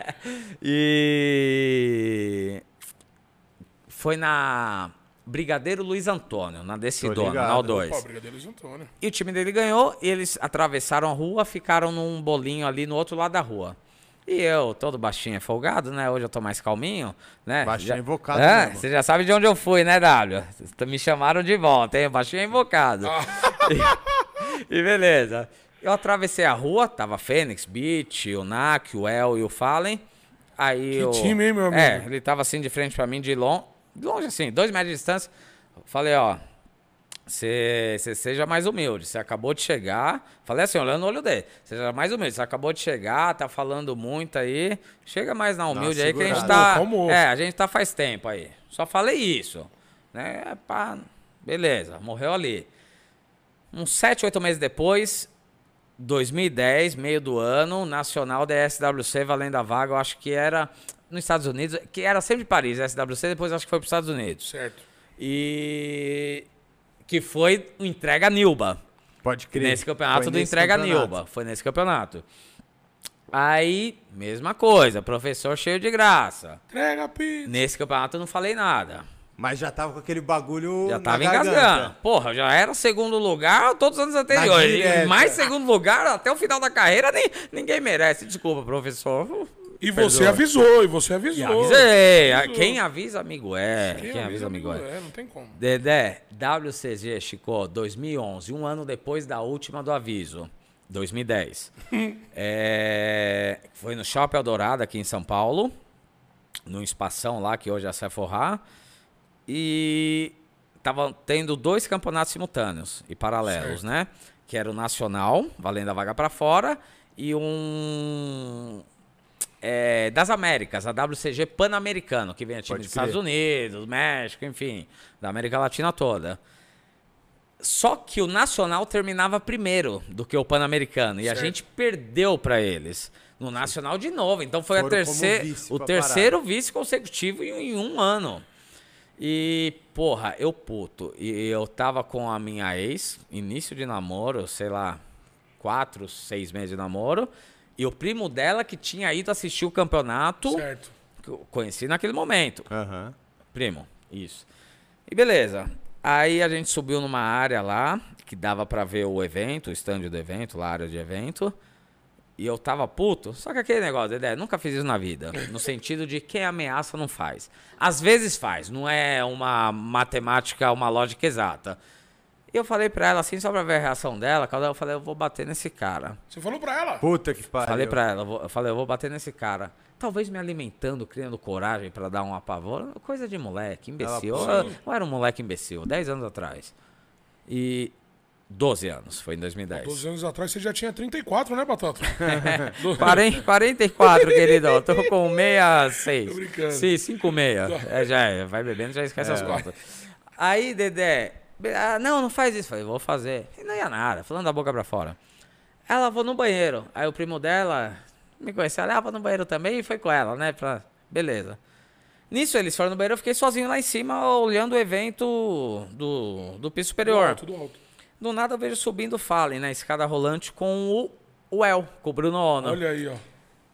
E foi na Brigadeiro Luiz Antônio, na Decidona, na O2. Pô, Brigadeiros Antônio. E o time dele ganhou, e eles atravessaram a rua, ficaram num bolinho ali no outro lado da rua. E eu, todo baixinho folgado, né? Hoje eu tô mais calminho, né? Baixinho Já- invocado É, mesmo. você já sabe de onde eu fui, né, W? Me chamaram de volta, hein? Baixinho é invocado. E, e beleza. Eu atravessei a rua, tava Fênix, Beach, o Nak, o El e o Fallen. Aí Que eu- time, hein, meu amigo? É, ele tava assim de frente pra mim, de longe, de longe assim, dois metros de distância. Falei, ó, você seja mais humilde. Você acabou de chegar. Falei assim, olhando no olho dele. Seja mais humilde. Você acabou de chegar, tá falando muito aí. Chega mais na humilde aí que a gente tá. Calma. É, a gente tá faz tempo aí. Só falei isso. Né? Pá, beleza, morreu ali. Uns 7, 8 meses depois, 2010, meio do ano, Nacional da SWC valendo a vaga, eu acho que era nos Estados Unidos, que era sempre Paris, SWC, depois acho que foi para os Estados Unidos. Certo. E que foi o Entrega Nilba. Pode crer. Nesse campeonato Foi do nesse Entrega campeonato. Nilba. Foi nesse campeonato. Aí, mesma coisa, professor cheio de graça. Entrega, pizza. Nesse campeonato eu não falei nada. Mas já tava com aquele bagulho Já tava engasgando. Porra, já era segundo lugar todos os anos anteriores. Mais segundo lugar até o final da carreira, nem, ninguém merece. Desculpa, professor. E você Perdoa. avisou, e você E avisou. avisei. Avisou. Quem avisa, amigo é. Quem, Quem, avisa, amigo é. é. Não tem como. Dedé, WCG, Chico, 2011, um ano depois da última do aviso, 2010. É, foi no Shopping Eldorado, aqui em São Paulo, num espação lá, que hoje é a Sephora, e tava tendo dois campeonatos simultâneos e paralelos, né? Que era o Nacional, valendo a vaga para fora, e um é, das Américas, a WCG Pan-Americano, que vem a time Pode dos Estados. Unidos, México, enfim, da América Latina toda. Só que o Nacional terminava primeiro do que o Pan-Americano e a Certo. gente perdeu para eles no Nacional de novo. Então foi a Foram como terceira, vice o pra terceiro vice consecutivo em, em um ano. E, porra, eu puto. E eu tava com a minha ex, início de namoro, sei lá, quatro, seis meses de namoro. E o primo dela que tinha ido assistir o campeonato, Certo. que eu conheci naquele momento. Aham. Primo, isso. E beleza. Aí a gente subiu numa área lá, que dava pra ver o evento, o stand do evento, lá, a área de evento. E eu tava puto. Só que aquele negócio, Dedé, nunca fiz isso na vida. No sentido de quem ameaça não faz. Às vezes faz, não é uma matemática, uma lógica exata. E eu falei pra ela assim, só pra ver a reação dela, eu falei, eu vou bater nesse cara. Você falou pra ela. Puta que pariu. Falei pra ela, eu falei, eu vou bater nesse cara. Talvez me alimentando, criando coragem pra dar um apavoro. Coisa de moleque, imbecil. Ela- Eu, eu era um moleque imbecil, 10 anos atrás. E 12 anos, foi em 2010. 12 anos atrás você já tinha 34, né, Batata? Quaren- 44, querido. Eu tô com 66. Tô brincando. Sim, 56. É, já é, vai bebendo, já esquece as contas. Aí, Dedé, ah, não, não faz isso. Falei, vou fazer. E não ia nada, falando da boca pra fora. Ela, vou no banheiro. Aí o primo dela me conheceu. Ela, ah, vou no banheiro também e foi com ela, né? Pra... Beleza. Nisso, eles foram no banheiro, eu fiquei sozinho lá em cima, olhando o evento do, do piso superior. Tudo alto. Do nada eu vejo subindo o Fallen na escada rolante com o, o El, com o Bruno Ono. Olha aí, ó.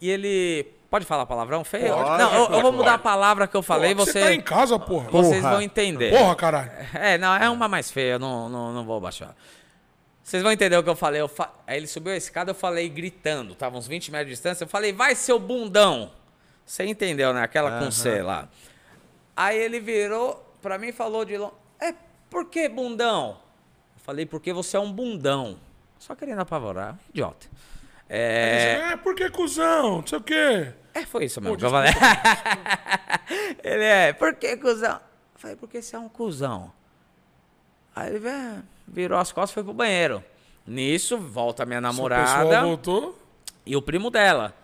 E ele. Pode falar palavrão feio? Pode, não, eu, eu vou pode. mudar a palavra que eu falei, Pô, você, tá em casa, porra. vocês Porra. vão entender. Porra, caralho. É, não, é uma mais feia, eu não, não, não vou baixar. Vocês vão entender o que eu falei. Eu fa- Aí ele subiu a escada, eu falei gritando, tava uns 20 metros de distância, eu falei, vai seu bundão. Você entendeu, né? Aquela com C lá. Aí ele virou pra mim e falou de longe, é, por que bundão? Eu falei, porque você é um bundão. Só querendo apavorar, idiota. É, É, por que cuzão? Não sei o quê. É, foi isso mesmo Pô, eu falei. ele é, por que cuzão? Eu falei, porque você é um cuzão. Aí ele "É", virou as costas e foi pro banheiro. Nisso, volta a minha O pessoal namorada voltou. e o primo dela.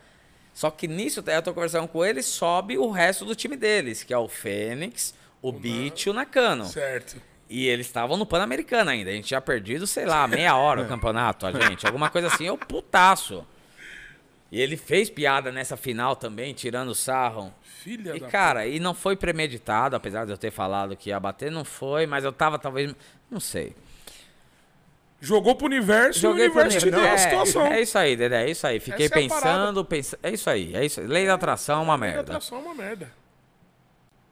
Só que nisso, eu tô conversando com ele, sobe o resto do time deles, que é o Fênix, o Beat e o Nakano. Certo. E eles estavam no Pan-Americano ainda. A gente tinha perdido, sei lá, meia hora o campeonato, a gente. Alguma coisa assim, eu putaço. E ele fez piada nessa final também, tirando sarro. Filha E, da cara, e não foi premeditado, apesar de eu ter falado que ia bater, não foi, mas eu tava talvez. Não sei. Jogou pro universo e o universo te deu a é, situação. É isso aí, Dedé, é isso aí. Fiquei é a pensando, pensa... é isso aí, é isso aí. Lei da atração é uma A merda. atração é uma merda.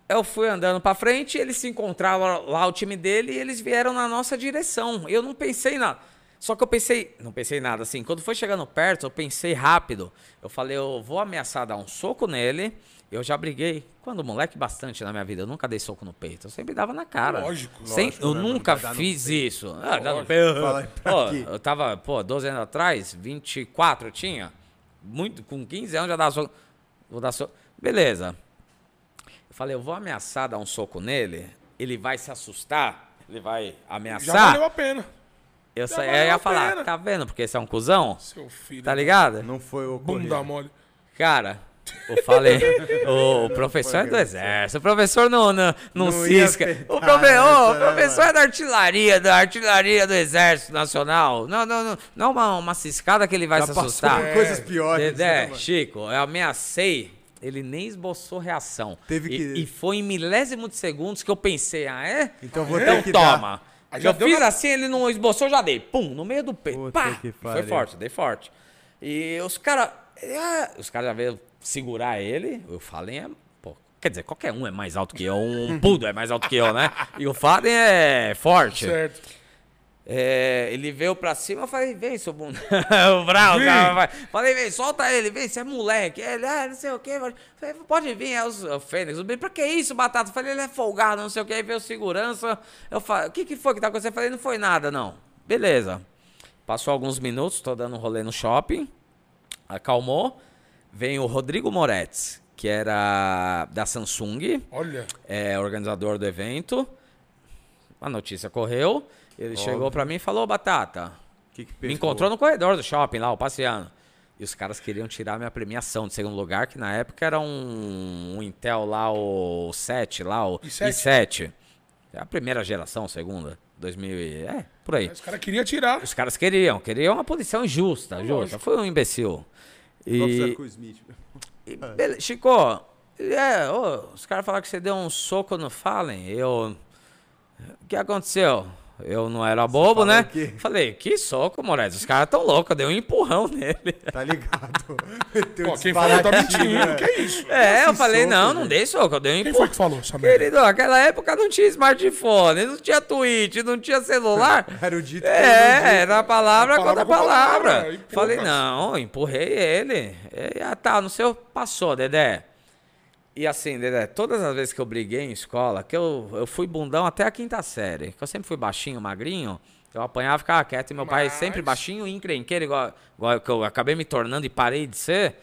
Eu fui andando pra frente, eles se encontraram lá, o time dele, e eles vieram na nossa direção. Eu não pensei nada. Só que eu pensei, não pensei nada assim. Quando foi chegando perto, eu pensei rápido. Eu falei, eu vou ameaçar dar um soco nele. Eu já briguei, quando moleque, bastante na minha vida. Eu nunca dei soco no peito. Eu sempre dava na cara. Lógico. Sem- Lógico, eu né, nunca mano? Fiz isso. Ah, dá no peito. Pô, eu tava, pô, 12 anos atrás, 24 eu tinha. Muito, com 15 anos já dava soco. Vou dar soco. Beleza. Eu falei, eu vou ameaçar dar um soco nele, ele vai se assustar, ele vai Já ameaçar. valeu a pena. Eu só eu ia a falar, pena. tá vendo? Porque esse é um cuzão, Seu filho. tá ligado? Não foi o Bunda mole. Cara, eu falei, o professor é do exército, o professor não, não, não, Não cisca. O, profe- o né, professor é da artilharia, da artilharia do exército nacional. Não, não, não, não uma, uma ciscada que ele vai Já se assustar. por coisas piores. né, Dedé, mano? Chico, eu ameacei, ele nem esboçou reação. Teve E- que- E, foi em milésimo de segundos que eu pensei, ah, é? Então vou Então ter que dar. toma. Já eu fiz na- assim, ele não esboçou, eu já dei. Pum, no meio do peito. Puta Pá! Foi forte, dei forte. E os caras. os caras já veio segurar ele. O Fallen é. Pô, quer dizer, qualquer um é mais alto que eu. Um pudo é mais alto que eu, né? E o Fallen é forte. Certo. É, ele veio pra cima, eu falei, vem, seu bunda. o cara. vai. Falei, vem, solta ele, vem, você é moleque. Ele, ah, não sei o quê. Falei, pode vir, é os, o Fênix. O pra que isso, Batata? Eu falei, ele é folgado, não sei o quê. Aí veio segurança. Eu falei, o que, que foi que tá acontecendo? Eu falei, não foi nada, não. Beleza. Passou alguns minutos, tô dando um rolê no shopping. Acalmou. Vem o Rodrigo Moretz, que era da Samsung Olha. é, organizador do evento. A notícia correu. Ele chegou pra mim e falou: Batata, Que que me encontrou no corredor do shopping lá, o passeando. E os caras queriam tirar minha premiação de segundo lugar, que na época era um, um Intel lá, o 7 lá, o i7? i7. É a primeira geração, segunda. 2000 e... É, por aí. Os caras queriam tirar. Os caras queriam, queriam uma posição injusta, justa. lógico. Foi um imbecil. E, e bele- Chico, é, ô, os caras falaram que você deu um soco no Fallen. Eu. O que aconteceu? Eu não era bobo, né? o quê? Falei, que soco, Moraes. Os caras tão loucos. Eu dei um empurrão nele. Tá ligado? Meteu Pô, quem falou tá mentindo. né? Que é isso? É, eu Esse falei, soco, não, não velho. dei soco. Eu dei um Quem empurrão. foi que falou essa merda? Querido, naquela época não tinha smartphone, não tinha Twitch, não tinha celular. Era o dito É, era a palavra contra a palavra, palavra. Falei, não, empurrei ele. E, ah, tá, no seu passou, Dedé. E assim, Dedé, todas as vezes que eu briguei em escola, que eu, eu fui bundão até a quinta série, que eu sempre fui baixinho, magrinho, eu apanhava, ficava quieto, e meu pai Mas- sempre baixinho e encrenqueiro, igual, igual que eu acabei me tornando e parei de ser.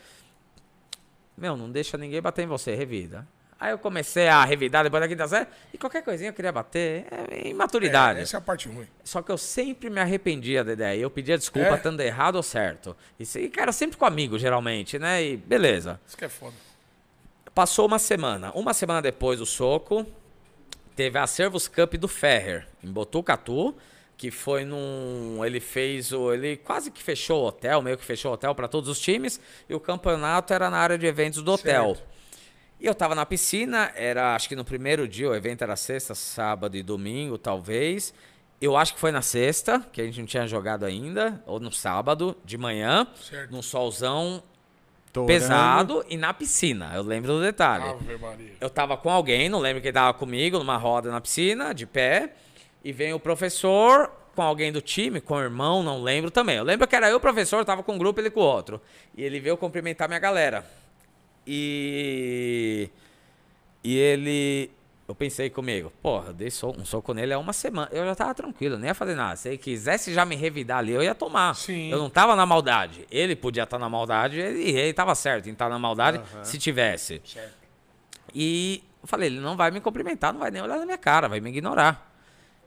Meu, não deixa ninguém bater em você, revida. Aí eu comecei a revidar depois da quinta série, e qualquer coisinha eu queria bater, é imaturidade. É, essa é a parte ruim. Só que eu sempre me arrependia, Dedé. E eu pedia desculpa, É? estando errado ou certo. Aí, cara, sempre com amigo, geralmente, né? E beleza. Isso que é foda. Passou uma semana. Uma semana depois do soco, teve a Servus Cup do Ferrer, em Botucatu, que foi num. Ele fez o. Ele quase que fechou o hotel, meio que fechou o hotel para todos os times, e o campeonato era na área de eventos do hotel. Certo. E eu tava na piscina, era acho que no primeiro dia, o evento era sexta, sábado e domingo, talvez. Eu acho que foi na sexta, que a gente não tinha jogado ainda, ou no sábado, de manhã, Certo. num solzão Torando. pesado e na piscina. Eu lembro do detalhe. Ave Maria. Eu tava com alguém, não lembro quem tava comigo, numa roda na piscina, de pé. E vem o professor com alguém do time, com o irmão, não lembro também. Eu lembro que era eu, o professor, tava com um grupo, ele com o outro. E ele veio cumprimentar minha galera. E. E ele. Eu pensei comigo, porra, eu dei so- um soco nele há uma semana. Eu já tava tranquilo, nem ia fazer nada. Se ele quisesse já me revidar ali, eu ia tomar. Sim. Eu não tava na maldade. Ele podia estar na maldade, ele, ele tava certo em estar na maldade se tivesse. Certo. E eu falei, ele não vai me cumprimentar, não vai nem olhar na minha cara, vai me ignorar.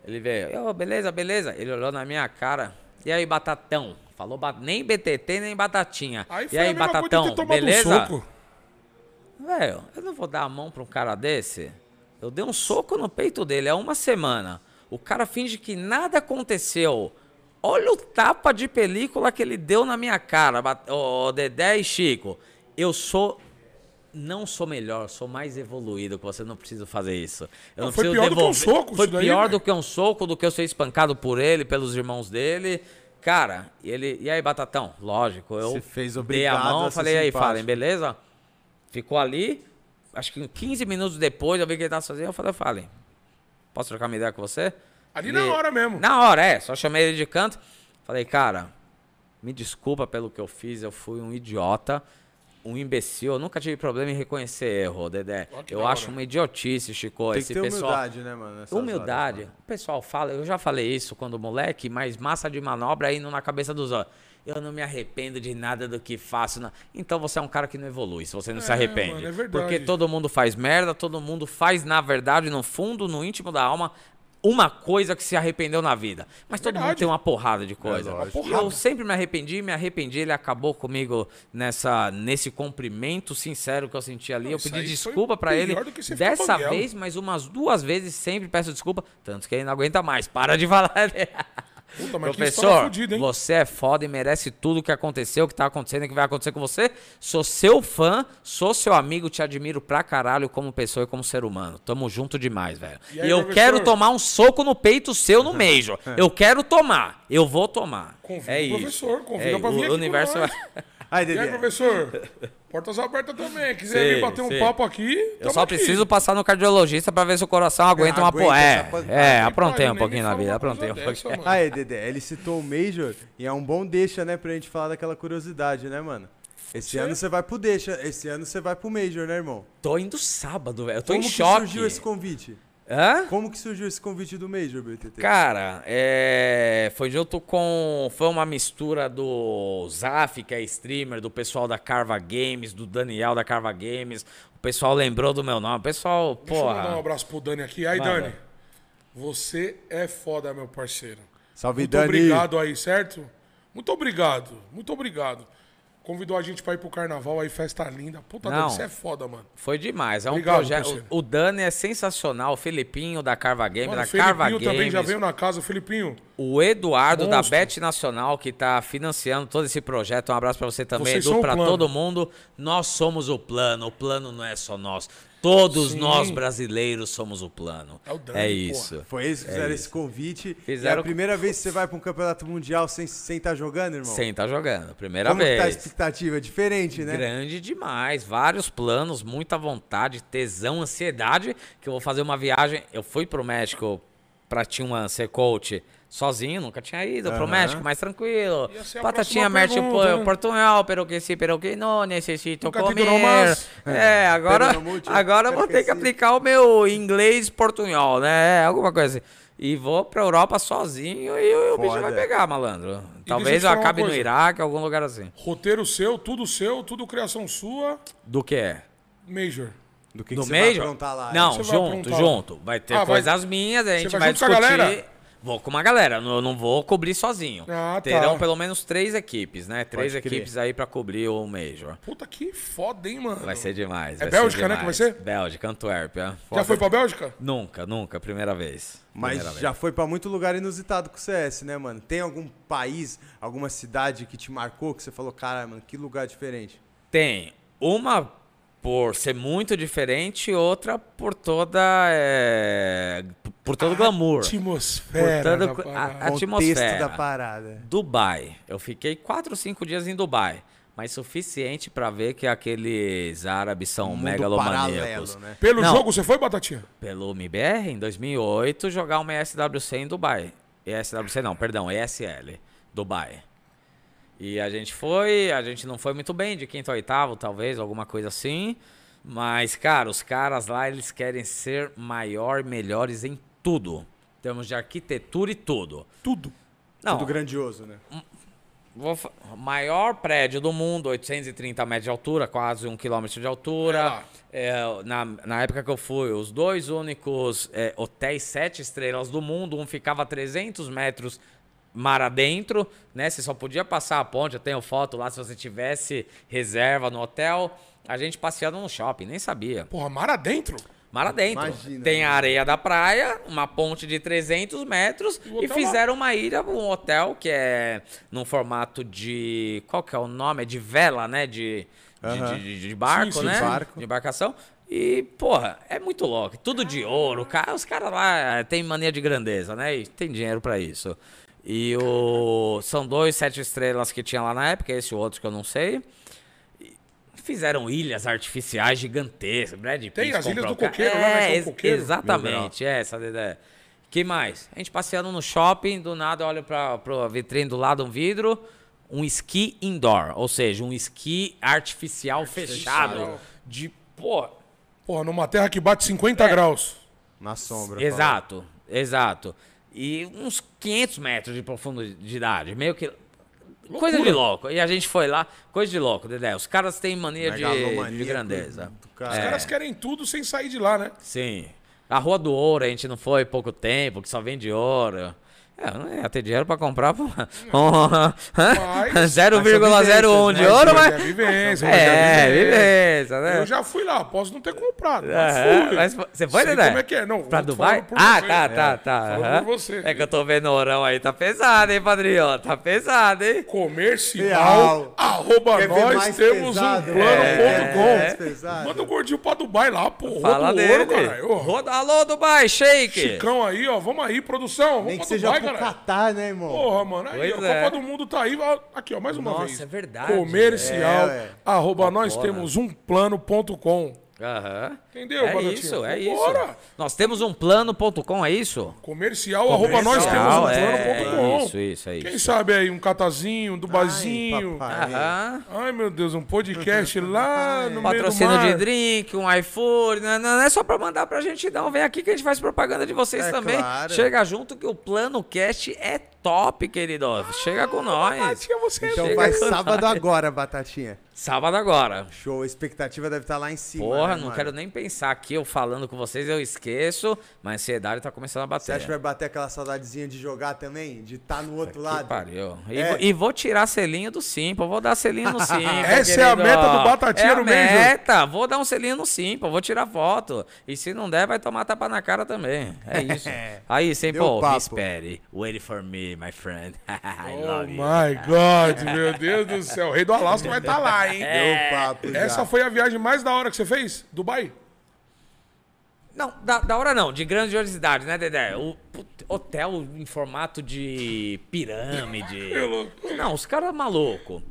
Ele veio, eu, beleza, beleza. Ele olhou na minha cara. E aí, Batatão? Falou ba- nem BTT, nem Batatinha. Aí e aí, Batatão, beleza? um. Velho, eu não vou dar a mão pra um cara desse. Eu dei um soco no peito dele há uma semana. O cara finge que nada aconteceu. Olha o tapa de película que ele deu na minha cara, ô, Dedé e Chico. Eu sou. Não sou melhor, sou mais evoluído, que você não precisa fazer isso. Eu Não, não foi preciso pior do que um devolver. soco Foi isso daí, pior velho. do que um soco, do que eu ser espancado por ele, pelos irmãos dele. Cara, e ele. E aí, Batatão? Lógico, eu Você fez dei a obrigado mão, a falei, aí, falem, beleza? Ficou ali. Acho que 15 minutos depois eu vi que ele tava sozinho. Eu falei, falem, posso trocar uma ideia com você? Ali Ele- na hora mesmo. Na hora, é. Só chamei ele de canto. Falei, cara, me desculpa pelo que eu fiz. Eu fui um idiota, um imbecil. Eu nunca tive problema em reconhecer erro, Dedé. Ó, Eu acho hora. uma idiotice, Chico. Tem esse que ter pessoal. humildade, né, mano? Humildade. horas, O pessoal fala, eu já falei isso quando moleque, mas massa de manobra indo na cabeça dos outros. Eu não me arrependo de nada do que faço. não. Então você é um cara que não evolui, se você não se É, arrepende. mano, é verdade. Porque todo mundo faz merda, todo mundo faz, na verdade, no fundo, no íntimo da alma, uma coisa que se arrependeu na vida. Mas todo mundo Verdade. tem uma porrada de coisa. lógico. Uma porrada. eu sempre me arrependi, me arrependi. Ele acabou comigo nessa, nesse cumprimento sincero que eu senti ali. Não, eu pedi desculpa pra ele. Dessa vez, mas umas duas vezes sempre peço desculpa. Tanto que ele não aguenta mais. Para de falar. Puta, Professor, fodida, hein? você é foda e merece tudo que aconteceu, que tá acontecendo e que vai acontecer com você. Sou seu fã, sou seu amigo, te admiro pra caralho como pessoa e como ser humano. Tamo junto demais, velho. E E, aí, eu professor? quero tomar um soco no peito seu no Major. eu quero tomar. Eu vou tomar. Convida é o isso. professor, convida é, pra vir o universo nós. Aí, E aí, Dedé, professor? Portas abertas também. Quiser Sim, vir bater um papo aqui, Eu só aqui. preciso passar no cardiologista pra ver se o coração aguenta uma aguenta porra. É, é, Nem aprontei um pouquinho na vida, uma aprontei um pouquinho. Aí, Dedé, ele citou o Major e é um bom deixa, né, pra gente falar daquela curiosidade, né, mano? Esse Sim. ano você vai pro deixa, esse ano você vai pro Major, né, irmão? Tô indo sábado, velho. Eu tô Como em que choque. surgiu esse convite? Hã? Como que surgiu esse convite do Major, BTT? Cara, é, foi junto com. Foi uma mistura do Zaf, que é streamer, do pessoal da Carva Games, do Daniel da Carva Games. O pessoal lembrou do meu nome. O pessoal, Deixa eu mandar um porra. abraço pro Dani aqui. Aí, Manda. Dani, você é foda, meu parceiro. Salve, Muito Dani. obrigado aí, certo? Muito obrigado, muito obrigado. Convidou a gente pra ir pro carnaval aí, festa linda. Puta, Não. Dani, você é foda, mano. Foi demais. É um Obrigado, projeto. parceiro. O Dani é sensacional. O Felipinho da Carva Games, Mano, da o Felipinho Carva também Games. já veio na casa. Felipinho, O Eduardo da Monstro. Bet Nacional, que tá financiando todo esse projeto. Um abraço pra você também, Vocês Edu, o pra todo mundo. Nós somos o plano. O plano não é só nós. Todos Sim. nós brasileiros somos o plano. É o Dani, é porra. isso. Foi eles que É fizeram isso. esse convite. Fizeram- É a primeira vez que você vai pra um campeonato mundial sem estar tá jogando, irmão? Sem tá jogando. Primeira Como que tá a vez. expectativa? Diferente, né? Grande demais, vários planos, muita vontade, tesão, ansiedade, que eu vou fazer uma viagem. Eu fui pro México pra Tijuana ser coach sozinho, nunca tinha ido pro Aham. México, mais tranquilo. Ia ser a Batatinha próxima mete o pergunta, po- né? portunhol, pero que sim, pero que não necessito Nunca comer. mais. É, agora, agora vou ter que aplicar o meu inglês portunhol, né? Alguma coisa assim. E vou pra Europa sozinho e o bicho Foda. vai pegar, malandro. Talvez eu acabe no. Iraque, algum lugar assim. Roteiro seu, tudo seu, tudo criação sua, Do que é? Major. Do que, Do que você vai Major? aprontar lá. Não, vai junto, junto. Vai ter Ah, vai- coisas minhas, a Você gente vai vai, junto com a discutir. Vou com uma galera, não- eu não vou cobrir sozinho. Ah, tá. Terão pelo menos três equipes, né? Três Pode crer. equipes aí pra cobrir o Major. Puta que foda, hein, mano? Vai ser demais. É Bélgica, ser né, que vai demais. ser? Bélgica, Antuérpia. Já Foda. foi pra Bélgica? Nunca, nunca, primeira vez. Mas Primeira já vez. foi pra muito lugar inusitado com o CS, né, mano? Tem algum país, alguma cidade que te marcou que você falou, cara, mano, que lugar diferente? Tem uma por ser muito diferente, outra por toda. é, por todo o glamour. Atmosfera. Por todo- da a- a- Atmosfera. Da parada. Dubai. Eu fiquei quatro ou cinco dias em Dubai. Mas suficiente pra ver que aqueles árabes são Um mundo megalomaníacos. paralelo, né? Pelo Não. jogo você foi, Batatinha? Pelo MBR, em 2008, jogar uma SWC em Dubai. ESWC não, perdão, ESL, Dubai. E a gente foi, a gente não foi muito bem, de quinto a oitavo, talvez, alguma coisa assim. Mas, cara, os caras lá, eles querem ser maior, melhores em tudo. Em termos de arquitetura e tudo. Tudo. Não, Tudo grandioso, né? Vou fa- maior prédio do mundo, 830 metros de altura, quase um quilômetro de É altura. lá. É, na, na época que eu fui, os dois únicos é, hotéis sete estrelas do mundo, um ficava a 300 metros mar adentro, né? Você só podia passar a ponte, eu tenho foto lá, se você tivesse reserva no hotel. A gente passeando no shopping, nem sabia. Porra, mar adentro? Mar adentro. Imagina, Tem né? a areia da praia, uma ponte de 300 metros E hotel lá. fizeram uma ilha, um hotel que é num formato de. Qual que é o nome? É de vela, né? De, de, Aham. de- de barco, Sim, sim, né? sim. Barco. De embarcação. E, porra, é muito louco. Tudo de ouro. Cara, os caras lá têm mania de grandeza, né? E tem dinheiro pra isso. E o. São dois sete estrelas que tinha lá na época, esse outro que eu não sei. Fizeram ilhas artificiais gigantescas. Brad Pitt Tem as ilhas do coqueiro lá, né, que é um ex- coqueiro. Exatamente, é essa a ideia. que mais? A gente passeando no shopping, do nada eu olho pra, pra vitrine do lado, um vidro, um esqui indoor, ou seja, um esqui artificial, fechado. De, pô, Porra, numa terra que bate 50 É. graus. Na sombra. exato, exato. E uns 500 metros de profundidade, meio que... Coisa de louco. E a gente foi lá, coisa de louco, Dedé. Os caras têm mania de, de grandeza. cara. Os É. caras querem tudo sem sair de lá, né? Sim. A Rua do Ouro, a gente não foi pouco tempo, que só vende ouro. É, eu não ia ter dinheiro pra comprar pô. Mas- 0,01 de né? ouro, Mas mas. é vivência, É, mas é vivência, né? Eu já fui lá, posso não ter comprado. Mas É, fui. mas você foi, Dedé? como é que é, não. Pra Dubai? Ah, você. tá, É, tá, tá. por você. É que eu tô vendo o orão aí, tá pesado, hein, padrinho? Tá pesado, hein? Comercial, Real. arroba Quer nós temos pesado? um plano.com. É. Manda um gordinho pra Dubai lá, pô. Fala Roda o dele. ouro, Roda, alô, Dubai, shake. Chicão aí, ó. Vamos aí, produção. Vamos Nem pra Dubai, pro caralho. Catar, né, irmão? Porra, mano. Aí, Pois ó, é. Copa do Mundo tá aí. ó, Aqui, ó, mais uma Nossa, vez. é verdade. Comercial, É, ué. arroba nós Bacana. temos um plano.com. Aham. Entendeu, É isso, é isso. Vambora. Nós temos um plano.com, é isso? Comercial, arroba nós temos Comercial, um é, plano.com. isso, isso, é Quem isso. sabe aí, um catazinho, um dubazinho. Ai, papai. Aham. Ai, meu Deus, um podcast lá no Patrocínio meio do mar. de drink, um iFood, não, não é só pra mandar pra gente não. Vem aqui que a gente faz propaganda de vocês É também. claro. Chega junto que o Plano Cast é top, querido. Chega com nós. Batatinha, você é Então Chega vai com sábado nós. agora, Batatinha. Sábado agora. Show, a expectativa deve estar lá em cima. Porra, né, não mano? quero nem pensar aqui, eu falando com vocês, eu esqueço, mas a ansiedade tá começando a Você acha que bater. vai bater aquela saudadezinha de jogar também? De estar no outro Que lado? pariu. E, É. vou- e vou tirar selinho do Simpa, vou dar selinho no Simpa. Essa é a querido. meta do Batatinha é no Major. meta, vou dar um selinho no Simpa, vou tirar foto. E se não der, vai tomar tapa na cara também. É isso. Aí, Simpa, me espere. Wait for me, my friend. I Oh love you. my God, meu Deus do céu. O rei do Alasca vai estar lá, hein? Deu papo já. Essa foi a viagem mais da hora que você fez? Dubai? Não, da, da hora não, de grandiosidade, né, Dedé? O put- hotel em formato de pirâmide. Não, os caras maluco.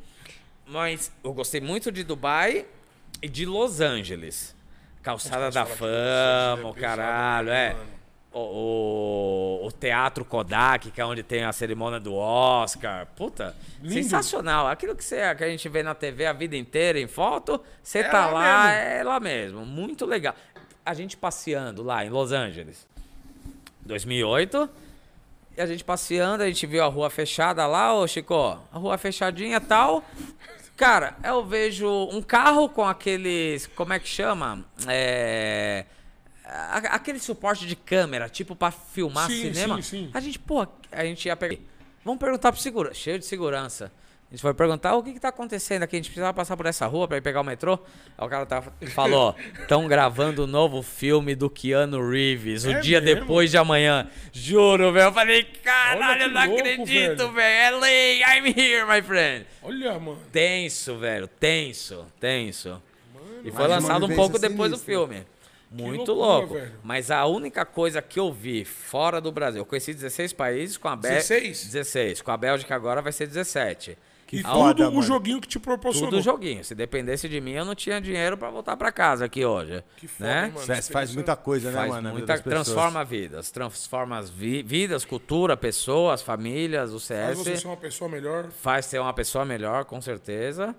Mas eu gostei muito de Dubai e de Los Angeles. Calçada da Fama, o caralho, é. O, o, o Teatro Kodak, que é onde tem a cerimônia do Oscar. Puta, Lindo. sensacional. Aquilo que, você, que a gente vê na TV a vida inteira em foto, você É tá lá lá, mesmo. é lá mesmo. Muito legal. A gente passeando lá em Los Angeles. 2008. E a gente passeando, a gente viu a rua fechada lá, ô Chico. A rua fechadinha e tal. Cara, eu vejo um carro com aqueles. Como é que chama? É. Aquele suporte de câmera, tipo pra filmar Sim, cinema. sim, sim. A gente, pô, a gente ia pegar. Vamos perguntar pro segurança. Cheio de segurança. A gente foi perguntar o que, que tá acontecendo aqui. A gente precisava passar por essa rua pra ir pegar o metrô. Aí o cara tava, falou: estão gravando o novo filme do Keanu Reeves, o É dia mesmo? depois de amanhã. Juro, velho. Eu falei: caralho, eu não louco, acredito, velho. LA, I'm here, my friend. Olha, mano. Tenso, velho. Tenso, tenso. e foi lançado um pouco depois do filme. Muito loucura, louco. velho. Mas a única coisa que eu vi fora do Brasil, eu conheci 16 países com a Bélgica. 16? 16. Com a Bélgica agora vai ser 17. E A foda, tudo o mano. joguinho que te proporcionou. Tudo joguinho. Se dependesse de mim, eu não tinha dinheiro pra voltar pra casa aqui hoje. Que foda, né? mano? Você faz muita coisa, né, Faz mano? vida muita, pessoas. transforma vidas, transforma as vi- vidas, cultura, pessoas, famílias, o Faz CS você ser uma pessoa melhor. faz ser uma pessoa melhor, com certeza.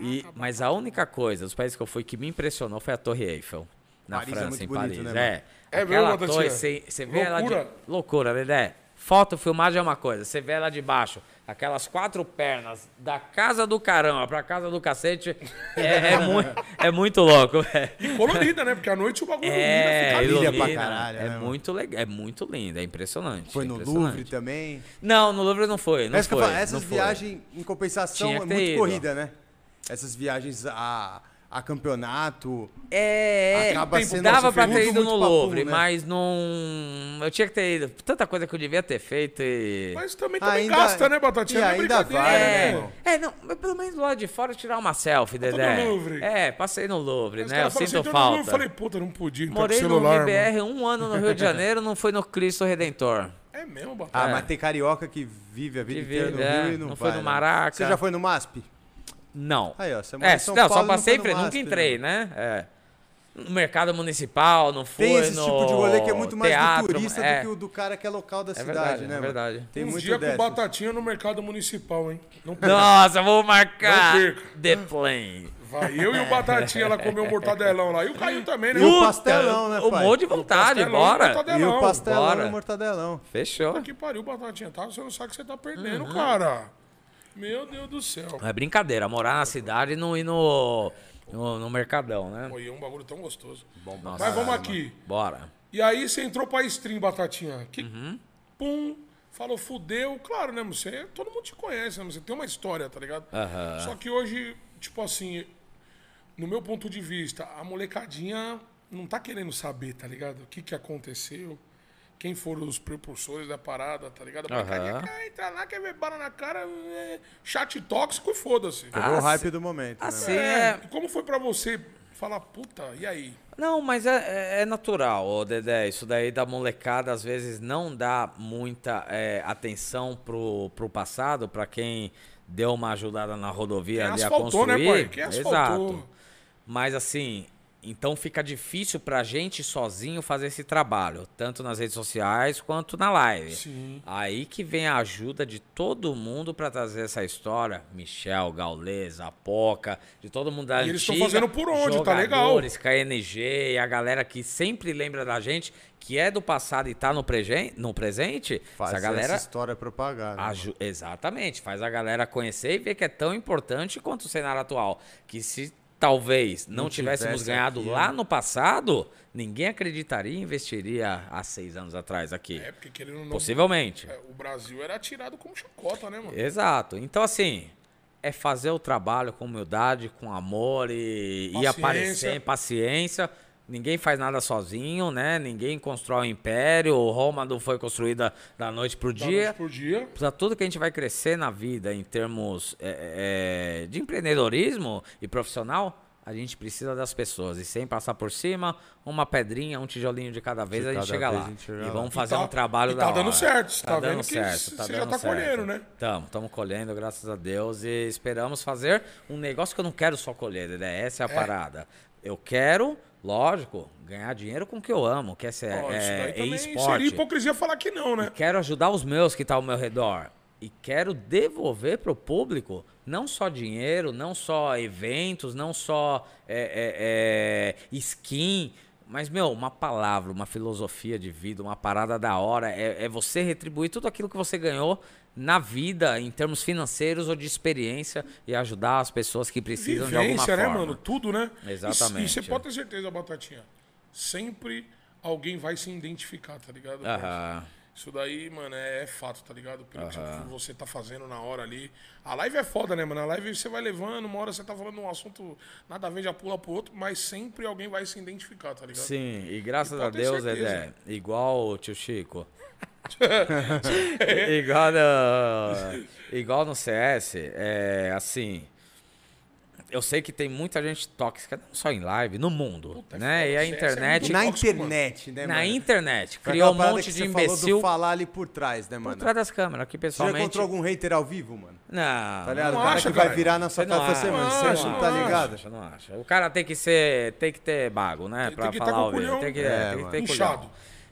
E, mas a única coisa dos países que eu fui que me impressionou foi a Torre Eiffel. Na Paris é França, muito em bonito, Paris. né, é. É Aquela mesmo, torre, você você vê ela de. Loucura. Loucura, Dedé. Foto, filmagem é uma coisa. Você vê ela de baixo, aquelas quatro pernas da casa do caramba pra casa do cacete, é, é, mu- é muito louco, velho. E colorida, né? Porque à noite o bagulho É, ilumina, fica ilumina lindo. pra caralho, é né, muito legal, é muito lindo, é impressionante. Foi é no impressionante. Louvre também. Não, no Louvre não foi, não eu foi. falo, essas não foi. viagens, em compensação, é muito ido. corrida, né? Essas viagens a, a campeonato. É, Acaba tempo, sendo dava pra ter ido no Louvre, né? mas não. Eu tinha que ter ido. Tanta coisa que eu devia ter feito e. Mas também, também Ainda- gasta, né, Batatinha? e Não é ainda vai, né, né? irmão? É, não, mas pelo menos lá de fora tirar uma selfie, Dedé. no Louvre. É, passei no Louvre, Os né? Eu caras falam sinto assim, "Então, Eu falta. falei, puta, não podia entrar Morei com no celular, MBR mano. um ano no Rio de Janeiro, não foi no Cristo Redentor. É mesmo, Ah, Batatinha. mas tem carioca que vive a vida Que inteira vive, no é. Rio e não, Não foi vai, no né? Maraca. Você já foi no MASP? Não. Aí, ó, você mora É, em São não, Paulo só passei, nunca MASP, entrei, né? É. No mercado municipal, não foi Tem esse no tipo de rolê que é muito mais teatro, do turista é. do que o do cara que é local da É cidade, verdade, né? é mano? verdade. Tem um muito dia dessas. com Batatinha no mercado municipal, hein? Não perca. Nossa, vou marcar Não perca. The Plane. Vai eu e o Batatinha lá comer o mortadelão lá. E o Caio também, né? E o pastelão, né, Um pai? monte de vontade, pastelão, bora. E o pastelão bora. e o mortadelão. Fechou. Que pariu, Batatinha, tá? Você não sabe o que você tá perdendo, Uhum. cara. Meu Deus do céu. É brincadeira, morar na cidade e não ir no, no, no mercadão, né? Pô, e é um bagulho tão gostoso. Nossa, Mas vamos aqui. Bora. E aí você entrou pra stream, Batatinha. Que Uhum. pum, falou, fudeu. Claro, né, você? Todo mundo te conhece, né? Você tem uma história, tá ligado? Aham. Só que hoje, tipo assim, no meu ponto de vista, a molecadinha não tá querendo saber, tá ligado? O que que aconteceu. Quem foram os propulsores da parada, tá ligado? A Aham. quer entrar lá, quer ver bala na cara, é, chat tóxico e foda-se. Ah, o hype do momento, né? Assim mano? é. E como foi pra você falar, puta, e aí? Não, mas é, é- é natural, ô Dedé. Isso daí da molecada às vezes não dá muita é, atenção pro, pro passado, pra quem deu uma ajudada na rodovia Quem ali a né, construir. pai? Quem asfaltou. Exato. Mas assim, então fica difícil pra gente sozinho fazer esse trabalho, tanto nas redes sociais quanto na live. Sim. Aí que vem a ajuda de todo mundo pra trazer essa história. Michel, Gaules, Apoca, de todo mundo da E eles tão antiga, fazendo por onde, tá legal. jogadores, KNG e a galera que sempre lembra da gente, que é do passado e tá no, no presente, Faz essa galera essa história propagar. né? exatamente, faz a galera conhecer e ver que é tão importante quanto o cenário atual, que se talvez não, Não tivéssemos tivesse ganhado aqui, lá né? no passado, ninguém acreditaria e investiria há seis anos atrás aqui. É, porque querendo ou não. Possivelmente. é, o Brasil era tirado como chacota, né, mano? Exato. Então, assim, é fazer o trabalho com humildade, com amor e, e aparecer, paciência. Ninguém faz nada sozinho, né? Ninguém constrói um império. Roma não foi construída da noite pro Da dia. dia. Pra tudo que a gente vai crescer na vida em termos é, é, de empreendedorismo e profissional, A gente precisa das pessoas. E sem passar por cima, uma pedrinha, um tijolinho de cada vez, De a gente cada chega vez lá. a gente chega e lá. vamos E fazer tá- um trabalho e da tá dando hora. certo, você tá dando certo, você tá já tá certo. colhendo, né? Tamo, tamo colhendo, graças a Deus. E esperamos fazer um negócio que eu não quero só colher, Dedé. Essa é a parada. Eu quero, lógico, ganhar dinheiro com o que eu amo, que é, ser- isso é, é esporte. seria hipocrisia falar que não, né? Quero ajudar os meus que estão ao meu redor. E quero devolver para o público não só dinheiro, não só eventos, não só é, é, é, skin, mas, meu, uma palavra, uma filosofia de vida, uma parada da hora. É, é você retribuir tudo aquilo que você ganhou na vida, em termos financeiros ou de experiência, e ajudar as pessoas que precisam de alguma Vivência, né, forma. mano? Tudo, né? E- Exatamente. E você pode ter certeza, Batatinha. Sempre alguém vai se identificar, tá ligado? Aham. Isso daí, mano, é, é fato, tá ligado? Pelo que você tá fazendo na hora ali. A live é foda, né, mano? A live você vai levando, uma hora você tá falando um assunto nada a ver, já pula pro outro, mas sempre alguém vai se identificar, tá ligado? Sim, e graças E a Deus, certeza. Dedé, igual o tio Chico. igual, no, igual no CS, é assim. Eu sei que tem muita gente tóxica, não só em live, no mundo, Puta, né? é E a é internet, muito Na tóxico, internet, né, na mano? internet, Foi criou um monte de você falou imbecil do falar ali por trás, né, por mano? trás das câmeras, que Você já pessoalmente... encontrou algum hater ao vivo, mano? Não, Tá ligado? Não o cara acha, que vai cara. virar na sua Você cara e falar assim, acha, mano, você acha, não não tá acha. ligado? acha, não acha. O cara tem que ser, tem que ter bago, né? Tem pra que tá falar o o culhão. tem que, É, tem que ter Inchado. culhão.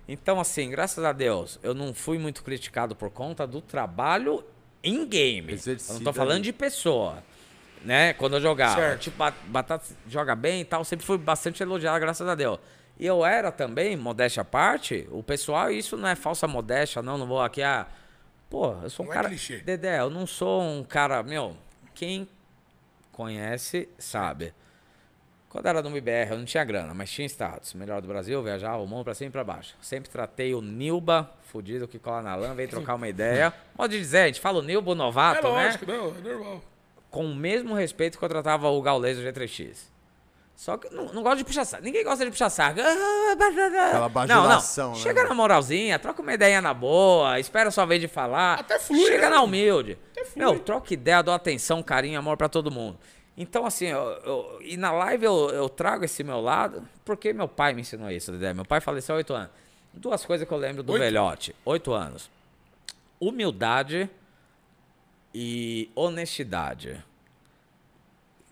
Então, assim, graças a Deus, eu não fui muito criticado por conta do trabalho em game. Eu não tô falando de pessoa. Né? Quando eu jogava. Certo. Tipo, Bat- Batata joga bem e tal, sempre fui bastante elogiado, graças a Deus. E eu era também, modéstia à parte, o pessoal, isso não é falsa modéstia, não, não vou aqui, ah, pô, eu sou um Não é cara... clichê. Dedé, eu não sou um cara, meu, quem conhece, sabe. Quando era no MBR, eu não tinha grana, mas tinha status. Melhor do Brasil, viajava o mundo pra cima e pra baixo. Sempre tratei o Nilba, fudido que cola na lã, veio trocar uma ideia. Pode dizer, a gente fala o Nilba, o É novato, né? lógico, não, é normal. Com o mesmo respeito que eu tratava o Gaules do G3X. Só que eu não, não gosto de puxar saco. Ninguém gosta de puxar saco. Aquela Não, bajulação, não. né, Chega mano? na moralzinha, troca uma ideia na boa, espera a sua vez de falar. Até flui, Chega né? na humilde. Até flui. Meu, troca ideia, dou atenção, carinho, amor pra todo mundo. Então, assim, eu- eu- e na live eu, eu trago esse meu lado, porque meu pai me ensinou isso, Dedé. Meu pai faleceu há oito anos. Duas coisas que eu lembro do Oito? velhote. Oito anos. Humildade e honestidade.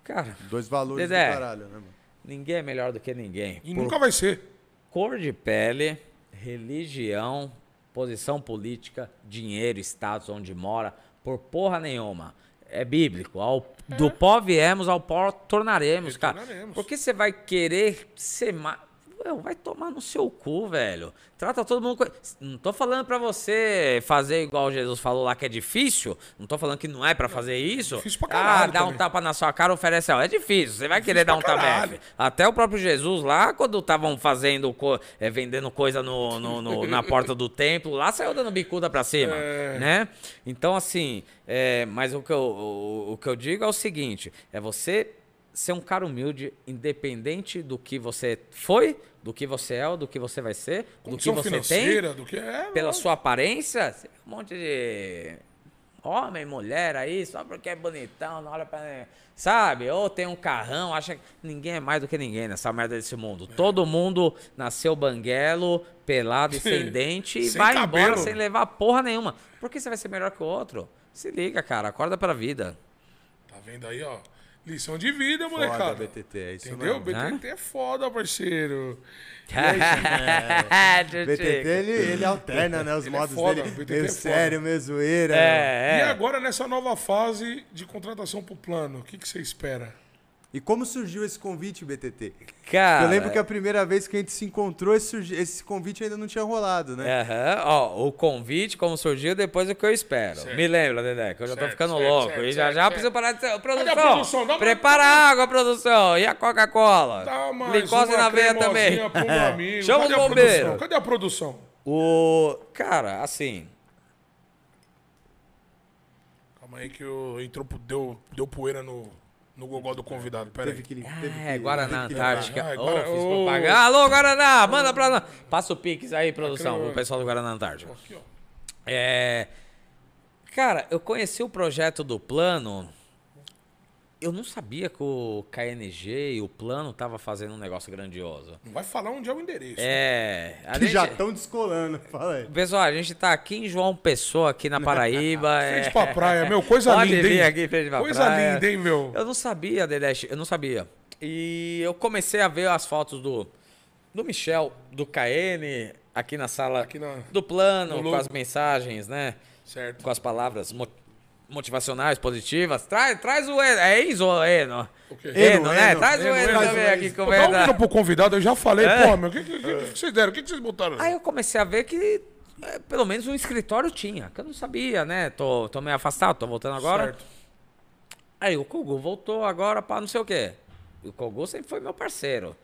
Cara, Dois valores Dedé. do caralho, né, mano? ninguém é melhor do que ninguém. E nunca vai ser. Cor de pele, religião, posição política, dinheiro, status, onde mora, por porra nenhuma. É bíblico. Ao, Do pó viemos, ao pó tornaremos, cara. Retornaremos. Por que você vai querer ser mais. Vai tomar no seu cu, velho. Trata todo mundo. co- Não tô falando pra você fazer igual Jesus falou lá que é difícil. Não tô falando que não é pra fazer isso. difícil pra ah, caralho dá um também. tapa na sua cara, oferece. É difícil. Você vai querer dar um tabefe. Até o próprio Jesus lá, quando estavam fazendo, co- é, vendendo coisa no, no- no- na porta do templo, lá saiu dando bicuda pra cima, É. né? Então, assim, é, mas o que, eu, o, o que eu digo é o seguinte, é você ser um cara humilde, independente do que você foi, do que você é ou do que você vai ser, do que você tem, do que é. pela sua aparência, é um monte de homem, mulher aí, só porque é bonitão, não olha pra. Sabe? Ou tem um carrão, acha que ninguém é mais do que ninguém nessa merda desse mundo. É. Todo mundo nasceu banguelo, pelado e sem dente e Sem vai cabelo. embora sem levar porra nenhuma. Por que você vai ser melhor que o outro? Se liga, cara, acorda pra vida. Tá vendo aí, ó? Lição de vida, Foda, molecada. BTT, é isso Entendeu? mesmo. BTT é foda, parceiro. BTT, ele, ele alterna, né, os Ele é modos foda, dele. BTT meio é sério, meio zoeira. É, E é. agora, nessa nova fase de contratação pro plano, o que, que você espera? E como surgiu esse convite, BTT? Cara. Eu lembro que a primeira vez que a gente se encontrou, esse, esse convite ainda não tinha rolado, né? Aham, ó, o convite, como surgiu, depois o que eu espero. Certo. Me lembra, Dedé, que eu já tô Certo, ficando certo, louco. certo, e já certo, já certo. preciso parar de ser. Produção, a produção? Dá uma- prepara a água, produção. E a Coca-Cola? Dá mais Glicose uma na veia também. amigo. Chama Cadê bombeiros. produção? Cadê a produção? O. Cara, assim. Calma aí que eu, entrou, deu, deu poeira no, no gogó do convidado. Pera Teve aí. que, teve É, que- Guaraná teve que- Antártica. Ah, Ô, Guara- fiz ô. propaganda. Alô, Guaraná, manda pra nós. Passa o Pix aí, produção, Aqui, ó. pro pessoal do Guaraná Antártica. Aqui, ó. É. Cara, eu conheci o projeto do plano eu não sabia que o KNG e o plano tava fazendo um negócio grandioso. Não vai falar onde é o endereço. É. A Que gente, já estão descolando. Fala aí. Pessoal, a gente tá aqui em João Pessoa, aqui na Paraíba. é... Frente pra praia, meu. Coisa Pode linda, vir hein? aqui frente pra Coisa praia. linda, hein, meu? Eu não sabia, Dedé, eu não sabia. E eu comecei a ver as fotos do, do Michel, do KN, aqui na sala Aqui na- do plano, no com as mensagens, né? Certo. Com as palavras motivacionais, positivas. Traz, traz o Eno. É Enzo ou Eno? O quê? Eno, Eno, né? Eno. Traz o Eno, Eno Eno, também aqui Pô, Dá um pro convidado, eu já falei, É. pô, meu, o que, que, que que vocês deram? O que, vocês botaram? Aí eu comecei a ver que é, pelo menos um escritório tinha, que eu não sabia, né? Tô, tô meio afastado, tô voltando agora. Certo. Aí o Kogu voltou agora pra não sei o quê. O Kogu sempre foi meu parceiro.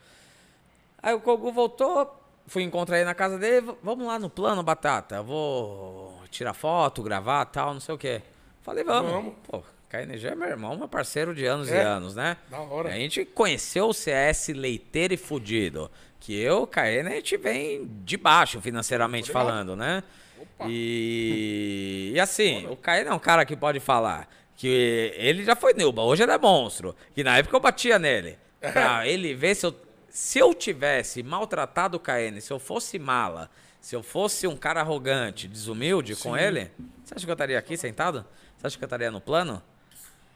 Aí o Kogu voltou, fui encontrar ele na casa dele, "V- vamos lá no plano, Batata. eu Vou tirar foto, gravar tal, não sei o quê. Falei, vamos. Vamos. Pô, KNG é meu irmão, meu parceiro de anos e É? anos, né? Da hora. A gente conheceu o CS leiteiro e fudido. Que eu, KN, a gente vem de baixo financeiramente falando, né? E, e assim, o Caio é um cara que pode falar que ele já foi Nilba, hoje ele é monstro. Que na época eu batia nele. Pra ele ver se eu, se eu tivesse maltratado o KN, se eu fosse mala, se eu fosse um cara arrogante, desumilde com ele, você acha que eu estaria aqui sentado? Você acha que eu estaria no plano?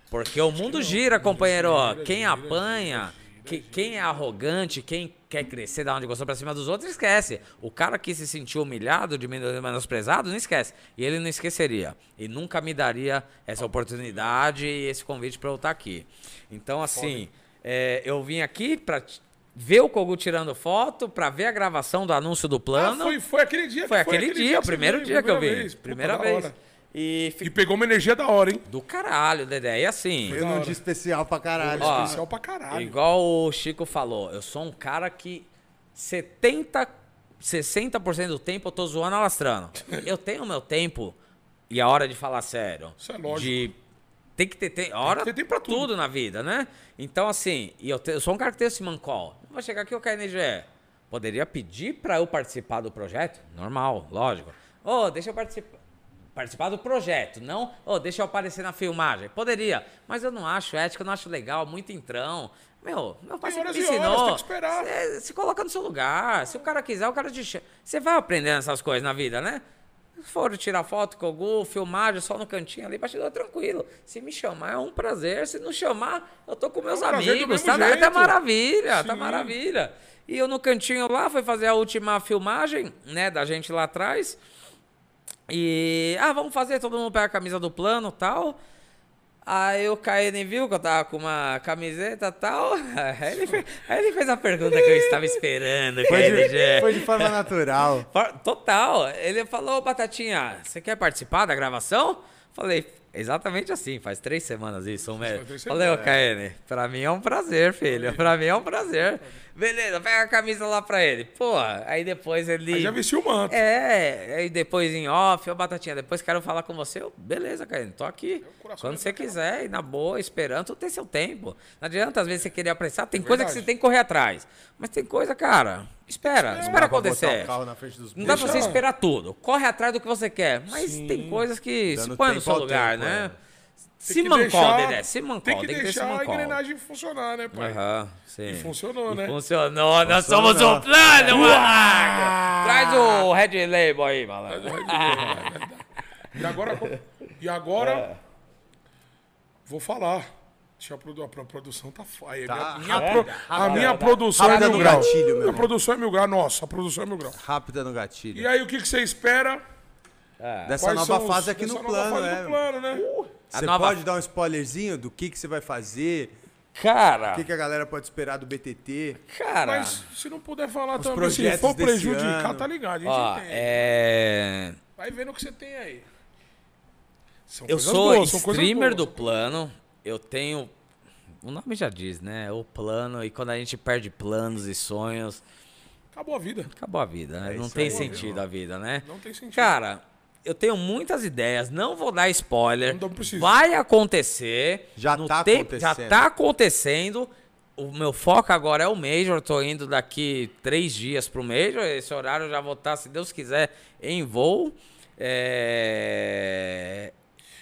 Porque o mundo gira, companheiro. Quem apanha, que- quem é arrogante, quem quer crescer da onde gostou pra cima dos outros, esquece. O cara que se sentiu humilhado, diminuído, menosprezado, não esquece. E ele não esqueceria. E nunca me daria essa oportunidade e esse convite pra eu estar aqui. Então, assim, é, eu vim aqui pra t- ver o Kogu tirando foto, pra ver a gravação do anúncio do Ah, plano. foi, foi aquele dia que foi aquele dia, o primeiro veio, dia que eu primeira vez. Puta, Primeira da vez. E fi- E pegou uma energia da hora, hein? do caralho, Dedé. E assim. Eu não dia especial pra caralho. Ó, Especial pra caralho. Igual o Chico falou, eu sou um cara que 70, 60% do tempo eu tô zoando alastrando. Eu tenho meu tempo e a hora de falar sério. Isso é lógico. De, tem que ter, tem, hora ter tempo pra tudo. tudo na vida, né? Então, assim, e eu, te- eu sou um cara que tem esse mancol. Não Vou chegar aqui, o KNG. Poderia pedir pra eu participar do projeto? Normal, lógico. Ô, deixa eu participar. Participar do projeto, não, ô, deixa eu aparecer na filmagem. Poderia, mas eu não acho ético, eu não acho legal, muito entrão. Meu, meu pai Tem sempre horas me horas, ensinou. tem que esperar. Cê- se coloca no seu lugar. Se o cara quiser, o cara te chama. Você vai aprendendo essas coisas na vida, né? Se for tirar foto com o Gu, filmagem só no cantinho ali, bastidor tranquilo. Se me chamar é um prazer. Se não chamar, eu tô com meus um prazer do amigos. Tá, tá maravilha, tá Sim. maravilha. E eu no cantinho lá, fui fazer a última filmagem, né, da gente lá atrás. E, ah, vamos fazer, todo mundo pega a camisa do plano e tal. Aí o KN viu que eu tava com uma camiseta e tal. Aí ele, fez, aí ele fez a pergunta que eu estava esperando, Foi de, foi de forma natural. Total. Ele falou, Batatinha, você quer participar da gravação? Falei, exatamente assim, faz três semanas isso, três Falei, ô KN, pra mim é um prazer, filho. Pra mim é um prazer. Beleza, pega a camisa lá pra ele. Pô, aí depois ele. Aí já vestiu o manto. É, aí depois em off, ô Batatinha, depois quero falar com você. Eu, beleza, cara, tô aqui. coração Quando você quiser, e na boa, esperando, tu tem seu tempo. Não adianta, às vezes, você querer apressar. Tem coisa que você tem que correr atrás. Mas tem coisa, cara, espera, espera pra botar acontecer. o Não dá pra você esperar tudo. Corre atrás do que você quer. Mas tem coisas que se põe no seu lugar, tempo, né? Tem Se que mancou, deixar- Dedé. Se mancou. Tem que ter esse deixar a engrenagem funcionar, né, pai? Aham, sim. E funcionou, né? Funcionou, nós Funcionou. somos um plano, malandro! Traz o Red Label aí, malandro. E agora, e agora vou falar. Deixa a, produ- a pro- produção tá foda. Tá. A minha, Rápida, pro- a minha rápida. produção é no mil grau. gatilho, meu a produção é mil grau. Nossa, a produção é mil grau. Rápida no gatilho. E aí, o que, que você espera? Dessa Quais nova são os- fase aqui no plano, fase né? do plano, né? Você nova- pode dar um spoilerzinho do que, que você vai fazer? Cara, O que, que a galera pode esperar do BTT? cara. Mas se não puder falar Os também, se for prejudicar, ano. tá ligado. A gente Ó, entende. é... Vai vendo o que você tem aí. São Eu coisas sou boas, streamer do plano. Eu tenho. O nome já diz, né? O plano. E quando a gente perde planos e sonhos, Acabou a vida. acabou a vida, né? É não tem sentido a vida, né? Não tem sentido. Cara, eu tenho muitas ideias, não vou dar spoiler. Não precisa. Vai acontecer. Já no tá tempo- Já acontecendo. tá acontecendo. O meu foco agora é o Major. Tô indo daqui três dias pro Major. Esse horário eu já vou estar, se Deus quiser, em voo. É...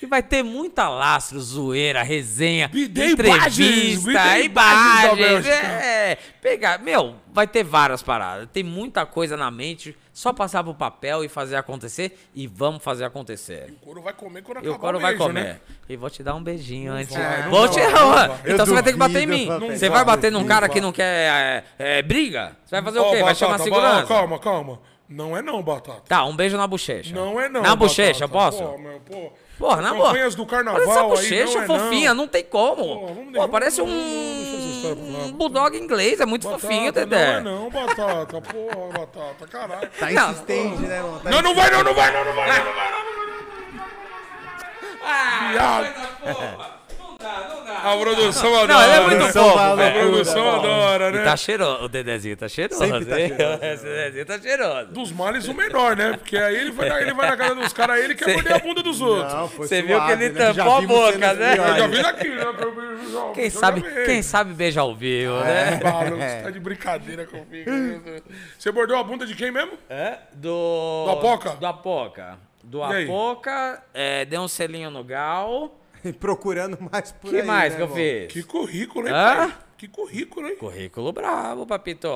E vai ter muita lastro, zoeira, resenha, Me entrevista, imagens. É, pegar. Meu, vai ter várias paradas. Tem muita coisa na mente. Só passar pro papel e fazer acontecer. E vamos fazer acontecer. O couro vai comer quando E acabar o couro o vai beijo, comer. né? E vou te dar um beijinho antes. vai, não vou vai, te não vai. Então você vai ter que bater em mim. Você Não vai vai, bater num não cara vai. que não quer é, é, briga? Você vai fazer o Ó, quê? Vai Batata, chamar ba- segurança? Calma, calma. Não é não, Batata. Tá, um beijo na bochecha. Não é não. Na bochecha, posso? Pô, meu, pô. Porra, na boa. Campanhas do carnaval Olha essa aí, bochecha não é fofinha, não. não, tem como. Pô, Pô, parece lá, um bulldog inglês, é muito Batata, fofinho, Dedé. Não é não, Batata. Porra, Batata, caralho. Tá Não. insistente, né, mano? Tá Não, não vai não, não vai não, não vai não, não vai não. Ah, Viado. A produção adora. Não, ele é muito né? fofo, A velho. produção adora, E né? tá cheiroso, o Dedezinho tá cheiroso. Sempre tá hein? cheiroso, Esse Dedezinho tá cheiroso. Dos males o menor, né? Porque aí ele vai, na- ele vai na casa dos caras, aí ele quer morder a bunda dos outros. Não, foi Você viu suave, que ele né? Já tampou a vimos boca, cenas né? Eu já piores. vi aqui, né? Quem sabe, quem sabe beija ao vivo, né? Maluco, você tá de brincadeira comigo. né? Você mordeu a bunda de quem mesmo? É? Do. Do Apoca? Do Apoca. Do E aí? Apoca, é, deu um selinho no Gal. Procurando mais por O que aí, mais né, que eu irmão? fiz? Que currículo, hein, Hã? pai? Que currículo, hein? Currículo bravo, papito.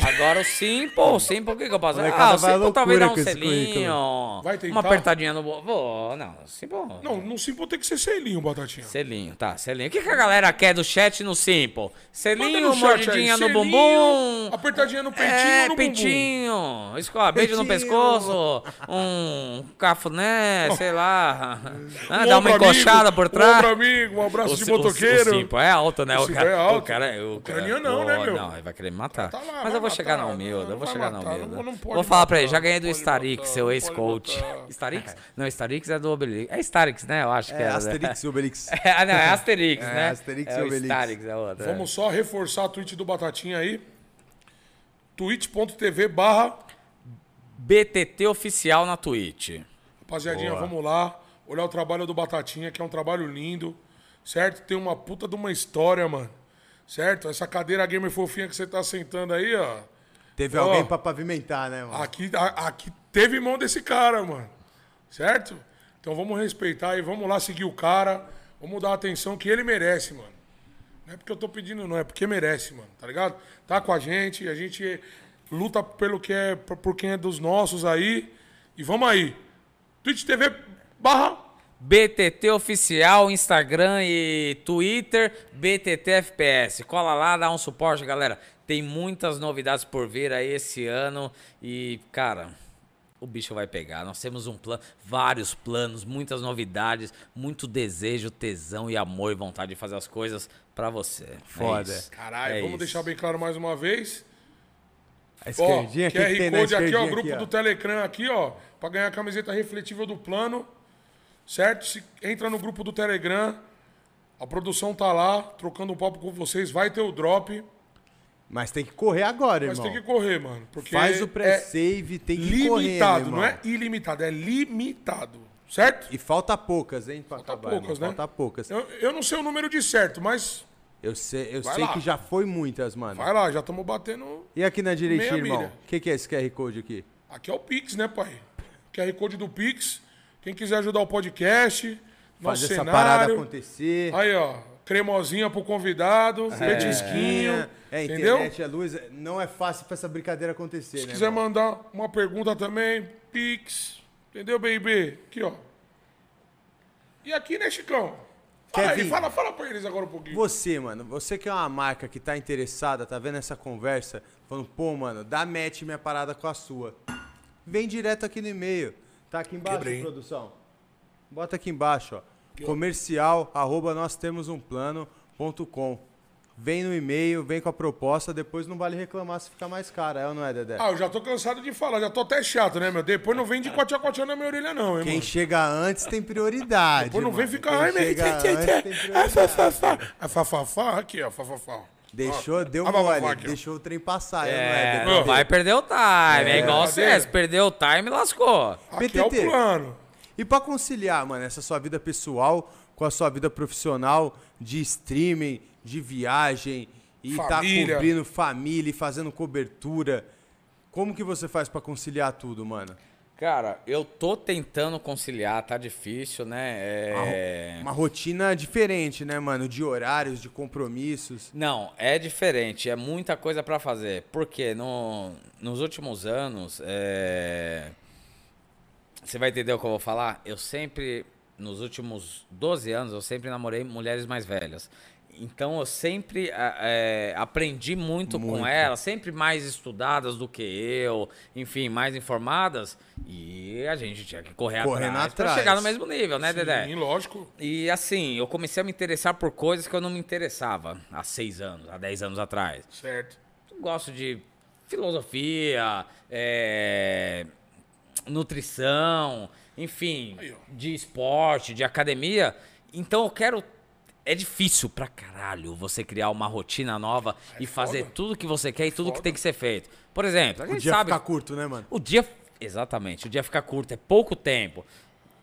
Agora o Simple, o Simple, o que, que eu posso Ah, o Simple talvez dá um selinho. Vai tentar? Uma apertadinha no. bo- Vou, não, Simple. Não, no Simple tem que ser selinho, Batatinha. Selinho, tá, selinho. O que, que a galera quer do chat no Simple? Manda Selinho, mordidinha no selinho, bumbum. Apertadinha no peitinho É, no bumbum? peitinho. Escola, beijo no pescoço. Um cafuné, sei lá. Ah, Um dá uma encoxada amigo, por Um trás. ombro amigo, um abraço de O, motoqueiro. o, o Simple é alto, né? O O cara, é alto. O cara, o cara- não, né, Pô, meu? Não, ele vai querer me matar. Tá lá, Mas eu vou chegar matar, na humilde, não eu vou chegar na matar, pode Vou falar pra ele, matar, já ganhei do Starix, matar, seu ex-coach. matar. Starix? Não, Starix é do Obelix. É Starix, né? Eu acho que É, era, né? Asterix e Obelix. É, não, é Asterix, É, né? Asterix é e Obelix. Starix, é outro. é. Vamos só reforçar a tweet do Batatinha aí. twitch.tv barra BTT oficial na Twitch. Rapaziadinha, Boa. vamos lá. Olhar o trabalho do Batatinha, que é um trabalho lindo. Certo? Tem uma puta de uma história, mano. Certo? Essa cadeira gamer fofinha que você tá sentando aí, ó. Teve Ó. alguém pra pavimentar, né, mano? Aqui, a- aqui teve mão desse cara, mano. Certo? Então vamos respeitar e vamos lá seguir o cara. Vamos dar a atenção que ele merece, mano. Não é porque eu tô pedindo, não, é porque merece, mano. Tá ligado? Tá com a gente, a gente luta pelo que é, por por quem é dos nossos aí. E vamos aí. Twitch TV barra BTT oficial, Instagram e Twitter, BTT FPS. Cola lá, dá um suporte, galera. Tem muitas novidades por vir aí esse ano e, cara, o bicho vai pegar. Nós temos um plano, vários planos, muitas novidades, muito desejo, tesão e amor e vontade de fazer as coisas pra você. É Foda. isso. Caralho, É vamos isso. deixar bem claro mais uma vez. A Ó, esquerdinha, o que, que tem QR na Code aqui, ó, grupo aqui, do ó? Telecran aqui, ó, pra ganhar a camiseta refletível do plano, certo? Se entra no grupo do Telegram, a produção tá lá, trocando um papo com vocês, vai ter o drop, Mas tem que correr agora, mas irmão. tem que correr, mano, porque Faz o é pré-save, tem que correr, limitado, meu não é ilimitado, é limitado, certo? E falta poucas, hein, pra Falta acabar, poucas, irmão. né? Falta poucas. Eu, eu não sei o número de certo, mas Eu sei, eu Vai sei lá. que já foi muitas, mano. vai lá, já estamos batendo. E aqui na direitinha, irmão? O que, que é esse QR Code aqui? Aqui é o Pix, né, pai? QR Code do Pix. Quem quiser ajudar o podcast, nosso Fazer essa cenário. parada acontecer. Aí, ó, cremosinha pro convidado, petisquinho, É, entendeu? internet, é luz. Não é fácil pra essa brincadeira acontecer, Se né? quiser irmão? mandar uma pergunta também, Pix, entendeu, baby? Aqui, ó. E aqui, né, Chicão? Fala aí, fala, fala pra eles agora um pouquinho. Você, mano, você que é uma marca que tá interessada, tá vendo essa conversa, falando, pô, mano, dá match minha parada com a sua. Vem direto aqui no e-mail. Tá aqui embaixo, Quebrei. produção. Bota aqui embaixo, ó. Comercial, arroba nós temos um plano.com. Vem no e-mail, vem com a proposta, depois não vale reclamar se ficar mais caro, é ou não é, Dedé? Ah, eu já tô cansado de falar, já tô até chato, né, meu? Depois não vem de cotia-cotia na minha orelha, não, hein, Quem mano? chega antes tem prioridade. Depois não vem mano. ficar, Quem ai, meu... antes tem É prioridade. fafafá. É fafafá, aqui, ó, fafafá. Deixou, deu Ah, mole, deixou o trem passar, é, não É, é, não Dedé? vai perder o time. É, igual você, se perder o time, lascou. Aqui é o PTT. plano. E pra conciliar, mano, essa sua vida pessoal com a sua vida profissional de streaming, de viagem e Família. tá cobrindo família e fazendo cobertura, como que você faz pra conciliar tudo, mano? Cara, eu tô tentando conciliar, tá difícil, né? É... Uma rotina diferente, né, mano? De horários, de compromissos. Não, é diferente, é muita coisa pra fazer. Porque no, nos últimos anos, é... você vai entender o que eu vou falar? Eu sempre, nos últimos 12 anos, eu sempre namorei mulheres mais velhas. Então eu sempre é, aprendi muito, muito, com elas, sempre mais estudadas do que eu, enfim, mais informadas. E a gente tinha que correr Correndo atrás, atrás. pra chegar no mesmo nível, né, Sim, Dedé? lógico. E assim, eu comecei a me interessar por coisas que eu não me interessava há seis anos, há dez anos atrás. Certo. Eu gosto de filosofia, é, nutrição, enfim, de esporte, de academia. Então eu quero. É difícil pra caralho você criar uma rotina nova e fazer É foda. tudo que você quer e tudo que foda. tem que ser feito. Por exemplo, a O gente dia sabe. fica curto, né, mano? O dia. Exatamente, o dia fica curto, é pouco tempo.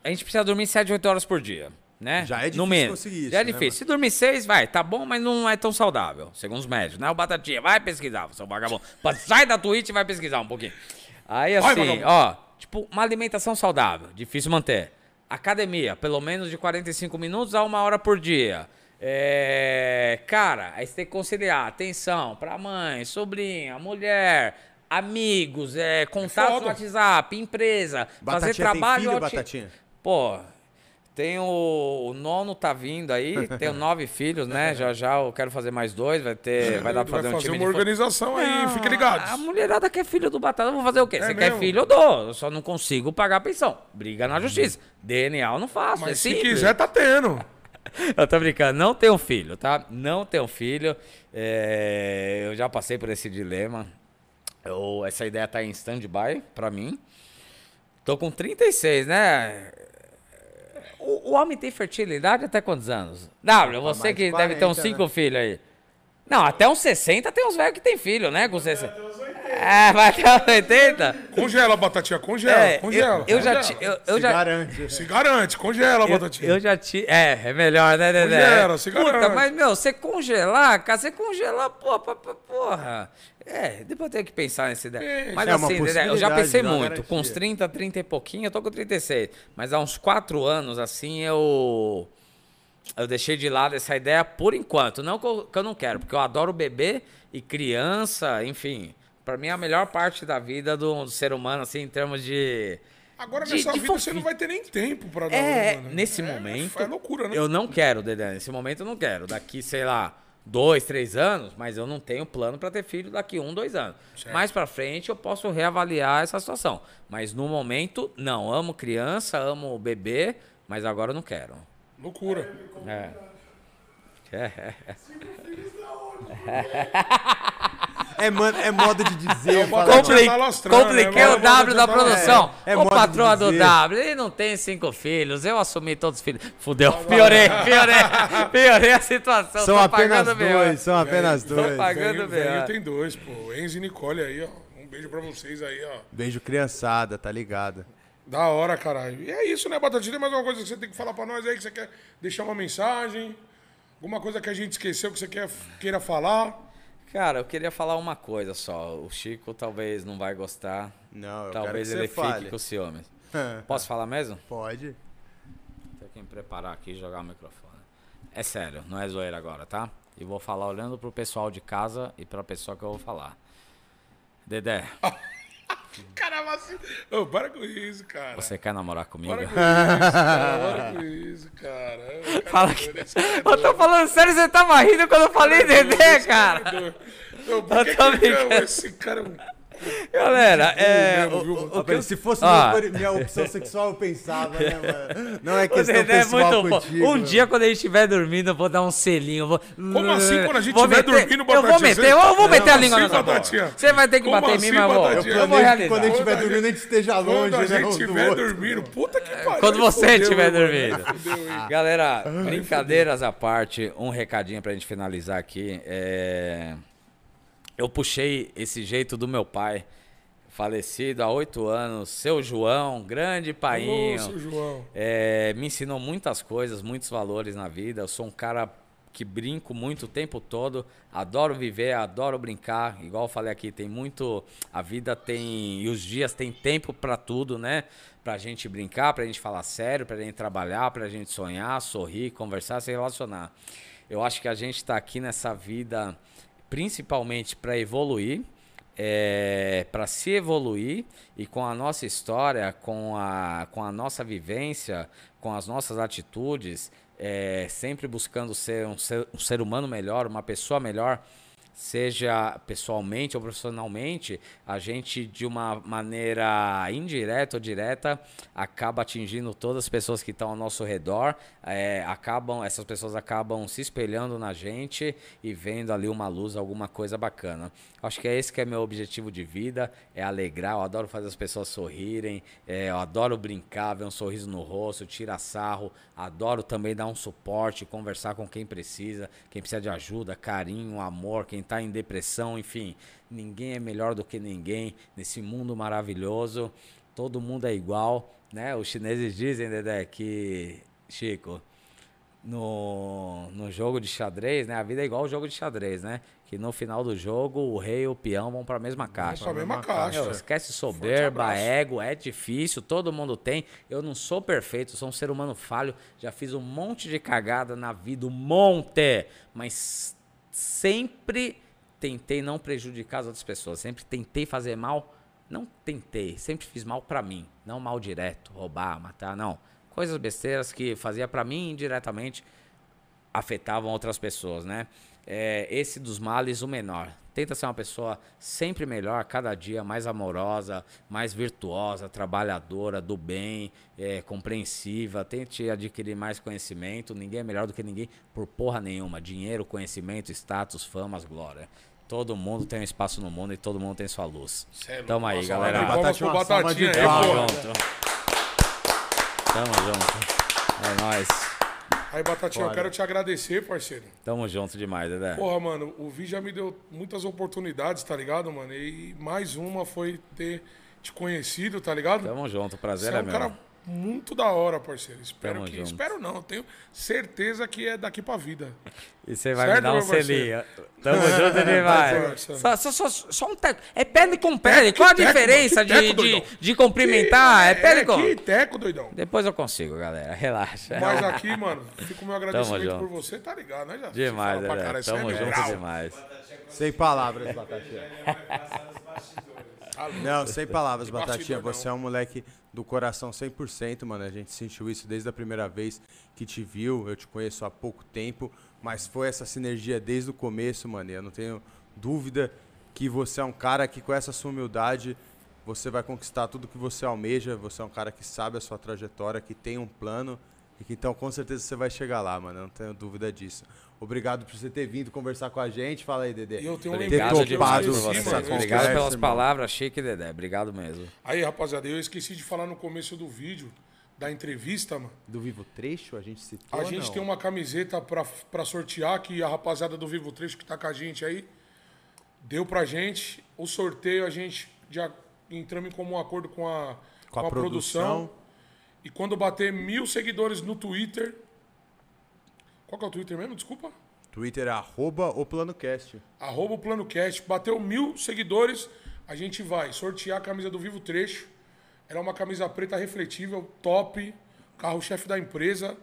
A gente precisa dormir 7, 8 horas por dia. Né? Já é no difícil menos. conseguir isso, Já é né, difícil. mano? Se dormir 6, vai, tá bom, mas não é tão saudável, segundo os médicos, né? O Batatinha, vai pesquisar, seu vagabundo. Sai da Twitch e vai pesquisar um pouquinho. Aí Vai, assim, vagabundo. ó, tipo, uma alimentação saudável, difícil manter. Academia, pelo menos de 45 minutos a uma hora por dia. É, cara, aí você tem que conciliar atenção pra mãe, sobrinha, mulher, amigos, é, contatos foda. no WhatsApp, empresa, fazer Batatinha tem trabalho. filho, ati- Batatinha? Pô, tem o, o nono tá vindo aí, tenho nove filhos, né? Já já eu quero fazer mais dois, vai ter, vai dar pra Vai fazer um fazer time uma de organização aí, Não, fique ligados. A mulherada quer filho do Batata, eu vou fazer o quê? É Você quer mesmo? filho, eu dou. Eu só não consigo pagar a pensão. Briga na justiça. DNA eu não faço, é Mas se simples. quiser, tá tendo. Eu tô brincando, não tenho filho, tá? Não tenho filho. É, eu já passei por esse dilema. Eu- essa ideia tá em stand-by pra mim. Tô com 36, né? O, o homem tem fertilidade até quantos anos? W, você mais que de deve ter uns 40, 5 né? filhos aí. Não, até uns 60 tem uns velhos que tem filho, né? Com 60. É, vai até uns 80? Congela, Batatinha, congela, É, congela. eu, eu já, congela. ti- eu, eu Se já, garante. Se garante, congela, eu, Batatinha. eu já tive. É, é melhor, né, Dedé? Congela, se Puta, garante. mas, meu, você congelar, cara, você congelar, porra, porra. É, depois eu tenho que pensar nessa ideia. É, Mas é uma assim, Dedé, eu já pensei muito. Com uns garantia. 30, 30 e pouquinho, eu tô com 36. Mas há uns 4 anos, assim, eu. Eu deixei de lado essa ideia por enquanto. Não que eu, que eu não quero, porque eu adoro bebê e criança, enfim. Pra mim é a melhor parte da vida do, do ser humano, assim, em termos de. Agora de- nessa de vida você não vai ter nem tempo pra dar É, uma, né? nesse É, momento. É loucura, né? Eu não quero, Dedé. Nesse momento eu não quero. Daqui, sei lá, dois, três anos, mas eu não tenho plano pra ter filho daqui um, dois anos. Certo. Mais pra frente eu posso reavaliar essa situação. Mas no momento, não. Amo criança, amo bebê, mas agora eu não quero. Loucura. É. É. É, mano, é modo de dizer. É o falar, modo de- Compli tá lastrando, compliquei né? o W da produção. É, é de patroa do dizer. W, ele não tem cinco filhos, eu assumi todos os filhos. Fudeu, piorei, piorei, piorei a situação. São tô apenas pagando dois, são apenas Tô dois. pagando Velho, velho BO. tem dois, pô. Enzo e Nicole aí, ó. Um beijo pra vocês aí, ó. Beijo criançada, tá ligado? Da hora, caralho. E é isso, né, Batatinha? Tem mais uma coisa que você tem que falar pra nós aí, que você quer deixar uma mensagem? Alguma coisa que a gente esqueceu que você quer, queira falar? Cara, eu queria falar uma coisa só. O Chico talvez não vai gostar. Não, eu talvez quero ele fique com ciúmes. Posso falar mesmo? Pode. Tenho que me preparar aqui e jogar o microfone. É sério, não é zoeira agora, tá? E vou falar olhando pro pessoal de casa e pra pessoa que eu vou falar. Dedé, Caramba, assim. Ô, para com isso, cara. você quer namorar comigo? Para com isso, cara. Para com isso, cara. Ô, cara Fala que... cara é Eu tô falando sério, você tava rindo quando eu falei Esse cara cara. por Eu que tô que brincando. eu- esse cara é um Galera, é... mesmo, o- o- o eu- Se fosse Ah. meu- minha opção sexual, eu pensava, né, mano? Não é questão Dedé é pessoal bom. contigo. Um dia, quando a gente estiver dormindo, eu vou dar um selinho. Vou... Como assim, quando a gente estiver meter- dormindo, Eu vou meter, eu vou Não, meter a como língua assim, na. Batatinha? Você vai ter que Como bater em assim, mim, mas eu vou. Eu vou realizar. quando a gente Quando estiver a dormindo, a gente esteja longe, Quando a né? gente estiver dormindo, puta que pariu. Quando você estiver dormindo. Galera, brincadeiras à parte, um recadinho pra gente finalizar aqui. É, Eu puxei esse jeito do meu pai, falecido há oito anos, seu João, grande painho. Ô, seu João. É, me ensinou muitas coisas, muitos valores na vida. Eu sou um cara que brinco muito o tempo todo, adoro viver, adoro brincar. Igual eu falei aqui, tem muito. A vida tem. E os dias tem tempo para tudo, né? Pra gente brincar, pra gente falar sério, pra gente trabalhar, pra gente sonhar, sorrir, conversar, se relacionar. Eu acho que a gente tá aqui nessa vida principalmente para evoluir. É, para se evoluir e com a nossa história, com a, com a nossa vivência, com as nossas atitudes, é, sempre buscando ser um, ser um ser humano melhor, uma pessoa melhor, seja pessoalmente ou profissionalmente, a gente de uma maneira indireta ou direta acaba atingindo todas as pessoas que estão ao nosso redor, é, acabam essas pessoas acabam se espelhando na gente e vendo ali uma luz, alguma coisa bacana. Acho que é esse que é meu objetivo de vida, é alegrar. Eu adoro fazer as pessoas sorrirem, é, eu adoro brincar, ver um sorriso no rosto, tirar sarro, adoro também dar um suporte, conversar com quem precisa, quem precisa de ajuda, carinho, amor, quem está em depressão, enfim, ninguém é melhor do que ninguém nesse mundo maravilhoso. Todo mundo é igual, né? Os chineses dizem, Dedé, que Chico, no, no jogo de xadrez, né? A vida é igual ao jogo de xadrez, né? Que no final do jogo o rei e o peão vão para a mesma caixa. Pra mesma caixa. Meu, esquece soberba, ego, é difícil, todo mundo tem. Eu não sou perfeito, sou um ser humano falho. Já fiz um monte de cagada na vida, um monte. Mas sempre tentei não prejudicar as outras pessoas, sempre tentei fazer mal, não tentei, sempre fiz mal para mim, não mal direto, roubar, matar, não. Coisas besteiras que fazia para mim indiretamente afetavam outras pessoas, né? É, esse dos males o menor. Tenta ser uma pessoa sempre melhor, cada dia mais amorosa, mais virtuosa, trabalhadora, do bem, é, compreensiva. Tente adquirir mais conhecimento. Ninguém é melhor do que ninguém por porra nenhuma. Dinheiro, conhecimento, status, famas, glória. Todo mundo tem um espaço no mundo e todo mundo tem sua luz. Cê é Tamo aí, Nossa, galera. Batatinha, batatinha. Tamo junto. Tamo junto. É nóis. Aí, Batatinha, eu quero te agradecer, parceiro. Tamo junto demais, Dedé. Porra, mano, o Vi já me deu muitas oportunidades, tá ligado, mano? E mais uma foi ter te conhecido, tá ligado? Tamo junto. Você Prazer é é um meu. cara muito da hora, parceiro. Espero Tamo que. junto. Espero não, eu tenho certeza que é daqui pra vida. E você vai Certo, me dar um selinho. Tamo junto demais. parceiro. Só, só, só, só um teco. É pele com pele. Qual a teco, diferença de, teco, de, doidão? de cumprimentar? É pele com... Que teco, doidão. Depois eu consigo, galera. Relaxa. Mas aqui, mano, fica o meu agradecimento junto. por você, tá ligado, né? Já, Demais, você é Tamo junto legal. demais. Sem palavras, Batatinha. Não, sem palavras, Batatinha. Você é um moleque do coração 100%, mano. A gente sentiu isso desde a primeira vez que te viu. Eu te conheço há pouco tempo, mas foi essa sinergia desde o começo, mano. E eu não tenho dúvida que você é um cara que, com essa sua humildade, você vai conquistar tudo que você almeja. Você é um cara que sabe a sua trajetória, que tem um plano. E que então, com certeza, você vai chegar lá, mano. Eu não tenho dúvida disso. Obrigado por você ter vindo conversar com a gente. Fala aí, Dedê. E eu tenho um Ter Obrigado demais topado por você. Obrigado pelas irmão. palavras, Chique Dedé. Obrigado mesmo. Aí, rapaziada, eu esqueci de falar no começo do vídeo, da entrevista, mano. Do Vivo Trecho, a gente citou A gente não? tem uma camiseta pra, pra sortear que a rapaziada do Vivo Trecho que tá com a gente aí deu pra gente. O sorteio a gente já entramos em comum acordo com a, Com a produção. E quando bater mil seguidores no Twitter. Qual que é o Twitter mesmo? Desculpa. Twitter é arroba o PlanoCast. Arroba o PlanoCast. Bateu mil seguidores, a gente vai sortear a camisa do Vivo Trecho. Ela é uma camisa preta refletível, top, carro-chefe da empresa,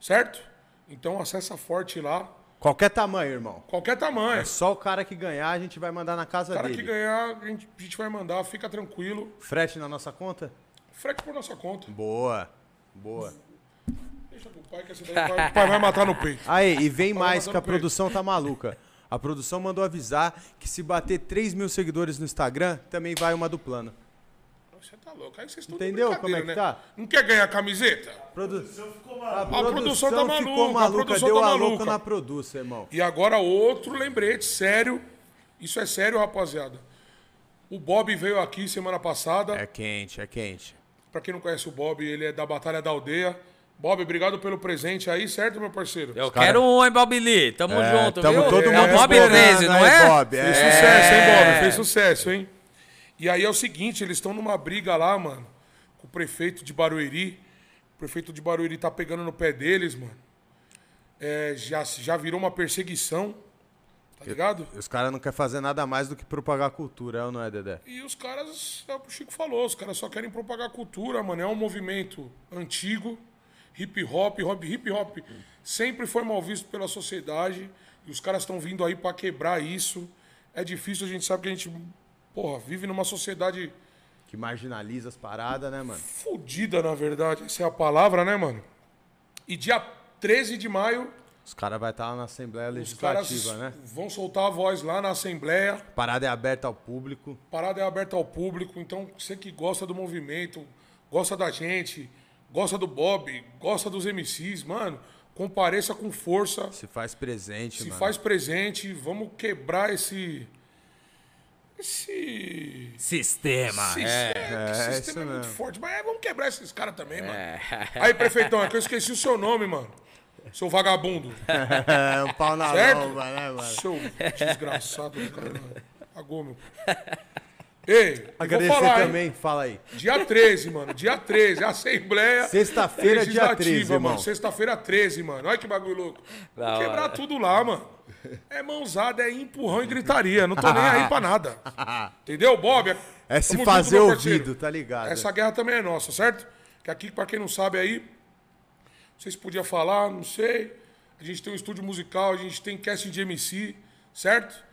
certo? Então acessa forte lá, Qualquer tamanho, irmão. qualquer tamanho. É só o cara que ganhar, a gente vai mandar na casa O cara dele. que ganhar, a gente, a gente vai mandar, fica tranquilo. Frete na nossa conta? Frete por nossa conta. Boa. Boa. Deixa pro pai que essa daí o pai, o pai vai matar no peito. Aí, e vem mais que a produção tá maluca. A produção mandou avisar que se bater 3 mil seguidores no Instagram, também vai uma do plano. Você tá louco. Aí vocês estão Entendeu de como é que brincadeira, tá? né? Não quer ganhar camiseta? Produ... A produção tá maluca, ficou a maluca, produção deu tá a louca maluca. na produção, irmão. E agora outro lembrete, sério. Isso é sério, rapaziada. O Bob veio aqui semana passada. É quente, é quente. Pra quem não conhece o Bob, ele é da Batalha da Aldeia. Bob, obrigado pelo presente aí, certo, meu parceiro? Eu cara- quero um, hein, Bob Lee? Tamo É, junto, tamo viu? todo é o mundo Bob esperando 13, não aí, é? Bob, Fez é. sucesso, hein, Bob? Fez sucesso, hein? E aí é o seguinte, eles estão numa briga lá, mano, com o prefeito de Barueri. O prefeito de Barueri tá pegando no pé deles, mano. É, já, já virou uma perseguição, tá ligado? Os caras não querem fazer nada mais do que propagar a cultura, é ou não é, Dedé? E os caras, é o que o Chico falou, os caras só querem propagar a cultura, mano. É um movimento antigo, hip hop, hop hip hop sempre foi mal visto pela sociedade. E os caras estão vindo aí pra quebrar isso. É difícil, a gente sabe que a gente, porra, vive numa sociedade Que marginaliza as paradas, né, mano? fudida, na verdade. Essa é a palavra, né, mano? E dia 13 de maio, Os caras vão estar lá na Assembleia os caras Legislativa, né? vão soltar a voz lá na Assembleia. Parada é aberta ao público. parada é aberta ao público, então você que gosta do movimento, gosta da gente, gosta do Bob, gosta dos MCs, mano, compareça com força, Se faz presente, se mano. faz presente, vamos quebrar esse. Esse. Sistema. esse É. é, esse é, sistema isso é muito mesmo. forte. Mas é, vamos quebrar esses caras também, mano. É. Aí, prefeitão, é que eu esqueci o seu nome, mano. Seu vagabundo. É, um pau na Certo? lomba, né, mano? Seu desgraçado do caralho. Pagou, meu. Ei, vou Agradecer falar, hein? também, fala aí. Dia 13, mano. Dia 13. Assembleia. Sexta-feira, dia Legislativa, 13, irmão. mano. Sexta-feira 13, mano. Olha que bagulho louco. Vou quebrar hora. tudo lá, mano. É mãozada, é empurrão e gritaria. Não tô nem aí pra nada. Entendeu, Bob? É se Tamo fazer junto, ouvido, tá ligado? Essa guerra também é nossa, certo? Que aqui, pra quem não sabe aí, não sei se podia falar, não sei. A gente tem um estúdio musical, a gente tem casting de MC, certo?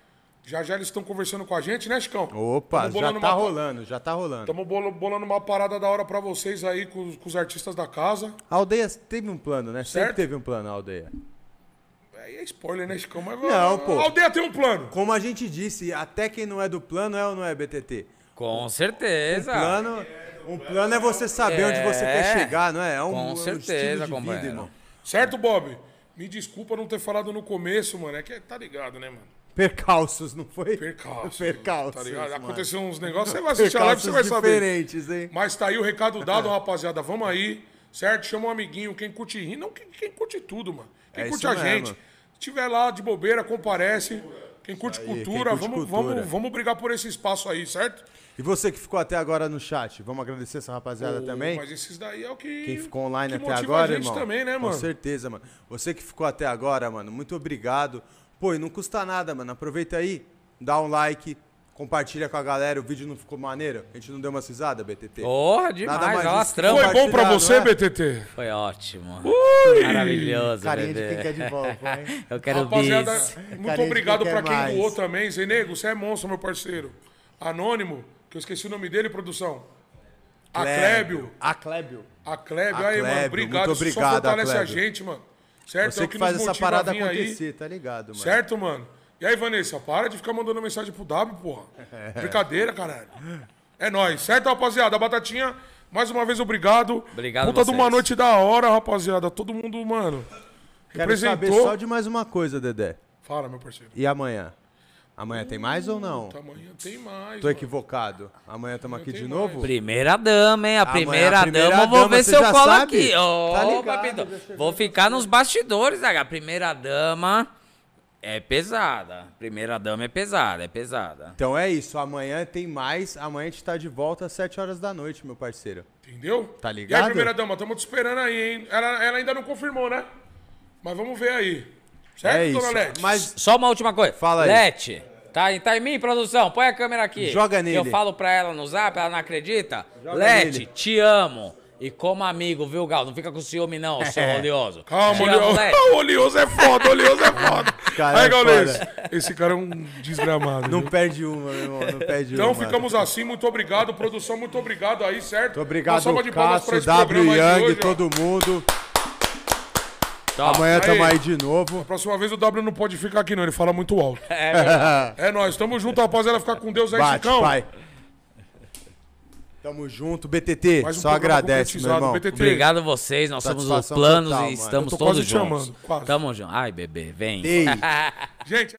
Já já eles estão conversando com a gente, né, Chicão? Opa, já tá uma- rolando, já tá rolando. Estamos bolando uma parada da hora pra vocês aí com, os- com os artistas da casa. A aldeia teve um plano, né? Sempre Certo? teve um plano, a aldeia. Aí é spoiler, né, Chicão? Mas Não, pô. A aldeia tem um plano. Como a gente disse, até quem não é do plano é ou não é BTT? Com Um certeza. plano, um plano é você saber onde você É, quer chegar, não é? É um, com é um certeza, de vida, irmão. Certo, Bob? Me desculpa não ter falado no começo, mano. É que tá ligado, né, mano? Percalços, não foi? Percalço. Percalços. Tá ligado? mano. Aconteceu uns negócios, você vai assistir a live, você vai Percalços saber. diferentes, hein? Mas tá aí o recado dado, rapaziada. Vamos aí, certo? Chama um amiguinho, quem curte rir, não quem, quem curte tudo, mano. Quem É curte a gente. mesmo. Se tiver lá de bobeira, comparece. Quem curte aí, cultura, quem curte vamos, cultura. Vamos, vamos brigar por esse espaço aí, certo? E você que ficou até agora no chat, vamos agradecer essa rapaziada também? Mas esses daí é o que. Quem ficou online que até agora, a gente irmão? também, né, Com mano? certeza, mano. Você que ficou até agora, mano, muito obrigado. Pô, e não custa nada, mano. Aproveita aí, dá um like, compartilha com a galera. O vídeo não ficou maneiro? A gente não deu uma cisada, BTT? Porra, demais. Nada mais. Foi bom pra você, né? BTT? Foi ótimo. Maravilhoso, Carinha de quem quer de volta, hein? Eu quero Rapaziada, bis. muito Carinha obrigado quem pra quem mais. doou também. Zenego, você é monstro, meu parceiro. Anônimo, que eu esqueci o nome dele, produção. A Clébio. A Clébio. A Clébio, A aí, mano. Obrigado. muito Isso só obrigado, fortalece a Clébio. gente, mano. Certo? Você é o que faz essa parada vir aí. acontecer, tá ligado, mano? Certo, mano? E aí, Vanessa, para de ficar mandando mensagem pro W, porra. Brincadeira, caralho. É nóis, certo, rapaziada? A Batatinha, mais uma vez, obrigado. Obrigado Puta de uma vocês. noite da hora, rapaziada. Todo mundo, mano, Quero saber representou. só de mais uma coisa, Dedé. Fala, meu parceiro. E amanhã? Amanhã tem mais ou não? Amanhã tem mais. Tô mano. equivocado. Amanhã estamos aqui de mais. novo? Primeira dama, hein? A Amanhã, primeira, a primeira dama, vou ver se eu colo sabe? aqui. Ô, Tá ligado. Vou ficar nos bastidores, H. A primeira dama é pesada. Primeira dama é pesada, é pesada. Então é isso, amanhã tem mais. Amanhã a gente tá de volta às 7 horas da noite, meu parceiro. Entendeu? Tá E aí, ligado? primeira dama, estamos te esperando aí, hein? Ela, ela ainda não confirmou, né? Mas vamos ver aí. Certo, é dona isso. Leti? Mas Só uma última coisa. Fala aí. Lete, tá, tá em mim, produção? Põe a câmera aqui. Joga Que nele. eu folo pra ela no zap, ela não acredita. Joga Lete, nele. te amo. E como amigo, viu, Gal? Não fica com ciúme, não, seu oleoso. Calma, oleoso. Lete. O oleoso é foda, o oleoso é foda. Cara, aí, é Gaules, esse cara é um desgramado. não viu? perde uma, meu irmão. Não perde Então uma. ficamos assim, muito obrigado, produção, muito obrigado aí, certo? Muito obrigado, Cássio, W Young, hoje, todo mundo. Top. Amanhã tamo aí de novo. Próxima vez o W não pode ficar aqui, não, ele fala muito alto. É verdade. É nóis, tamo junto, rapaziada, ficar com Deus aí, Bate, Chicão. pai. Tamo junto, BTT. Um só agradece, meu irmão. BTT. Obrigado a vocês, nós somos os planos total, e mano. estamos Eu tô todos quase te juntos. amando, quase. Tamo junto. Ai, bebê, vem. Ei. Gente,